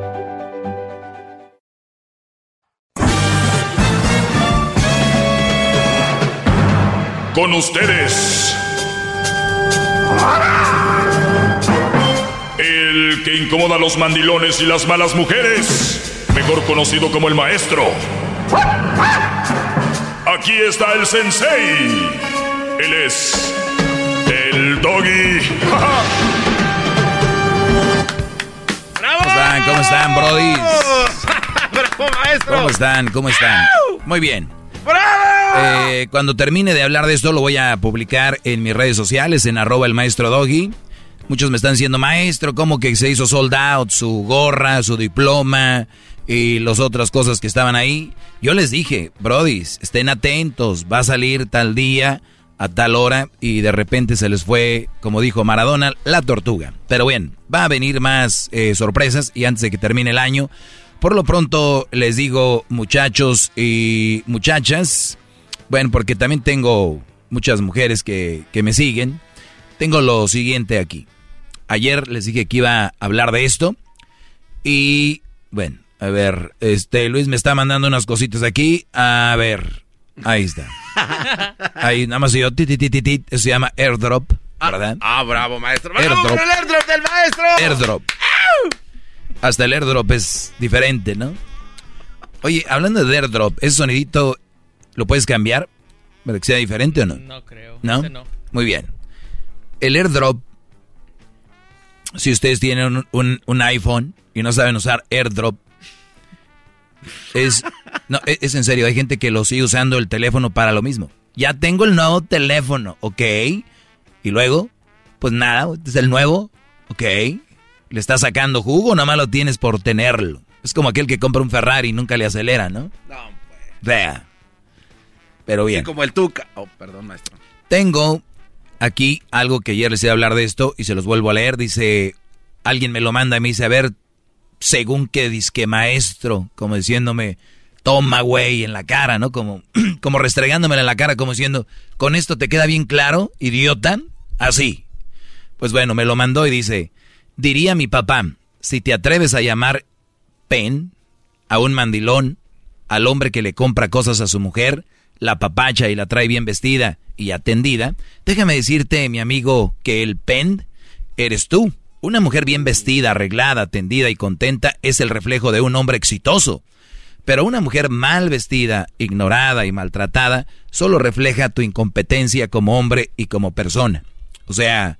Con ustedes. El que incomoda a los mandilones y las malas mujeres. Mejor conocido como el maestro. Aquí está el sensei. Él es el doggy. ¿Cómo están? ¿Cómo están, Brody? ¡Bravo, maestro! ¿Cómo están? ¿Cómo están? Muy bien. Eh, cuando termine de hablar de esto, lo voy a publicar en mis redes sociales, en arroba el maestro Doggy. Muchos me están diciendo, maestro, ¿cómo que se hizo sold out? Su gorra, su diploma y las otras cosas que estaban ahí. Yo les dije, brodis, estén atentos, va a salir tal día, a tal hora, y de repente se les fue, como dijo Maradona, la tortuga. Pero bien, va a venir más eh, sorpresas y antes de que termine el año, por lo pronto les digo, muchachos y muchachas, bueno, porque también tengo muchas mujeres que, que me siguen, tengo lo siguiente aquí. Ayer les dije que iba a hablar de esto y, bueno, a ver, este Luis me está mandando unas cositas aquí, a ver, ahí está. Ahí nada más yo, ti, ti, ti, ti, ti, eso se llama airdrop, ¿verdad? Ah, bravo, maestro. ¡Bravo Airdrop. por el airdrop del maestro! Airdrop. Hasta el airdrop es diferente, ¿no? Oye, hablando de airdrop, ¿ese sonidito lo puedes cambiar? ¿Para que sea diferente o no? No creo. ¿No? No. Muy bien. El airdrop, si ustedes tienen un, un- un iPhone y no saben usar airdrop, es, no, e, es, es en serio, hay gente que lo sigue usando el teléfono para lo mismo. Ya tengo el nuevo teléfono, ¿ok? Y luego, pues nada, este es el nuevo, ¿ok? Le está sacando jugo, nada más lo tienes por tenerlo. Es como aquel que compra un Ferrari y nunca le acelera, ¿no? No, Vea. Pero bien. Sí, como el Tuca. Oh, perdón, maestro. Tengo aquí algo que ayer les iba a hablar de esto y se los vuelvo a leer. Dice, alguien me lo manda y me dice, a ver, según que disque maestro, como diciéndome, toma, güey, en la cara, ¿no? Como, como restregándome en la cara, como diciendo, ¿con esto te queda bien claro, idiota? Así. Pues bueno, me lo mandó y dice, diría mi papá, si te atreves a llamar pen a un mandilón, al hombre que le compra cosas a su mujer, la papacha y la trae bien vestida y atendida, déjame decirte, mi amigo, que el pen eres tú. Una mujer bien vestida, arreglada, atendida y contenta es el reflejo de un hombre exitoso. Pero una mujer mal vestida, ignorada y maltratada solo refleja tu incompetencia como hombre y como persona. O sea,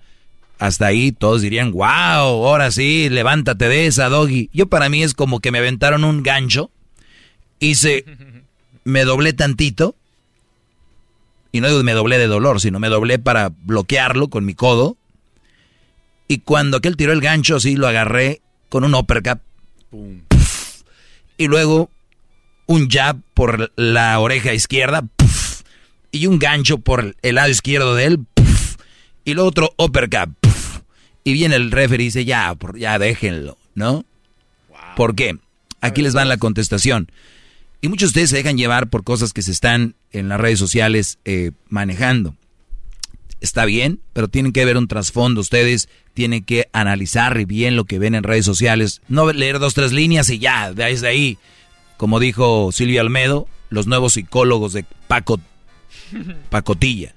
hasta ahí todos dirían, wow, ahora sí, levántate de esa, doggy. Yo para mí es como que me aventaron un gancho, hice, me doblé tantito, y no digo me doblé de dolor, sino me doblé para bloquearlo con mi codo, y cuando aquel tiró el gancho, sí, lo agarré con un uppercut. Y luego un jab por la oreja izquierda. y un gancho por el lado izquierdo de él. y luego otro uppercut. y viene el referee y dice, ya, ya déjenlo, ¿no? ¿Por qué? Aquí les va la contestación. Y muchos de ustedes se dejan llevar por cosas que se están en las redes sociales eh, manejando está bien, pero tienen que ver un trasfondo. Ustedes tienen que analizar bien lo que ven en redes sociales. No leer dos, tres líneas y ya, desde ahí. Como dijo Silvia Almedo, los nuevos psicólogos de Paco, Pacotilla.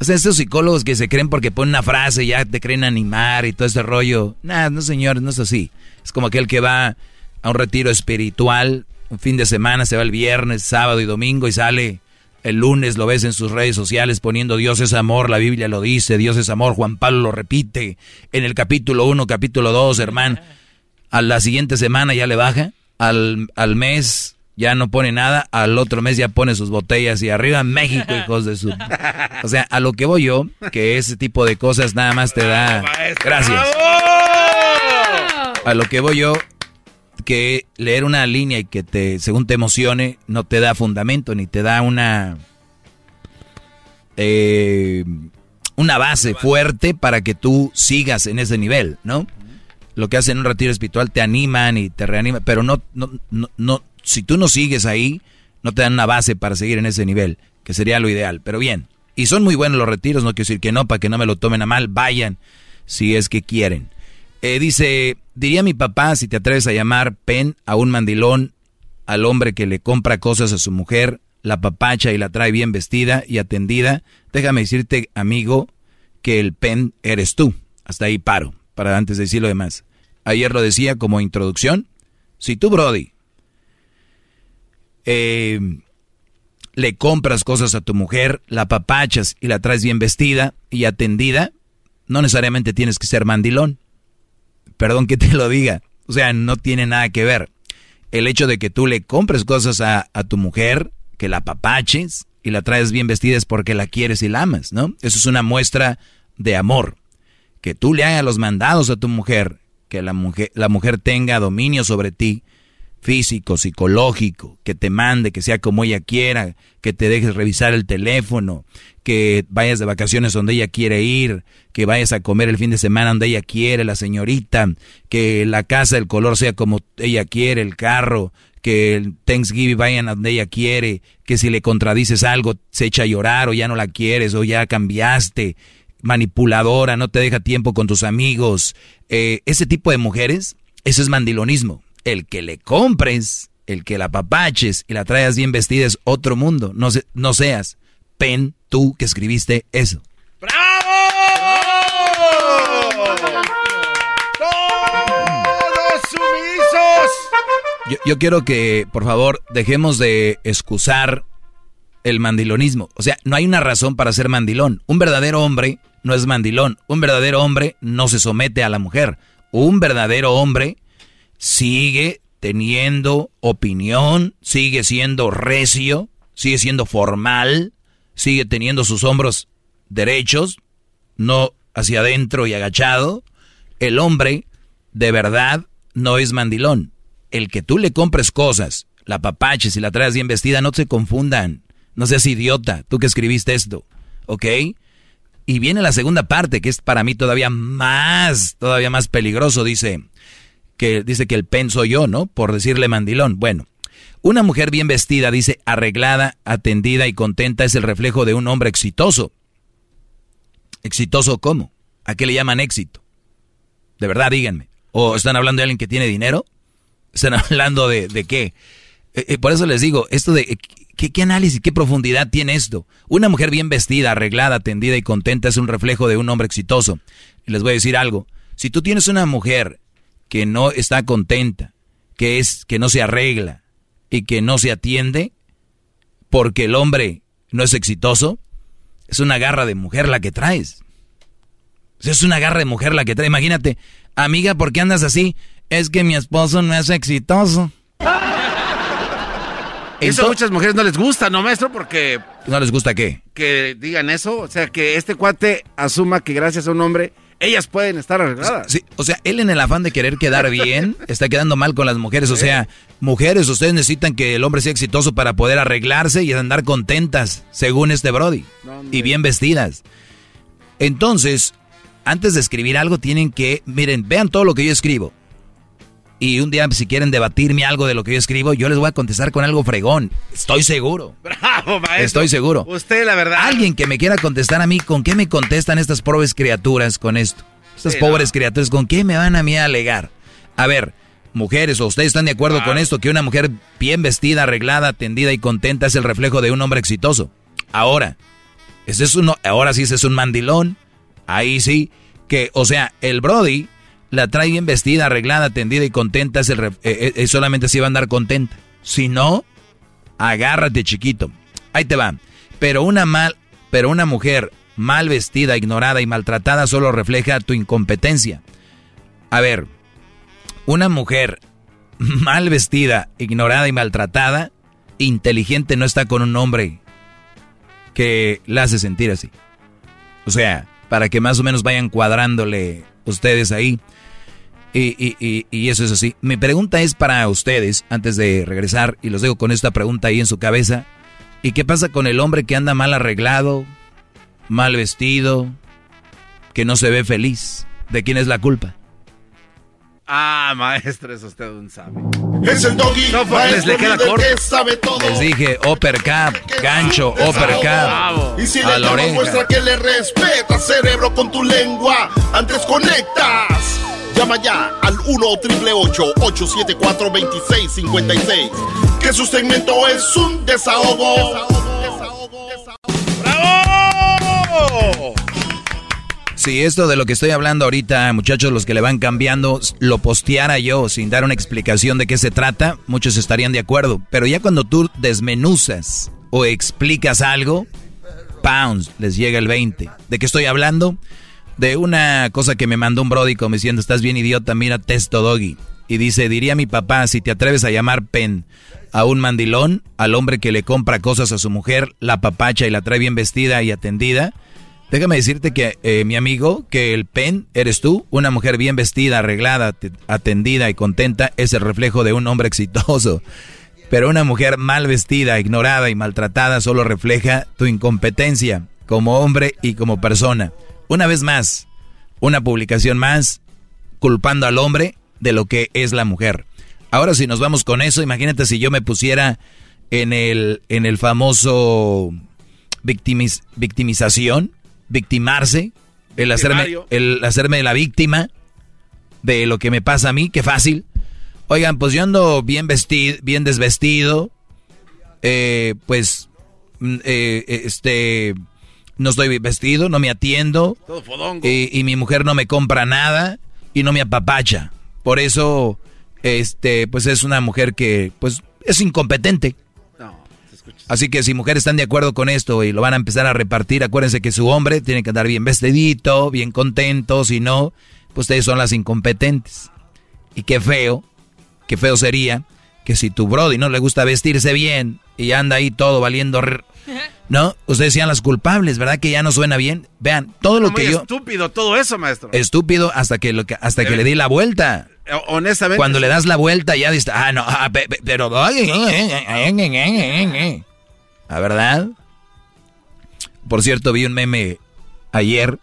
O sea, estos psicólogos que se creen porque ponen una frase ya te creen animar y todo ese rollo. Nada, no señores, no es así. Es como aquel que va a un retiro espiritual, un fin de semana, se va el viernes, sábado y domingo y sale el lunes lo ves en sus redes sociales poniendo Dios es amor, la Biblia lo dice, Dios es amor, Juan Pablo lo repite en el capítulo 1, capítulo 2, hermano. A la siguiente semana ya le baja, al, al mes ya no pone nada, al otro mes ya pone sus botellas y arriba México, hijos de su... O sea, a lo que voy yo, que ese tipo de cosas nada más te da... Gracias. A lo que voy yo que leer una línea y que te, según te emocione, no te da fundamento ni te da una eh, una base fuerte para que tú sigas en ese nivel, ¿no? Lo que hacen en un retiro espiritual te animan y te reaniman, pero no, no, no, no, si tú no sigues ahí, no te dan una base para seguir en ese nivel, que sería lo ideal. Pero bien, y son muy buenos los retiros, no quiero decir que no, para que no me lo tomen a mal, vayan si es que quieren. Eh, dice, diría mi papá si te atreves a llamar pen a un mandilón, al hombre que le compra cosas a su mujer, la papacha y la trae bien vestida y atendida, déjame decirte, amigo, que el pen eres tú. Hasta ahí paro, para antes de decir lo demás. Ayer lo decía como introducción. Si tú, Brody, eh, le compras cosas a tu mujer, la papachas y la traes bien vestida y atendida, no necesariamente tienes que ser mandilón perdón que te lo diga, o sea, no tiene nada que ver. El hecho de que tú le compres cosas a, tu mujer, que la papaches y la traes bien vestida es porque la quieres y la amas, ¿no? Eso es una muestra de amor. Que tú le hagas los mandados a tu mujer, que la mujer, la mujer tenga dominio sobre ti, físico, psicológico, que te mande, que sea como ella quiera, que te dejes revisar el teléfono, que vayas de vacaciones donde ella quiere ir, que vayas a comer el fin de semana donde ella quiere, la señorita, que la casa, el color sea como ella quiere, el carro, que el Thanksgiving vayan donde ella quiere, que si le contradices algo se echa a llorar o ya no la quieres o ya cambiaste, manipuladora, no te deja tiempo con tus amigos, eh, ese tipo de mujeres, eso es mandilonismo el que le compres, el que la papaches y la traigas bien vestida es otro mundo. No, no seas pen tú que escribiste eso. ¡Bravo! ¡Todos sumisos! Yo, yo quiero que, por favor, dejemos de excusar el mandilonismo. O sea, no hay una razón para ser mandilón. Un verdadero hombre no es mandilón. Un verdadero hombre no se somete a la mujer. Un verdadero hombre sigue teniendo opinión, sigue siendo recio, sigue siendo formal, sigue teniendo sus hombros derechos, no hacia adentro y agachado. El hombre de verdad no es mandilón. El que tú le compres cosas, la papaches y la traes bien vestida, no se confundan. No seas idiota, tú que escribiste esto, ¿ok? Y viene la segunda parte, que es para mí todavía más, todavía más peligroso, dice que, dice que el pen soy yo, ¿no? Por decirle mandilón. Bueno, una mujer bien vestida, dice, arreglada, atendida y contenta es el reflejo de un hombre exitoso. ¿Exitoso cómo? ¿A qué le llaman éxito? De verdad, díganme. ¿O están hablando de alguien que tiene dinero? ¿Están hablando de, de qué? Eh, eh, por eso les digo, esto de ¿qué, ¿qué, análisis, qué profundidad tiene esto? Una mujer bien vestida, arreglada, atendida y contenta es un reflejo de un hombre exitoso. Les voy a decir algo. Si tú tienes una mujer que no está contenta, que es, que no se arregla y que no se atiende, porque el hombre no es exitoso, es una garra de mujer la que traes. Es una garra de mujer la que traes. Imagínate, amiga, ¿por qué andas así? Es que mi esposo no es exitoso. Eso a muchas mujeres no les gusta, ¿no, maestro? Porque... ¿No les gusta qué? Que digan eso. O sea, que este cuate asuma que gracias a un hombre ellas pueden estar arregladas. Sí, o sea, él en el afán de querer quedar bien, está quedando mal con las mujeres. O sea, mujeres, ustedes necesitan que el hombre sea exitoso para poder arreglarse y andar contentas, según este Brody. y bien vestidas. Entonces, antes de escribir algo, tienen que, miren, vean todo lo que yo escribo y un día si quieren debatirme algo de lo que yo escribo, yo les voy a contestar con algo fregón. Estoy seguro. Bravo, maestro. Estoy seguro. Usted, la verdad. Alguien que me quiera contestar a mí, ¿con qué me contestan estas pobres criaturas con esto? Estas pobres criaturas, ¿con qué me van a mí a alegar? A ver, mujeres, ¿o ustedes están de acuerdo con esto? Que una mujer bien vestida, arreglada, atendida y contenta es el reflejo de un hombre exitoso. Ahora, ese es uno, ahora sí ese es un mandilón. Ahí sí, que, o sea, el Brody la trae bien vestida, arreglada, atendida y contenta, es, eh, eh, eh, solamente si va a andar contenta. Si no, agárrate chiquito. Ahí te va. Pero una mal, pero una mujer mal vestida, ignorada y maltratada solo refleja tu incompetencia. A ver, una mujer mal vestida, ignorada y maltratada, inteligente no está con un hombre que la hace sentir así. O sea, para que más o menos vayan cuadrándole ustedes ahí. Y, eso es así. Mi pregunta es para ustedes, antes de regresar, y los dejo con esta pregunta ahí en su cabeza. ¿Y qué pasa con el hombre que anda mal arreglado, mal vestido, que no se ve feliz? ¿De quién es la culpa? Ah, maestro, es usted un sabio. Es el doggy. No, les le queda corto. sabe todo. Les dije, uppercut, gancho, uppercut. Y si a le la muestra que le respeta, cerebro, con tu lengua. Antes conectas. Llama ya al 1-888-874-2656. Que su segmento es un desahogo. ¡Bravo! Si esto de lo que estoy hablando ahorita, muchachos, los que le van cambiando, lo posteara yo sin dar una explicación de qué se trata, muchos estarían de acuerdo. Pero ya cuando tú desmenuzas o explicas algo, pounds, les llega el 20. ¿De qué estoy hablando? De una cosa que me mandó un brody como diciendo, estás bien idiota, mira Testo Doggy. Y dice, diría mi papá, si te atreves a llamar pen a un mandilón, al hombre que le compra cosas a su mujer, la papacha y la trae bien vestida y atendida, Déjame decirte que eh, mi amigo, que el pen eres tú, una mujer bien vestida, arreglada, te- atendida y contenta, es el reflejo de un hombre exitoso. Pero una mujer mal vestida, ignorada y maltratada solo refleja tu incompetencia como hombre y como persona. Una vez más, una publicación más culpando al hombre de lo que es la mujer. Ahora si nos vamos con eso, imagínate si yo me pusiera en el, en el famoso victimiz- victimización, victimarse, el hacerme, el hacerme la víctima de lo que me pasa a mí, qué fácil. Oigan, pues yo ando bien vestido, bien desvestido, eh, pues, mm, eh, este, no estoy vestido, no me atiendo, Todo y, y mi mujer no me compra nada y no me apapacha. Por eso, este, pues es una mujer que, pues, es incompetente. Así que si mujeres están de acuerdo con esto y lo van a empezar a repartir, acuérdense que su hombre tiene que andar bien vestidito, bien contento, si no, pues ustedes son las incompetentes. Y qué feo, qué feo sería que si tu brody no le gusta vestirse bien y anda ahí todo valiendo... r- ¿No? Ustedes sean las culpables, ¿verdad? Que ya no suena bien. Vean, todo lo Muy que yo... estúpido todo eso, maestro. Estúpido hasta que, lo que- hasta que le di la vuelta. Eh, Honestamente. Cuando le das la vuelta ya dices, ah, no, ah, pe- pe- pero... ¿A verdad? Por cierto, vi un meme ayer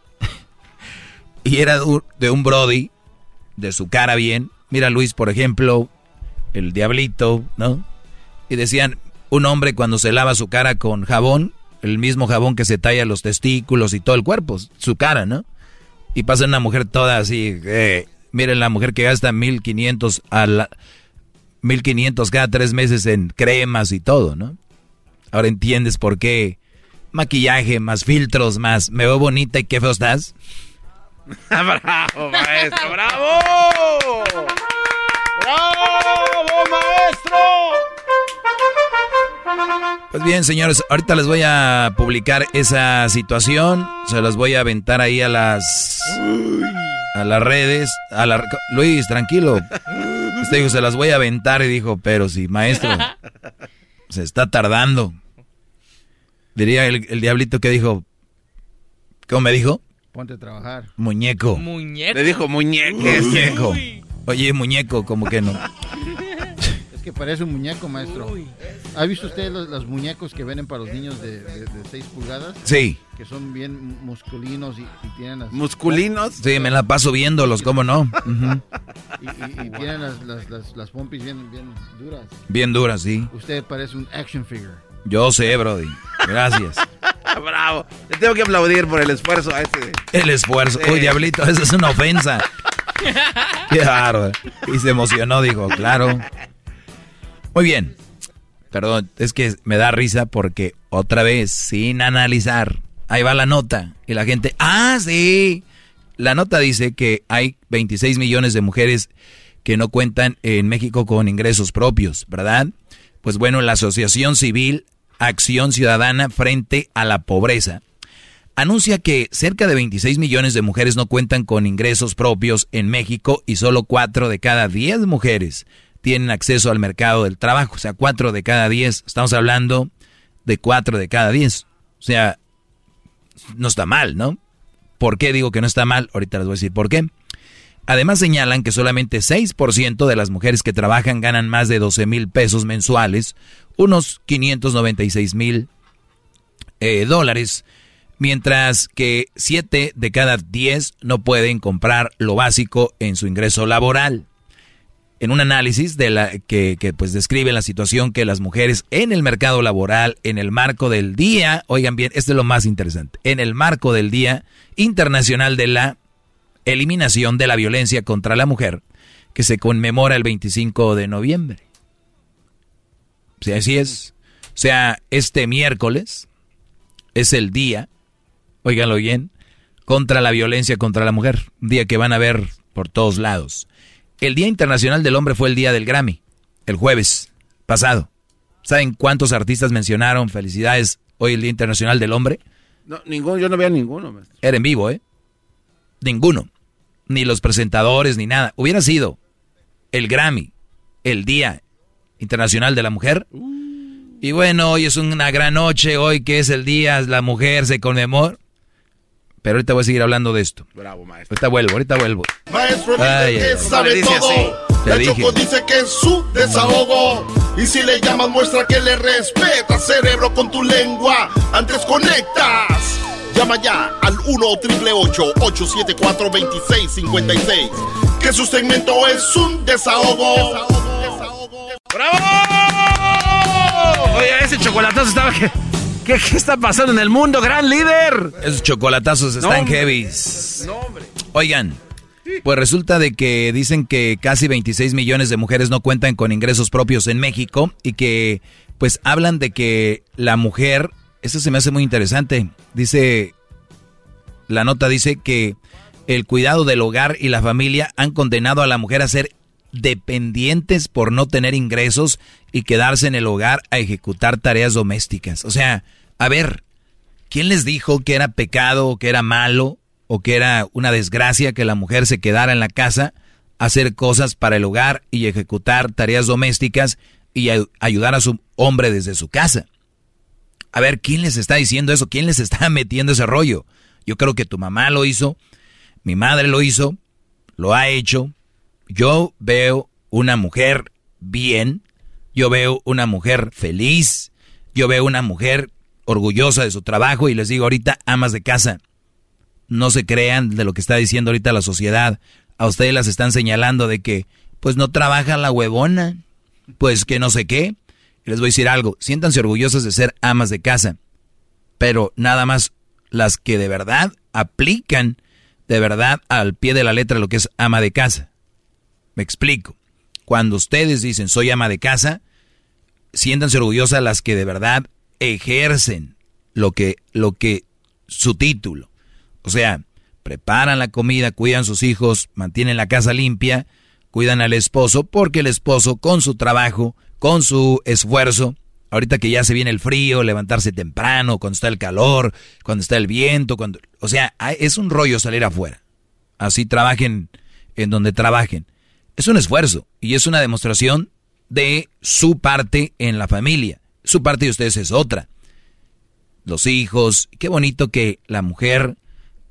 y era de un Brody, de su cara bien. Mira Luis, por ejemplo, el diablito, ¿no? Y decían, un hombre cuando se lava su cara con jabón, el mismo jabón que se talla los testículos y todo el cuerpo, su cara, ¿no? Y pasa una mujer toda así, eh, miren la mujer que gasta 1500 a la, 1500 cada tres meses en cremas y todo, ¿no? Ahora entiendes por qué maquillaje, más filtros, más me veo bonita y qué feo estás. bravo, maestro, bravo. ¡Bravo, maestro! Pues bien, señores, ahorita les voy a publicar esa situación. Se las voy a aventar ahí a las. a las redes. A la, Luis, tranquilo. Usted dijo, se las voy a aventar. Y dijo, pero sí, maestro. Se está tardando. Diría el, el diablito que dijo. ¿Cómo me dijo? Ponte a trabajar. Muñeco. Muñeco. Le dijo muñeco. Muñeco. Oye, muñeco, como que no. Que parece un muñeco, maestro. ¿Ha visto usted los, muñecos que venden para los niños de, de, 6 pulgadas? Sí. Que son bien musculinos y, tienen las... ¿Musculinos? Sí, me la paso viéndolos, ¿cómo no? y, tienen las, las, las, pompis bien, bien duras. Bien duras, sí. Usted parece un action figure. Yo sé, Brody. Gracias. Bravo. Le tengo que aplaudir por el esfuerzo a ese. El esfuerzo. Uy, diablito, eso es una ofensa. Claro. Y se emocionó, dijo, claro. Muy bien. Perdón, es que me da risa porque otra vez, sin analizar, ahí va la nota. Y la gente, ah, sí. La nota dice que hay 26 millones de mujeres que no cuentan en México con ingresos propios, ¿verdad? Pues bueno, la Asociación Civil Acción Ciudadana frente a la Pobreza anuncia que cerca de 26 millones de mujeres no cuentan con ingresos propios en México y solo 4 de cada 10 mujeres tienen acceso al mercado del trabajo. O sea, 4 de cada 10. Estamos hablando de 4 de cada 10. O sea, no está mal, ¿no? ¿Por qué digo que no está mal? Ahorita les voy a decir por qué. Además señalan que solamente 6% de las mujeres que trabajan ganan más de 12 mil pesos mensuales, unos 596 mil eh, dólares, mientras que 7 de cada 10 no pueden comprar lo básico en su ingreso laboral. En un análisis de la que, que, pues describe la situación que las mujeres en el mercado laboral, en el marco del día, oigan bien, esto es lo más interesante, en el marco del Día Internacional de la Eliminación de la Violencia contra la Mujer, que se conmemora el 25 de noviembre. Si así es. O sea, este miércoles es el día óiganlo bien, contra la violencia contra la mujer. Un día que van a ver por todos lados. El Día Internacional del Hombre fue el día del Grammy, el jueves pasado. ¿Saben cuántos artistas mencionaron felicidades hoy el Día Internacional del Hombre? No, ninguno, yo no veía ninguno. Era en vivo, ¿eh? Ninguno. Ni los presentadores, ni nada. Hubiera sido el Grammy, el Día Internacional de la Mujer. Y bueno, hoy es una gran noche, hoy que es el Día, la mujer se conmemora. Pero ahorita voy a seguir hablando de esto. Bravo, maestro. Ahorita vuelvo, ahorita vuelvo. Maestro, dice que sabe todo. La Choco dice que es su desahogo. Y si le llamas, muestra que le respeta, cerebro, con tu lengua. Antes conectas. Llama ya al 1-888-874-2656. Que su segmento es un desahogo. desahogo. ¡Bravo! Oye, ese chocolatazo estaba que. ¿Qué, está pasando en el mundo, gran líder? Esos chocolatazos están no, heavy. Oigan, pues resulta de que dicen que casi 26 millones de mujeres no cuentan con ingresos propios en México y que pues hablan de que la mujer, eso se me hace muy interesante, dice, la nota dice que el cuidado del hogar y la familia han condenado a la mujer a ser dependientes por no tener ingresos y quedarse en el hogar a ejecutar tareas domésticas. O sea, a ver, ¿quién les dijo que era pecado o que era malo o que era una desgracia que la mujer se quedara en la casa hacer cosas para el hogar y ejecutar tareas domésticas y ayudar a su hombre desde su casa? A ver, ¿quién les está diciendo eso? ¿Quién les está metiendo ese rollo? Yo creo que tu mamá lo hizo, mi madre lo hizo, lo ha hecho. Yo veo una mujer bien, yo veo una mujer feliz, yo veo una mujer orgullosa de su trabajo y les digo ahorita, amas de casa, no se crean de lo que está diciendo ahorita la sociedad. A ustedes las están señalando de que, pues no trabaja la huevona, pues que no sé qué. Les voy a decir algo, siéntanse orgullosos de ser amas de casa, pero nada más las que de verdad aplican de verdad al pie de la letra lo que es ama de casa. Me explico. Cuando ustedes dicen soy ama de casa, siéntanse orgullosas las que de verdad ejercen lo que, lo que, su título. O sea, preparan la comida, cuidan sus hijos, mantienen la casa limpia, cuidan al esposo, porque el esposo con su trabajo, con su esfuerzo, ahorita que ya se viene el frío, levantarse temprano, cuando está el calor, cuando está el viento, cuando, o sea, es un rollo salir afuera. Así trabajen en donde trabajen. Es un esfuerzo y es una demostración de su parte en la familia. Su parte de ustedes es otra. Los hijos, qué bonito que la mujer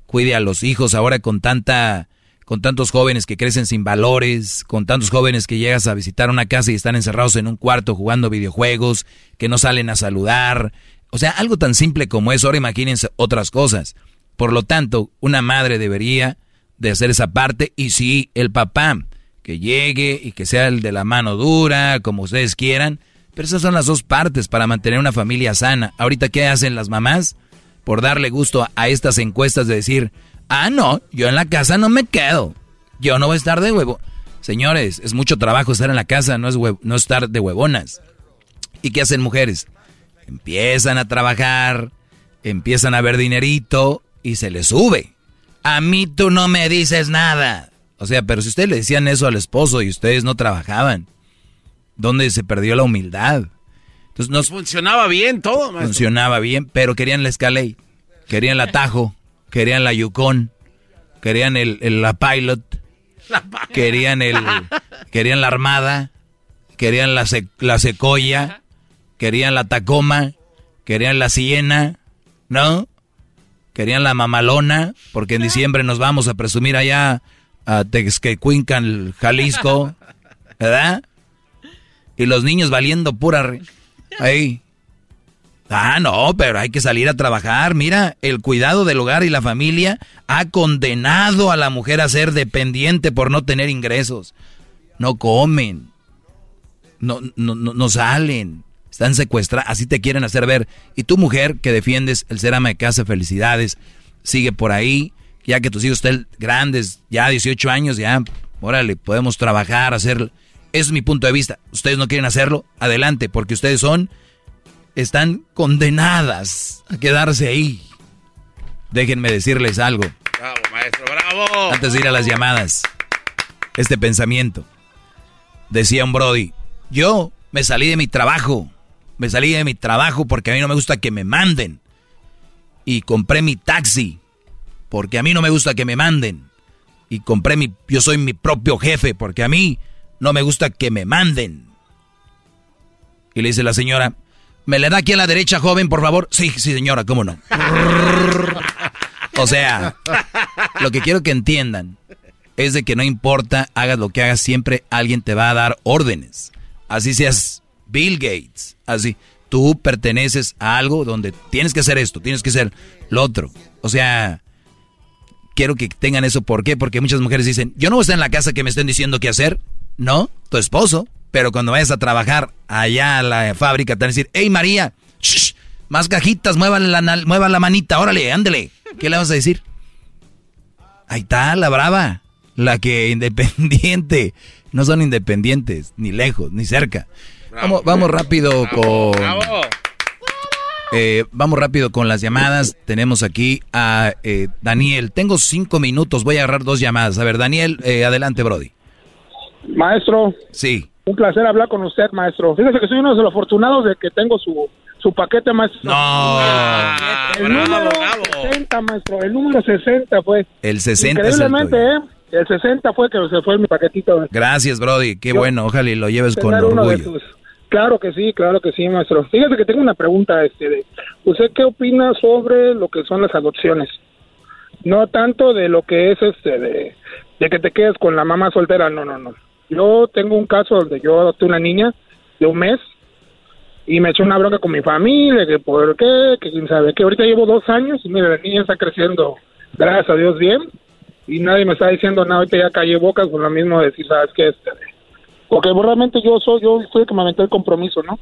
cuide a los hijos ahora con tanta con tantos jóvenes que crecen sin valores, con tantos jóvenes que llegas a visitar una casa y están encerrados en un cuarto jugando videojuegos, que no salen a saludar. O sea, algo tan simple como eso, ahora imagínense otras cosas. Por lo tanto, una madre debería de hacer esa parte y si el papá que llegue y que sea el de la mano dura, como ustedes quieran, pero esas son las dos partes para mantener una familia sana. Ahorita, ¿qué hacen las mamás? Por darle gusto a estas encuestas de decir, Ah, no, yo en la casa no me quedo. Yo no voy a estar de huevo. Señores, es mucho trabajo estar en la casa, no es no estar de huevonas. ¿Y qué hacen mujeres? Empiezan a trabajar, empiezan a ver dinerito y se les sube. A mí tú no me dices nada. O sea, pero si ustedes le decían eso al esposo y ustedes no trabajaban, ¿dónde se perdió la humildad? Entonces nos funcionaba bien todo, maestro. Funcionaba bien, pero querían la escalade, querían el atajo querían la Yukon, querían el, la Pilot, querían el, querían la Armada, querían la, la Secoya, querían la Tacoma, querían la Siena, ¿no? Querían la Mamalona, porque en diciembre nos vamos a presumir allá a Texquecuincan, Jalisco, ¿verdad? Y los niños valiendo pura... Ahí. Ah, no, pero hay que salir a trabajar. Mira, el cuidado del hogar y la familia ha condenado a la mujer a ser dependiente por no tener ingresos. No comen, no, no, no, salen, están secuestradas, así te quieren hacer ver. Y tu mujer que defiendes el ser ama de casa, felicidades, sigue por ahí, ya que tus hijos estén grandes, ya 18 años, ya, órale, podemos trabajar, hacer... Ese es mi punto de vista. Ustedes no quieren hacerlo, adelante, porque ustedes son están condenadas a quedarse ahí. Déjenme decirles algo. Bravo, maestro, bravo. Antes de ir a las llamadas, este pensamiento. Decía un Brody, yo me salí de mi trabajo. Me salí de mi trabajo porque a mí no me gusta que me manden. Y compré mi taxi porque a mí no me gusta que me manden. Y compré mi, yo soy mi propio jefe porque a mí no me gusta que me manden. Y le dice la señora, ¿Me le da aquí a la derecha, joven, por favor? Sí, sí, señora, ¿cómo no? o sea, lo que quiero que entiendan es de que no importa, hagas lo que hagas, siempre alguien te va a dar órdenes. Así seas Bill Gates, así. Tú perteneces a algo donde tienes que hacer esto, tienes que hacer lo otro. O sea, quiero que tengan eso. ¿Por qué? Porque muchas mujeres dicen, yo no voy a estar en la casa que me estén diciendo qué hacer. No, tu esposo. Pero cuando vayas a trabajar allá a la fábrica, te van a decir, hey María, más cajitas, mueva la, mueva la manita, órale, ándele. ¿Qué le vas a decir? Ahí está, la brava, la que independiente. No son independientes, ni lejos, ni cerca. Vamos, vamos rápido con... Eh, vamos rápido con las llamadas. Tenemos aquí a eh, Daniel. Tengo cinco minutos, voy a agarrar dos llamadas. A ver, Daniel, eh, adelante, Brody. Maestro. Sí. Un placer hablar con usted, maestro. Fíjese que soy uno de los afortunados de que tengo su, su paquete, maestro. No. el número 60, maestro. El número 60 fue. El 60 Increíblemente, ¿eh? El 60 fue que se fue mi paquetito. Gracias, Brody. Qué bueno. Ojalá y lo lleves con orgullo. Claro que sí, claro que sí, maestro. Fíjese que tengo una pregunta. Este, de, ¿Usted qué opina sobre lo que son las adopciones? No tanto de lo que es este, de, de que te quedes con la mamá soltera. No, no, no yo tengo un caso donde yo adopté una niña de un mes y me echó una bronca con mi familia, que por qué, que quién sabe, que ahorita llevo dos años y mira, la niña está creciendo gracias a Dios bien, y nadie me está diciendo nada, ahorita ya callé bocas con lo mismo de decir, ¿sabes qué? Este, porque realmente yo soy, yo fui el que me aventé el compromiso, ¿no?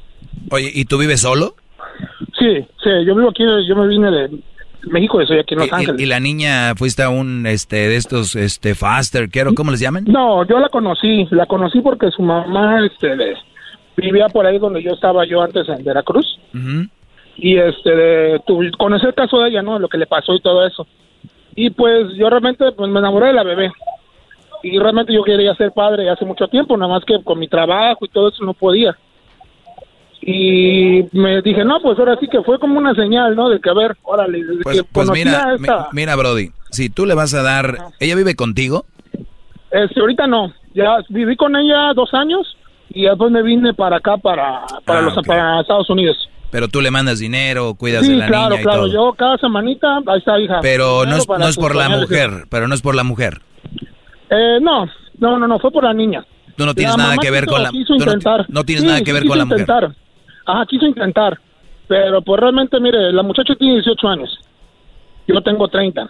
Oye, ¿y tú vives solo? Sí, sí, yo vivo aquí, yo me vine de México y soy aquí en Los ¿Y, Ángeles. y la niña fuiste a un este de estos este faster, ¿qué, ¿cómo les llaman? No, yo la conocí, la conocí porque su mamá este, vivía por ahí donde yo estaba yo antes en Veracruz Ujú. y este de, tu- conocí el caso de ella, ¿no? Lo que le pasó y todo eso. Y pues yo realmente pues, me enamoré de la bebé. Y realmente yo quería ser padre hace mucho tiempo, nada más que con mi trabajo y todo eso no podía. Y me dije, no, pues ahora sí que fue como una señal, ¿no? De que, a ver, órale, desde Pues, que pues mira, esta... mi- mira Brody, si tú le vas a dar, ella vive contigo, Este, ahorita no, ya viví con ella dos años y después me vine para acá, para, para, Ah, los, ok. para Estados Unidos. pero tú le mandas dinero, cuidas Sí, de la claro, niña y claro, todo. yo cada semanita, ahí está, hija. pero no es, no es por la mujer, pero no es por la mujer. Eh, no, no, no, no, fue por la niña. Tú no tienes La nada que ver con la no, no tienes Sí, nada que ver con la mujer. intentar. Ajá, quiso intentar. Pero pues realmente, mire, la muchacha tiene 18 años. Yo tengo 30.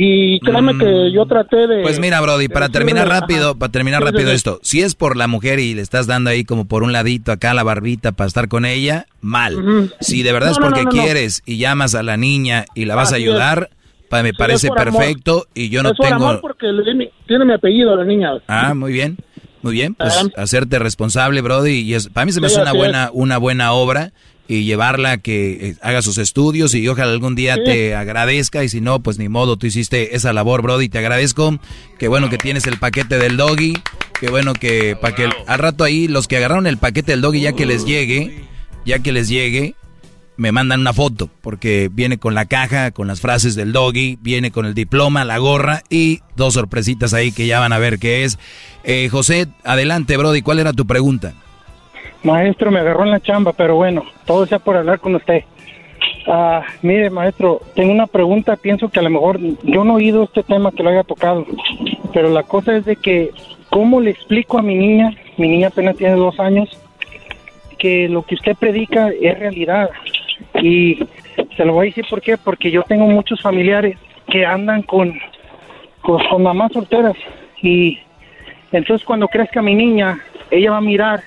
Y créame que yo traté de... Pues mira, Brody, para terminar rápido, ajá. para terminar Sí, sí, rápido sí. esto, si es por la mujer y le estás dando ahí como por un ladito acá la barbita para estar con ella, mal. Si de verdad No, es porque no, no, no. quieres y llamas a la niña y la vas a Así ayudar, pa- me parece amor. perfecto y yo no es por tengo... amor porque mi- tiene mi apellido la niña. Ah, muy bien. Muy bien, pues hacerte responsable, Brody, y es, para mí se me Sí, hace una buena, una buena obra y llevarla a que eh, haga sus estudios y ojalá algún día Sí. te agradezca y si no, pues ni modo, tú hiciste esa labor, Brody, te agradezco. Qué bueno que tienes el paquete del doggy, qué bueno que para que al rato ahí los que agarraron el paquete del doggy ya que les llegue, ya que les llegue, me mandan una foto, porque viene con la caja, con las frases del doggy, viene con el diploma, la gorra y dos sorpresitas ahí que ya van a ver qué es. Eh, José, adelante, Brody, ¿cuál era tu pregunta? Maestro, me agarró en la chamba, pero bueno, todo sea por hablar con usted. Ah, mire, maestro, tengo una pregunta. Pienso que a lo mejor yo no he oído este tema que lo haya tocado, pero la cosa es de que, ¿cómo le explico a mi niña? Mi niña apenas tiene dos años, que lo que usted predica es realidad. Y se lo voy a decir por qué, porque yo tengo muchos familiares que andan con, con, con mamás solteras y entonces cuando crezca mi niña, ella va a mirar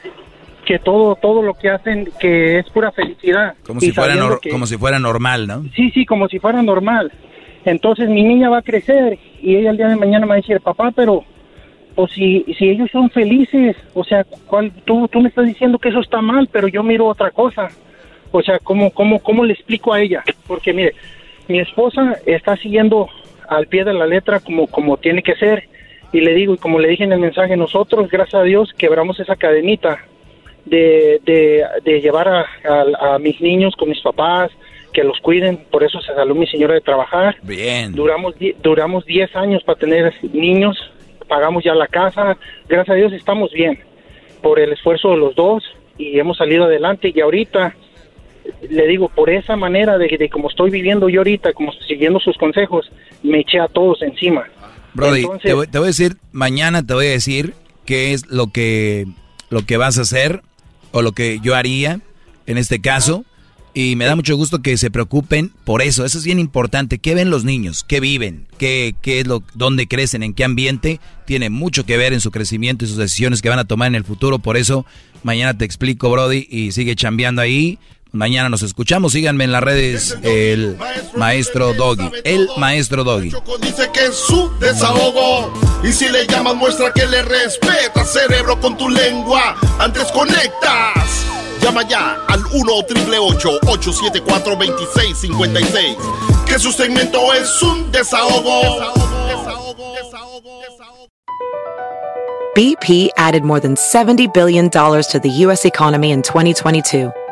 que todo todo lo que hacen que es pura felicidad. Como si fuera que- como si fuera normal, ¿no? Sí, sí, como si fuera normal. Entonces mi niña va a crecer y ella el día de mañana me va a decir, papá, pero pues si, si ellos son felices, o sea, ¿cuál, tú, tú me estás diciendo que eso está mal, pero yo miro otra cosa. O sea, ¿cómo, cómo, ¿cómo le explico a ella? Porque mire, mi esposa está siguiendo al pie de la letra como, como tiene que ser. Y le digo, y como le dije en el mensaje, nosotros, gracias a Dios, quebramos esa cadenita de, de, de llevar a, a- a mis niños con mis papás, que los cuiden. Por eso se salió mi señora de trabajar. Bien. Duramos, die- duramos 10 años para tener niños, pagamos ya la casa. Gracias a Dios estamos bien por el esfuerzo de los dos y hemos salido adelante. Y ahorita le digo, por esa manera de, de como estoy viviendo yo ahorita, como siguiendo sus consejos, me eché a todos encima. Brody, Entonces- te, voy, te voy a decir, mañana te voy a decir qué es lo que, lo que vas a hacer o lo que yo haría en este caso. Y me da mucho gusto que se preocupen por eso. Eso es bien importante. ¿Qué ven los niños? ¿Qué viven? ¿Qué, qué es lo, dónde crecen? ¿En qué ambiente? Tiene mucho que ver en su crecimiento y sus decisiones que van a tomar en el futuro. Por eso, mañana te explico, Brody, y sigue chambeando ahí. Mañana nos escuchamos. Síganme en las redes, el maestro Doggy. El maestro Doggy. Dice que es su desahogo. Y si le llamas, muestra que le respeta, cerebro, con tu lengua. Antes conectas. Llama ya al 1-888-874-2656. Que su segmento es un desahogo. BP added more than $70 billion to the U.S. economy in 2022